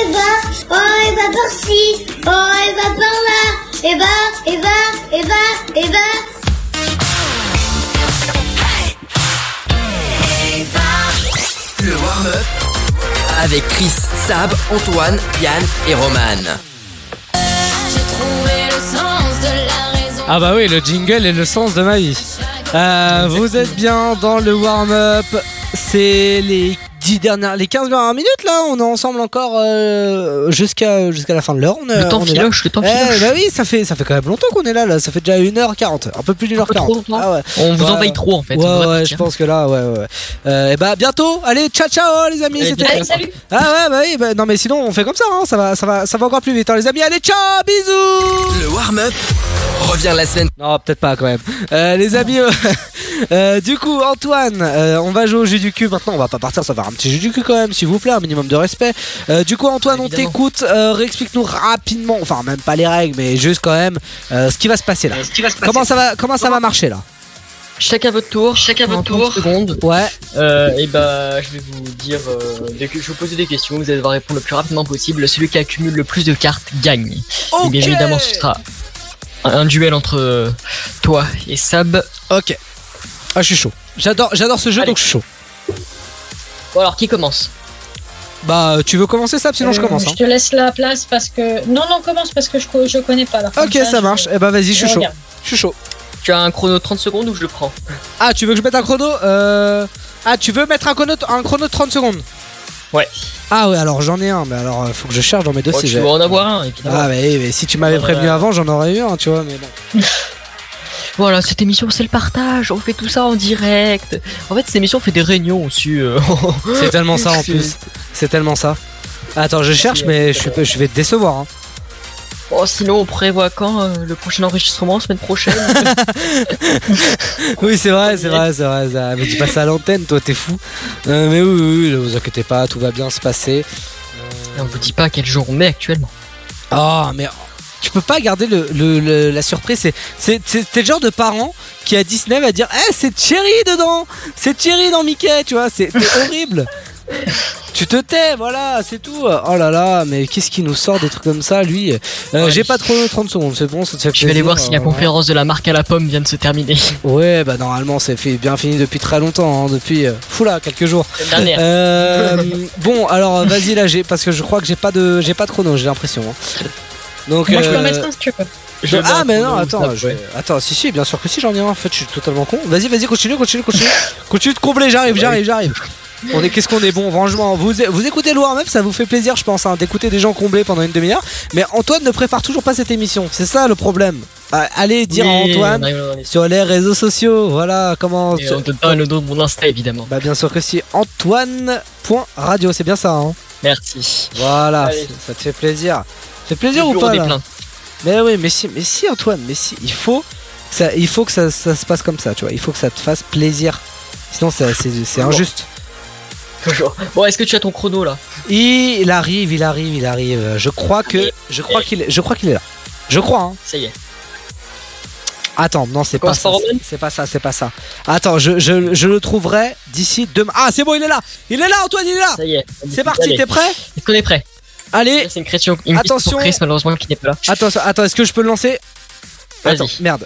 Oh Eva, oh Eva par-ci, oh Eva par-là Eva, Eva, Eva, Eva Le warm-up avec Chris, Sab, Antoine, Yann et Roman. Ah bah oui, le jingle est le sens de ma vie. Euh, vous êtes bien dans le warm-up. C'est les 10 dernières, les 15 dernières minutes là. On est ensemble encore euh, jusqu'à jusqu'à la fin de l'heure. On est- Le temps on filoche, le temps Eh, bah oui, ça fait ça fait quand même longtemps qu'on est là. là. Ça fait déjà 1h40, un peu plus d'une heure peu trop 40. longtemps. Ah ouais. On vous Ouais, envahit trop, en fait, Ouais, ouais, je pense que là, ouais, ouais. Euh, et bah bientôt. Allez, ciao ciao les amis. Allez, C'était. Salut. Ah ouais, bah oui. bah, non mais sinon on fait comme ça. hein. Ça va, ça va, ça va encore plus vite. hein, les amis, allez, ciao, bisous. Le warm-up revient la semaine. Non, peut-être pas quand même. Euh, les amis, euh, du coup, Antoine, euh, on va jouer au jeu du cul maintenant. On va pas partir sans faire un petit jeu du cul quand même, s'il vous plaît, un minimum de respect. Euh, du coup, Antoine, on Évidemment. t'écoute. Euh, Réexplique-nous rapidement, enfin même pas les règles, mais juste quand même euh, ce qui va se passer là. Comment ça va, comment ça va marcher là Chacun votre tour, chacun votre tour. secondes. Ouais. Euh, et bah, je vais vous dire, euh, des- je vais vous poser des questions. Vous allez devoir répondre le plus rapidement possible. Celui qui accumule le plus de cartes gagne. Et bien évidemment, ce sera un, un duel entre toi et Sab. Ok. Ah, je suis chaud. J'adore, j'adore ce jeu, donc je suis chaud. Bon alors, qui commence? Bah, tu veux commencer ça, sinon je Euh, commence. hein. Je te laisse la place parce que. Non, non, commence parce que je, je connais pas la fin. Ok, ça marche. Eh bah, vas-y, je suis chaud. Je suis chaud. Tu as un chrono de 30 secondes ou je le prends? Ah, tu veux que je mette un chrono? Euh... Ah, tu veux mettre un chrono, un chrono de 30 secondes? Ouais. Ah ouais, alors j'en ai un, mais alors euh, faut que je cherche dans mes Oh, dossiers. tu j'ai- vas en avoir un, évidemment. Ah mais, mais si tu m'avais prévenu avant, j'en aurais eu un, tu vois, mais bon. Voilà, cette émission c'est le partage, on fait tout ça en direct. En fait, cette émission on fait des réunions aussi. euh. C'est tellement ça en plus. C'est tellement ça. Attends, je cherche, mais je, suis, je vais te décevoir. hein. Oh, sinon on prévoit quand euh, le prochain enregistrement, semaine prochaine? Oui, c'est vrai, c'est vrai, c'est vrai. ça- Mais tu passes à l'antenne, toi, t'es fou. Euh, mais oui, oui, oui, ne vous inquiétez pas, tout va bien se passer. On vous dit pas quel jour on met actuellement. Ah, mais tu peux pas garder le, le- le- la surprise. C'est, c'est, le genre de parent qui à Disney va dire Eh, c'est Cherry dedans C'est Cherry dans Mickey, tu vois, c'est horrible Tu te tais, voilà, c'est tout. Oh là là, mais qu'est-ce qui nous sort des trucs comme ça, lui? Euh, J'ai pas de chrono 30 secondes, c'est bon, ça te fait Je vais aller voir si la euh, conférence de la marque à la pomme vient de se terminer. Ouais, bah normalement c'est fait bien fini depuis très longtemps, hein, depuis euh, foula quelques jours. Euh, bon, alors vas-y là, j'ai parce que je crois que j'ai pas de j'ai pas de chrono, j'ai l'impression. hein. Donc Moi, je peux euh, en mettre un si tu veux. Je ah mais non, attends, un, je- ouais. attends, si si, bien sûr que si, j'en ai un. En fait, je suis totalement con. Vas-y, vas-y, continue, continue, continue, continue de combler. J'arrive, j'arrive, j'arrive. On est, qu'est-ce qu'on est bon, franchement. Vous, vous écoutez le warm-up, ça vous fait plaisir, je pense, hein, d'écouter des gens combler pendant une demi-heure. Mais Antoine ne prépare toujours pas cette émission. C'est ça le problème. Bah, allez dire à Antoine sur les réseaux sociaux. Voilà comment. Et on te donne le nom de mon Insta évidemment. Bah bien sûr que si. Antoine.radio, c'est bien ça. Hein Merci. voilà, Allez. ça te fait plaisir. Fait plaisir ou pas des là plaintes. Mais oui, mais si, mais si Antoine, mais si, il faut, que ça, il faut que ça, ça se passe comme ça, tu vois. Il faut que ça te fasse plaisir. Sinon, c'est c'est injuste. Toujours. Bon, est-ce que tu as ton chrono là? Il arrive, il arrive, il arrive. Je crois que, je crois qu'il, est- je crois qu'il est là. Je crois. Hein. Ça y est. Attends, non, c'est pas ça. C'est pas ça, c'est pas ça. Attends, je, je, je le trouverai d'ici demain. Ah, c'est bon, il est là. Il est là, Antoine, il est là. Ça y est. C'est parti, t'es prêt? Est-ce qu'on est prêt? Allez. C'est une question. Une Attention. pour Chris malheureusement qui n'est pas là. Attends, attends, est-ce que je peux le lancer Vas-y. Attends, merde.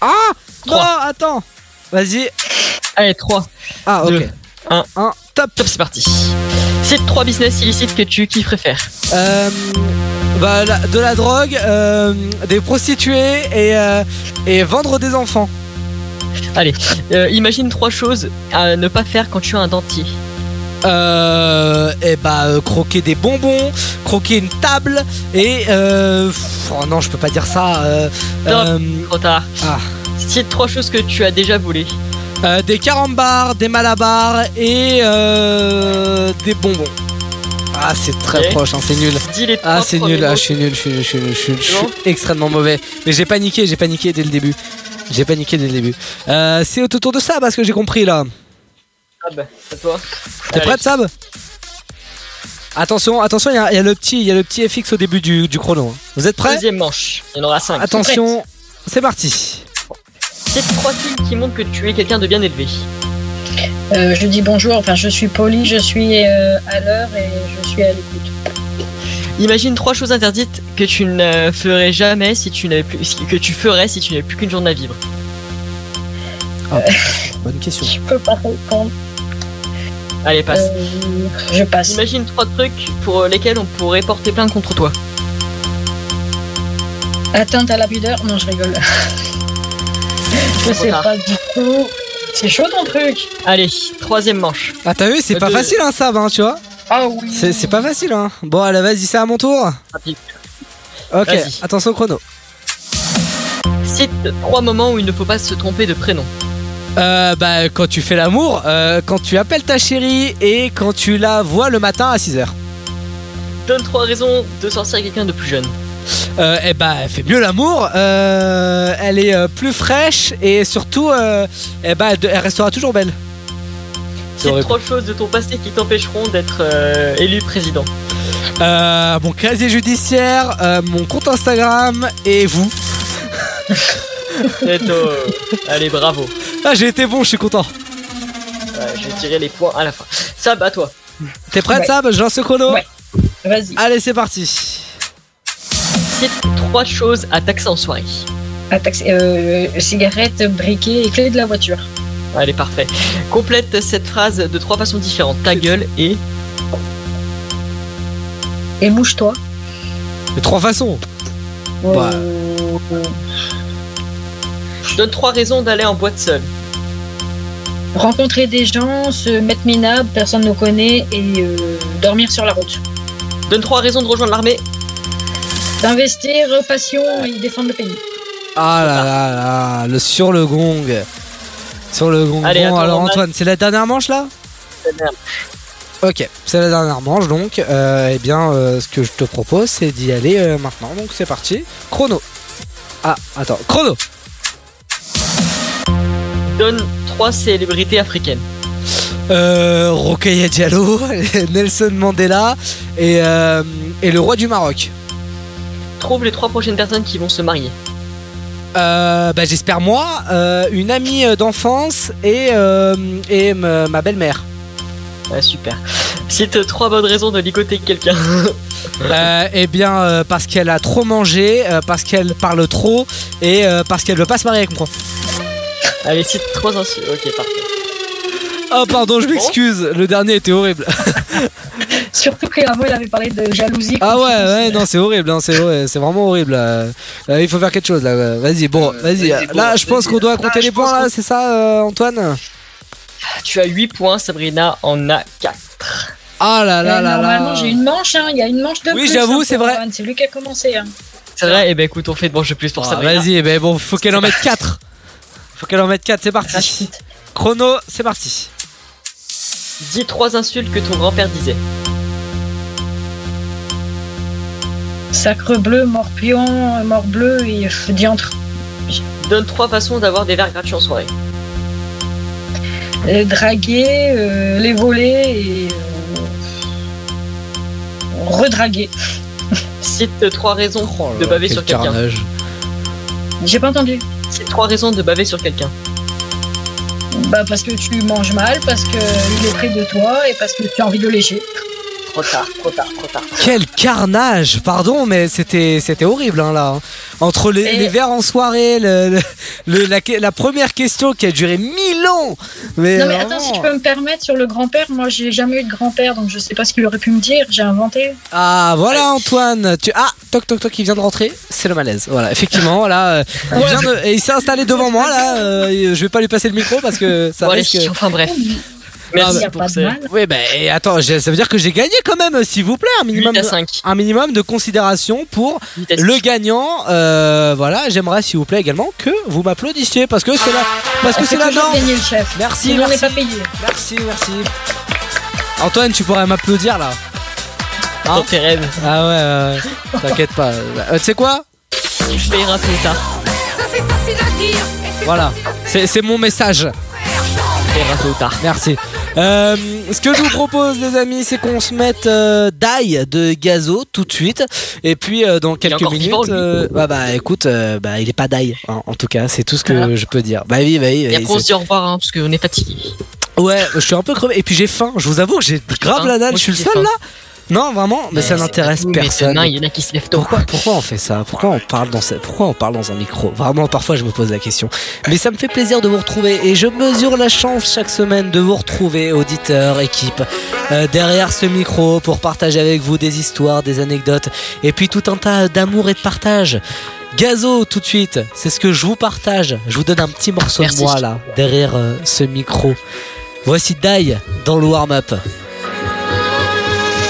Ah Non, Trois. attends. Vas-y. Allez, 3. Ah, ok. 1. 1. Top. Top, c'est parti. C'est trois business illicites que tu qui préfères. Euh, bah, la- de la drogue, euh, des prostituées et, euh, et vendre des enfants. Allez, euh, imagine trois choses à ne pas faire quand tu as un dentier. Euh, et bah euh, croquer des bonbons, croquer une table et euh, pff, oh non je peux pas dire ça. euh, euh, Trop tard. ah. C'est trois choses que tu as déjà volées. Euh, des carambars, des malabars et euh, des bonbons. Ah c'est très Ok. proche, hein, c'est nul. Dis les trois Ah c'est premiers nul, ah, mots. je suis nul, je suis nul, je suis nul, je suis, je suis Non extrêmement mauvais. Mais j'ai paniqué, j'ai paniqué dès le début. J'ai paniqué dès le début. Euh, c'est autour de ça parce que j'ai compris là. Ah bah, c'est à toi. T'es prête Sab? Attention, attention, il y, a- il y a le petit, il y a le petit FX au début du, du chrono. Vous êtes prêts? Deuxième manche. Il y en aura 5. Attention, c'est parti. C'est trois signes qui montrent que tu es quelqu'un de bien élevé. Euh, je dis bonjour, enfin je suis poli, je suis euh, à l'heure et je suis à l'écoute. Imagine trois choses interdites que tu ne ferais jamais si tu n'avais plus, que tu ferais si tu n'avais plus qu'une journée à vivre. Bonne question. Je peux pas répondre. Allez, passe. Euh, je passe. Imagine trois trucs pour lesquels on pourrait porter plainte contre toi. Atteinte à la pudeur Non, je rigole. je sais tard. pas du tout. C'est chaud ton truc. Allez, troisième manche. Ah t'as vu, c'est pas Deux. facile hein Sab, hein, tu vois Ah oui. C'est pas facile hein. Bon allez vas-y, c'est à mon tour. Rapide. Ok, attention chrono. Cite trois moments où il ne faut pas se tromper de prénom. Euh, bah quand tu fais l'amour, euh, quand tu appelles ta chérie et quand tu la vois le matin à 6h. Donne trois raisons de sortir avec quelqu'un de plus jeune. Euh, et bah elle fait mieux l'amour, euh, elle est euh, plus fraîche et surtout euh, eh bah, elle elle restera toujours belle. Cite trois choses de ton passé qui t'empêcheront d'être euh, élu président. Euh, mon casier judiciaire, euh, mon compte Instagram et vous. Allez, bravo. Ah j'ai été bon, je suis content. Ouais, je vais tirer les points à la fin. Sab, à toi. T'es prête Ouais. Sab Je lance le chrono Ouais. Vas-y. Allez c'est parti. Cite trois choses à taxer en soirée. Attaque, euh, cigarette, briquet et clé de la voiture. Allez, parfait. Complète cette phrase de trois façons différentes. Ta gueule et... Et mouche-toi. De trois façons. Bah. Donne trois raisons d'aller en boîte seule. rencontrer des gens, se mettre minable, personne ne nous connaît et euh, dormir sur la route. Donne trois raisons de rejoindre l'armée. D'investir, passion et défendre le pays. Ah là là là, le sur le gong. Sur le gong. Allez, bon, attends, alors. Antoine, c'est la dernière manche là? Ok, c'est la dernière manche donc. Euh, eh bien, euh, ce que je te propose, c'est d'y aller euh, maintenant. Donc c'est parti. Chrono. Ah, attends, chrono. Donne trois célébrités africaines. Euh, Rokhaya Diallo, Nelson Mandela et, euh, et le roi du Maroc. Trouve les trois prochaines personnes qui vont se marier. Euh, bah, j'espère moi, euh, une amie d'enfance et, euh, et ma belle-mère. Super. Cite trois bonnes raisons de ligoter quelqu'un. Euh, eh bien, euh, parce qu'elle a trop mangé, euh, parce qu'elle parle trop et euh, parce qu'elle veut pas se marier avec moi. Allez, cite trois insultes. Ok, parfait. Oh, pardon, je m'excuse, le dernier était horrible. Surtout qu'avant il avait parlé de jalousie. Ah ouais, ouais, non, c'est horrible, hein, c'est c'est vraiment horrible. euh. Euh, il faut faire quelque chose là. euh, Vas-y, bon, vas-y. vas-y, Là, je pense qu'on doit Là, compter les points là, c'est ça, euh, Antoine? Tu as 8 points, Sabrina en a 4. Ah là là Euh, là normalement là. j'ai une manche, hein. il y a une manche de Oui, plus. j'avoue, hein, c'est vrai. C'est lui qui a commencé. Hein. C'est vrai, et ben écoute, on fait de manche de plus pour Ah, Sabrina. Vas-y, ben bon, faut qu'elle en mette 4. Faut qu'elle en mette 4, c'est parti. Chrono, c'est parti. Dis trois insultes que ton grand-père disait. Sacre bleu, morpion, mort bleu et diantre. Donne trois façons d'avoir des verres gratuits en soirée. Draguer, euh, les voler et euh, redraguer. Cite trois raisons Oh de baver sur quelqu'un. J'ai pas entendu. Cite trois raisons de baver sur quelqu'un. Bah parce que tu manges mal, parce que il est près de toi et parce que tu as envie de lécher. Trop tard, trop tard, trop tard. Quel carnage Pardon, mais c'était c'était horrible hein, là. hein. Entre les, Et- les verres en soirée, le, le- le- la, la première question qui a duré mille ans. Mais, non mais attends, si tu peux me permettre sur le grand-père, moi j'ai jamais eu de grand-père donc je sais pas ce qu'il aurait pu me dire, j'ai inventé. Ah voilà Antoine, tu ah toc toc toc il vient de rentrer, c'est le malaise. Voilà effectivement voilà, euh, il, vient de- et il s'est installé devant moi là. euh, je vais pas lui passer le micro parce que ça Bon, risque. enfin bref. Ah, Merci bah, pour ça. Oui, bah et attends, ça veut dire que j'ai gagné quand même, s'il vous plaît, un minimum, 8 à de, 5. un minimum de considération pour le gagnant. Euh, voilà, j'aimerais s'il vous plaît également que vous m'applaudissiez parce que c'est la, parce que On c'est la norme. chef. Merci, on merci. n'est pas payé. Merci, merci. Antoine, tu pourrais m'applaudir là. Hein Dans tes rêves. Ah ouais, ouais, t'inquiète pas. Euh, tu sais quoi? Je payerai peu tard. Voilà, c'est mon message. Merci. Euh, ce que je vous propose, les amis, c'est qu'on se mette euh, Die de Gazo tout de suite. Et puis, euh, dans quelques minutes. vivant, bah, bah, écoute, bah, il est pas Die. hein, en tout cas, c'est tout ce que Voilà. je peux dire. Bah oui, bah oui. Et après, on se dit au revoir, hein, parce qu'on est fatigué. Ouais, je suis un peu crevé. Et puis j'ai faim. Je vous avoue j'ai grave la dalle. Je suis le seul là. Non, vraiment, mais, ça n'intéresse personne. il y en a qui se lèvent tôt. Pourquoi, pourquoi on fait ça? Pourquoi on parle dans ce- pourquoi on parle dans un micro? Vraiment, parfois je me pose la question. Mais ça me fait plaisir de vous retrouver et je mesure la chance chaque semaine de vous retrouver, auditeurs, équipe, euh, derrière ce micro pour partager avec vous des histoires, des anecdotes et puis tout un tas d'amour et de partage. Gazo, tout de suite, c'est ce que je vous partage. Je vous donne un petit morceau Merci. de moi là, derrière euh, ce micro. Voici Die dans le warm-up.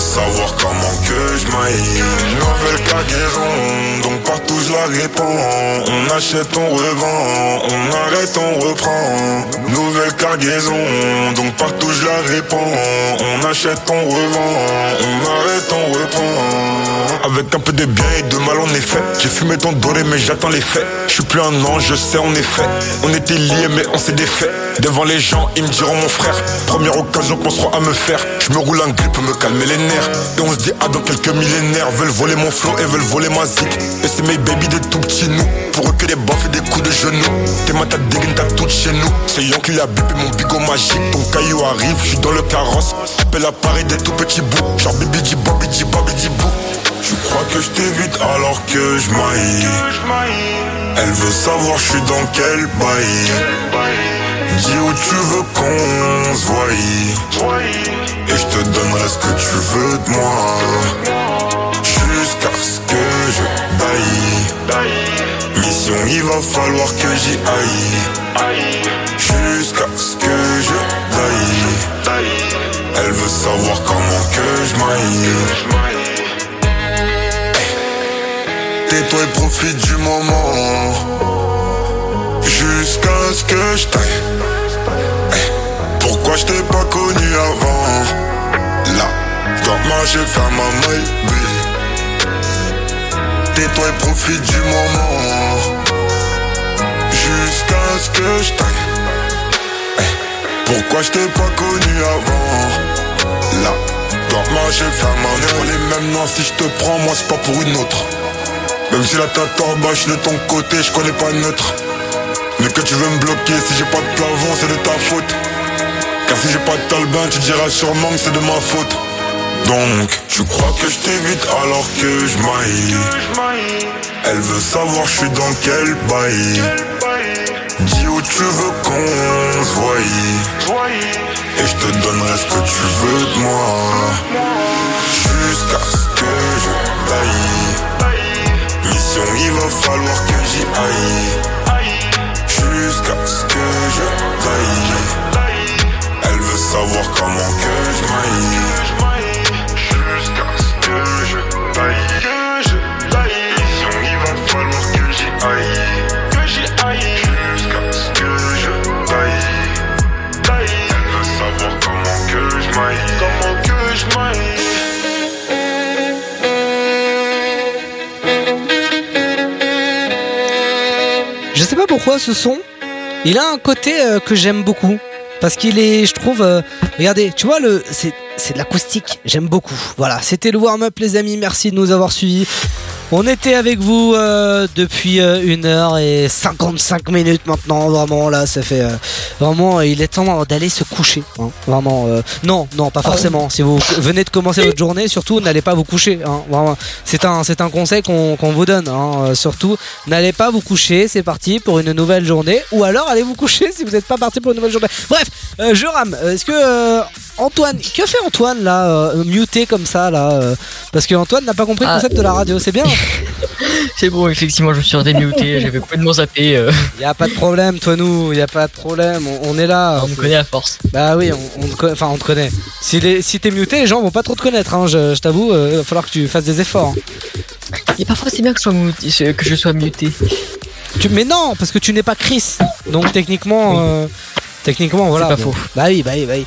savoir comment que je maille. Nouvelle cargaison, donc partout je la répands On achète, on revend, on arrête, on reprend. Nouvelle cargaison, donc partout je la répands On achète, on revend, on arrête, on reprend. Avec un peu de bien et de mal en effet J'ai fumé ton doré mais j'attends les faits. Je suis plus un ange, je sais en effet On était liés mais on s'est défait. Devant les gens, ils me diront mon frère. Première occasion qu'on sera à me faire. Je me roule un grip me calmer les Et on se dit ah dans quelques millénaires Veulent voler mon flow et veulent voler ma zik. Et c'est mes baby des tout petits nous. Pour eux que des baffes et des coups de genoux. T'es ma tête dégaine t'as tout chez nous. C'est Yon qui l'a bip et mon bigot magique. Ton caillou arrive, je suis dans le carrosse. Appelle à Paris des tout petits bouts. Genre bibi di bobi di bobi di bou. Tu crois que je t'évite alors que je maille. Elle veut savoir je suis dans quel bail. Dis où tu veux qu'on se voie Et je te donnerai ce que tu veux de moi. Jusqu'à ce que je taille Mission il va falloir que j'y aille. Jusqu'à ce que je taille Elle veut savoir comment que je maille. Tais-toi et profite du moment. Jusqu'à ce que je taille Pourquoi je t'ai pas connu avant. Là, dans ma j'ai fait ma maille Tais-toi et profite du moment. Jusqu'à ce que je taille Eh, Pourquoi je t'ai pas connu avant? Là, dans ma j'ai fait ma On les mêmes noms si je te prends moi c'est pas pour une autre. Même si la tête en bas, je de ton côté, je connais pas neutre. Mais que tu veux me bloquer, si j'ai pas de plafond, c'est de ta faute. Car si j'ai pas de talbin, tu diras sûrement que c'est de ma faute. Donc, tu crois que je t'évite alors que je maille. Elle veut savoir je suis dans quel bail. Dis où tu veux qu'on se. Et je te donnerai ce que tu veux de moi. Jusqu'à ce que je taille. Mission, il va falloir que j'y aille. Jusqu'à ce que je taille. Savoir comment que je maille. Jusqu'à ce que je taille. Que je taille. Mission, il va falloir que j'y aille. Que j'y aille. Jusqu'à ce que je taille. Taille. Elle veut savoir comment que je maille. Comment que je maille. Je sais pas pourquoi ce son, il a un côté euh, que j'aime beaucoup. Parce qu'il est, je trouve, euh, regardez, tu vois, le, c'est, c'est de l'acoustique, j'aime beaucoup. Voilà, c'était le warm-up les amis, merci de nous avoir suivis. On était avec vous euh, depuis euh, une heure et 55 minutes maintenant, vraiment là, ça fait euh, vraiment, il est temps d'aller se coucher, hein, vraiment. euh, non, non, pas forcément. Si vous venez de commencer votre journée, surtout n'allez pas vous coucher. Hein. C'est un, c'est un conseil qu'on vous donne. Hein, euh, surtout, n'allez pas vous coucher. C'est parti pour une nouvelle journée, ou alors allez vous coucher si vous n'êtes pas parti pour une nouvelle journée. Bref, euh, je rame. Est-ce que euh, Antoine, que fait Antoine là, euh, muté comme ça là euh, Parce que Antoine n'a pas compris le Ah. concept de la radio, c'est bien. C'est bon, effectivement, je me suis redémuté, j'avais complètement zappé. euh. Y a pas de problème, toi nous, y a pas de problème, on, on est là. On me connaît à force. Bah oui, on, on te co- enfin on te connaît. Si, les- si t'es muté, les gens vont pas trop te connaître, hein, je, je t'avoue, il va falloir que tu fasses des efforts. Et parfois, c'est bien que je sois muté. Que je sois muté. Tu, mais non, parce que tu n'es pas Chris, donc techniquement, euh, techniquement voilà. pas bon. faux. Bah oui, bah oui, bah oui.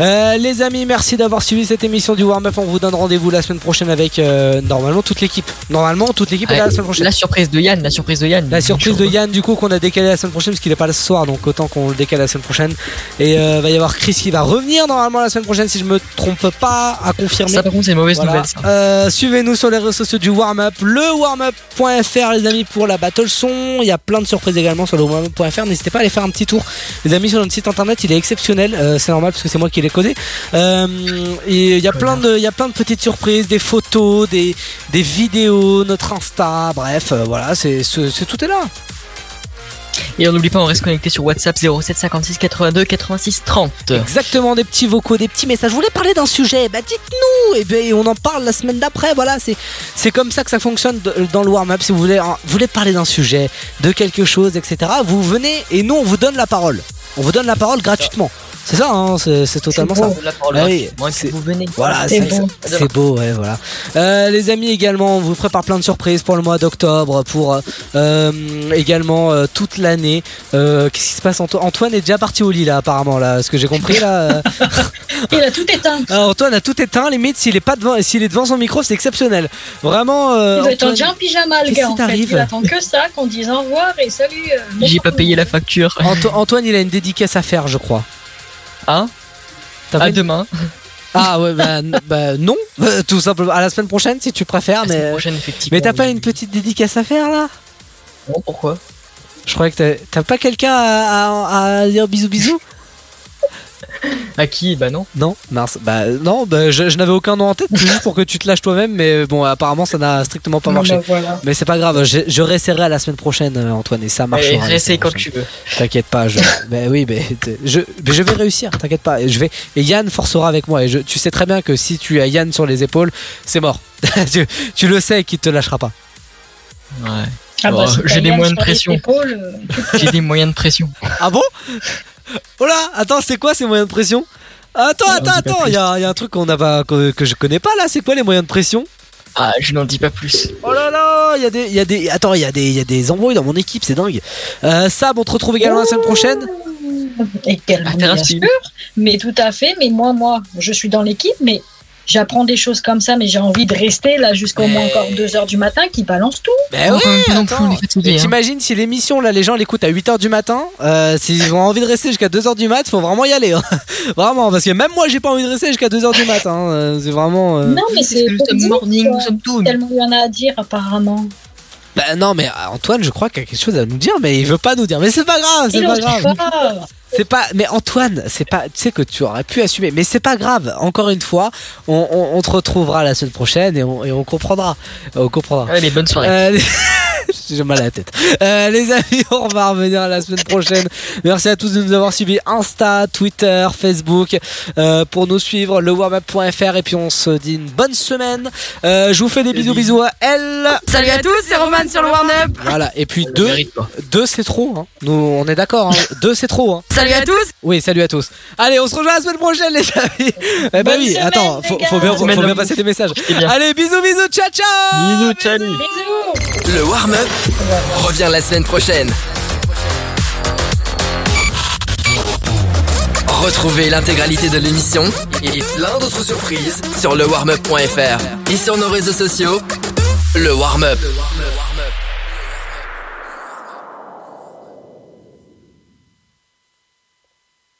Euh, les amis, merci d'avoir suivi cette émission du Warm Up. On vous donne rendez-vous la semaine prochaine avec euh, normalement toute l'équipe. Normalement toute l'équipe est là la semaine prochaine. La surprise de Yann, la surprise de Yann. La surprise de Yann du coup qu'on a décalé la semaine prochaine parce qu'il est pas là ce soir donc autant qu'on le décale la semaine prochaine et euh, va y avoir Chris qui va revenir normalement la semaine prochaine si je me trompe pas à confirmer. Ça, par contre, c'est une mauvaise Voilà. nouvelle. Euh, Suivez-nous sur les réseaux sociaux du Warm Up, le warmup.fr les amis pour la battle son. Il y a plein de surprises également sur le warmup.fr. N'hésitez pas à aller faire un petit tour. Les amis sur notre site internet, il est exceptionnel. Euh, c'est normal parce que c'est moi qui l'ai codé. Euh, et il y a plein de, il y a plein de petites surprises, des photos, des, des vidéos, notre Insta. Bref, euh, voilà, c'est, c'est, c'est- tout est là. Et on n'oublie pas, on reste connecté sur WhatsApp 07 56 82 86 30. Exactement, des petits vocaux, des petits messages. Je voulais parler d'un sujet, bah dites-nous Et ben on en parle la semaine d'après, voilà, c'est, c'est comme ça que ça fonctionne dans le warm-up. Si vous voulez, hein, vous voulez parler d'un sujet, de quelque chose, etc., vous venez et nous on vous donne la parole. On vous donne la parole gratuitement. C'est ça, hein, c'est, totalement ça. Ah oui, vous venez. Voilà, c'est beau. Ouais, voilà. Euh, les amis, également, on vous prépare plein de surprises pour le mois d'octobre, pour euh, également euh, toute l'année. Euh, Qu'est-ce qui se passe Anto- Antoine est déjà parti au lit là, apparemment, là, ce que j'ai compris là. euh. Il a tout éteint. Ah, Antoine a tout éteint, limite s'il est pas devant, s'il est devant son micro, c'est exceptionnel. Vraiment. euh, Il doit être en Antoine, déjà en pyjama, le gars. En fait. Il attend que ça, qu'on dise au revoir et salut. euh, J'ai pas payé la facture. Anto- Antoine, il a une dédicace à faire, je crois. Hein À demain. Ah ouais, bah, bah, non, Euh, tout simplement. À la semaine prochaine si tu préfères, La mais. semaine prochaine, effectivement. Mais t'as pas une petite dédicace à faire là? Non, pourquoi? Je croyais que t'as- t'as pas quelqu'un à, à- à dire bisous bisous? À qui? Bah non. Non, mince. Bah non, bah, je, je n'avais aucun nom en tête, juste pour que tu te lâches toi-même, mais bon, apparemment ça n'a strictement pas marché. bah, voilà. Mais c'est pas grave, je, je réessayerai la semaine prochaine, euh, Antoine, et ça la réessaye quand prochaine. tu veux. T'inquiète pas, je. bah oui, mais je, mais je vais réussir, t'inquiète pas. Et Je vais, et Yann forcera avec moi. Et je, tu sais très bien que si tu as Yann sur les épaules, c'est mort. tu, tu le sais qu'il te lâchera pas. Ouais. Ah bah, Oh, si J'ai des moyens de pression. euh, J'ai des moyens de pression. Ah bon? Oh là, attends, c'est quoi ces moyens de pression? Attends, attends, attends, il y, a il y a un truc qu'on a pas, que, que je connais pas là. C'est quoi les moyens de pression? Ah, je n'en dis pas plus. Oh là là, il y a des, il y a des, attends, il y a des, il y a des embrouilles dans mon équipe, c'est dingue. Euh, Sab, on te retrouve également la semaine prochaine. Également, Ah, bien sûr. Mais tout à fait. Mais moi, moi, je suis dans l'équipe, mais j'apprends des choses comme ça, mais j'ai envie de rester là jusqu'au moins encore 2h du matin qui balance tout. Ben oui, attends. Et hein. t'imagines si l'émission là, les gens l'écoutent à 8h du matin, euh, s'ils ont envie de rester jusqu'à 2h du mat, faut vraiment y aller. hein. vraiment, parce que même moi j'ai pas envie de rester jusqu'à 2h du matin. hein. Euh, C'est vraiment. euh, Non, mais c'est morning, nous sommes tout. Tellement il y en a à dire apparemment. Bah non, mais Antoine, je crois qu'il y a quelque chose à nous dire, mais il veut pas nous dire. Mais c'est pas grave, c'est pas grave. pas. C'est pas. Mais Antoine, c'est pas. Tu sais que tu aurais pu assumer, mais c'est pas grave. Encore une fois, on, on- on te retrouvera la semaine prochaine et on, et on comprendra. On comprendra. Allez, bonne soirée. Euh, J'ai mal à la tête. Euh, les amis, on va revenir la semaine prochaine. Merci à tous de nous avoir suivis Insta, Twitter, Facebook euh, pour nous suivre le warmup.fr et puis on se dit une bonne semaine. Euh, je vous fais des bisous bisous à elle. Salut à tous, c'est Roman sur le Warn Up. Voilà et puis deux, deux c'est trop. Hein. Nous on est d'accord. Hein. deux c'est trop. Hein. Salut à tous. Oui, salut à tous. Allez, on se rejoint la semaine prochaine, les amis. Eh ben Bonne oui, semaine, attends, faut, bien, faut bien passer des messages. bien. Allez, bisous, bisous, ciao, ciao. Bisous, salut. Bisous. Le warm-up revient la semaine prochaine. Retrouvez l'intégralité de l'émission et plein d'autres surprises sur le warmup.fr et sur nos réseaux sociaux. Le warm-up.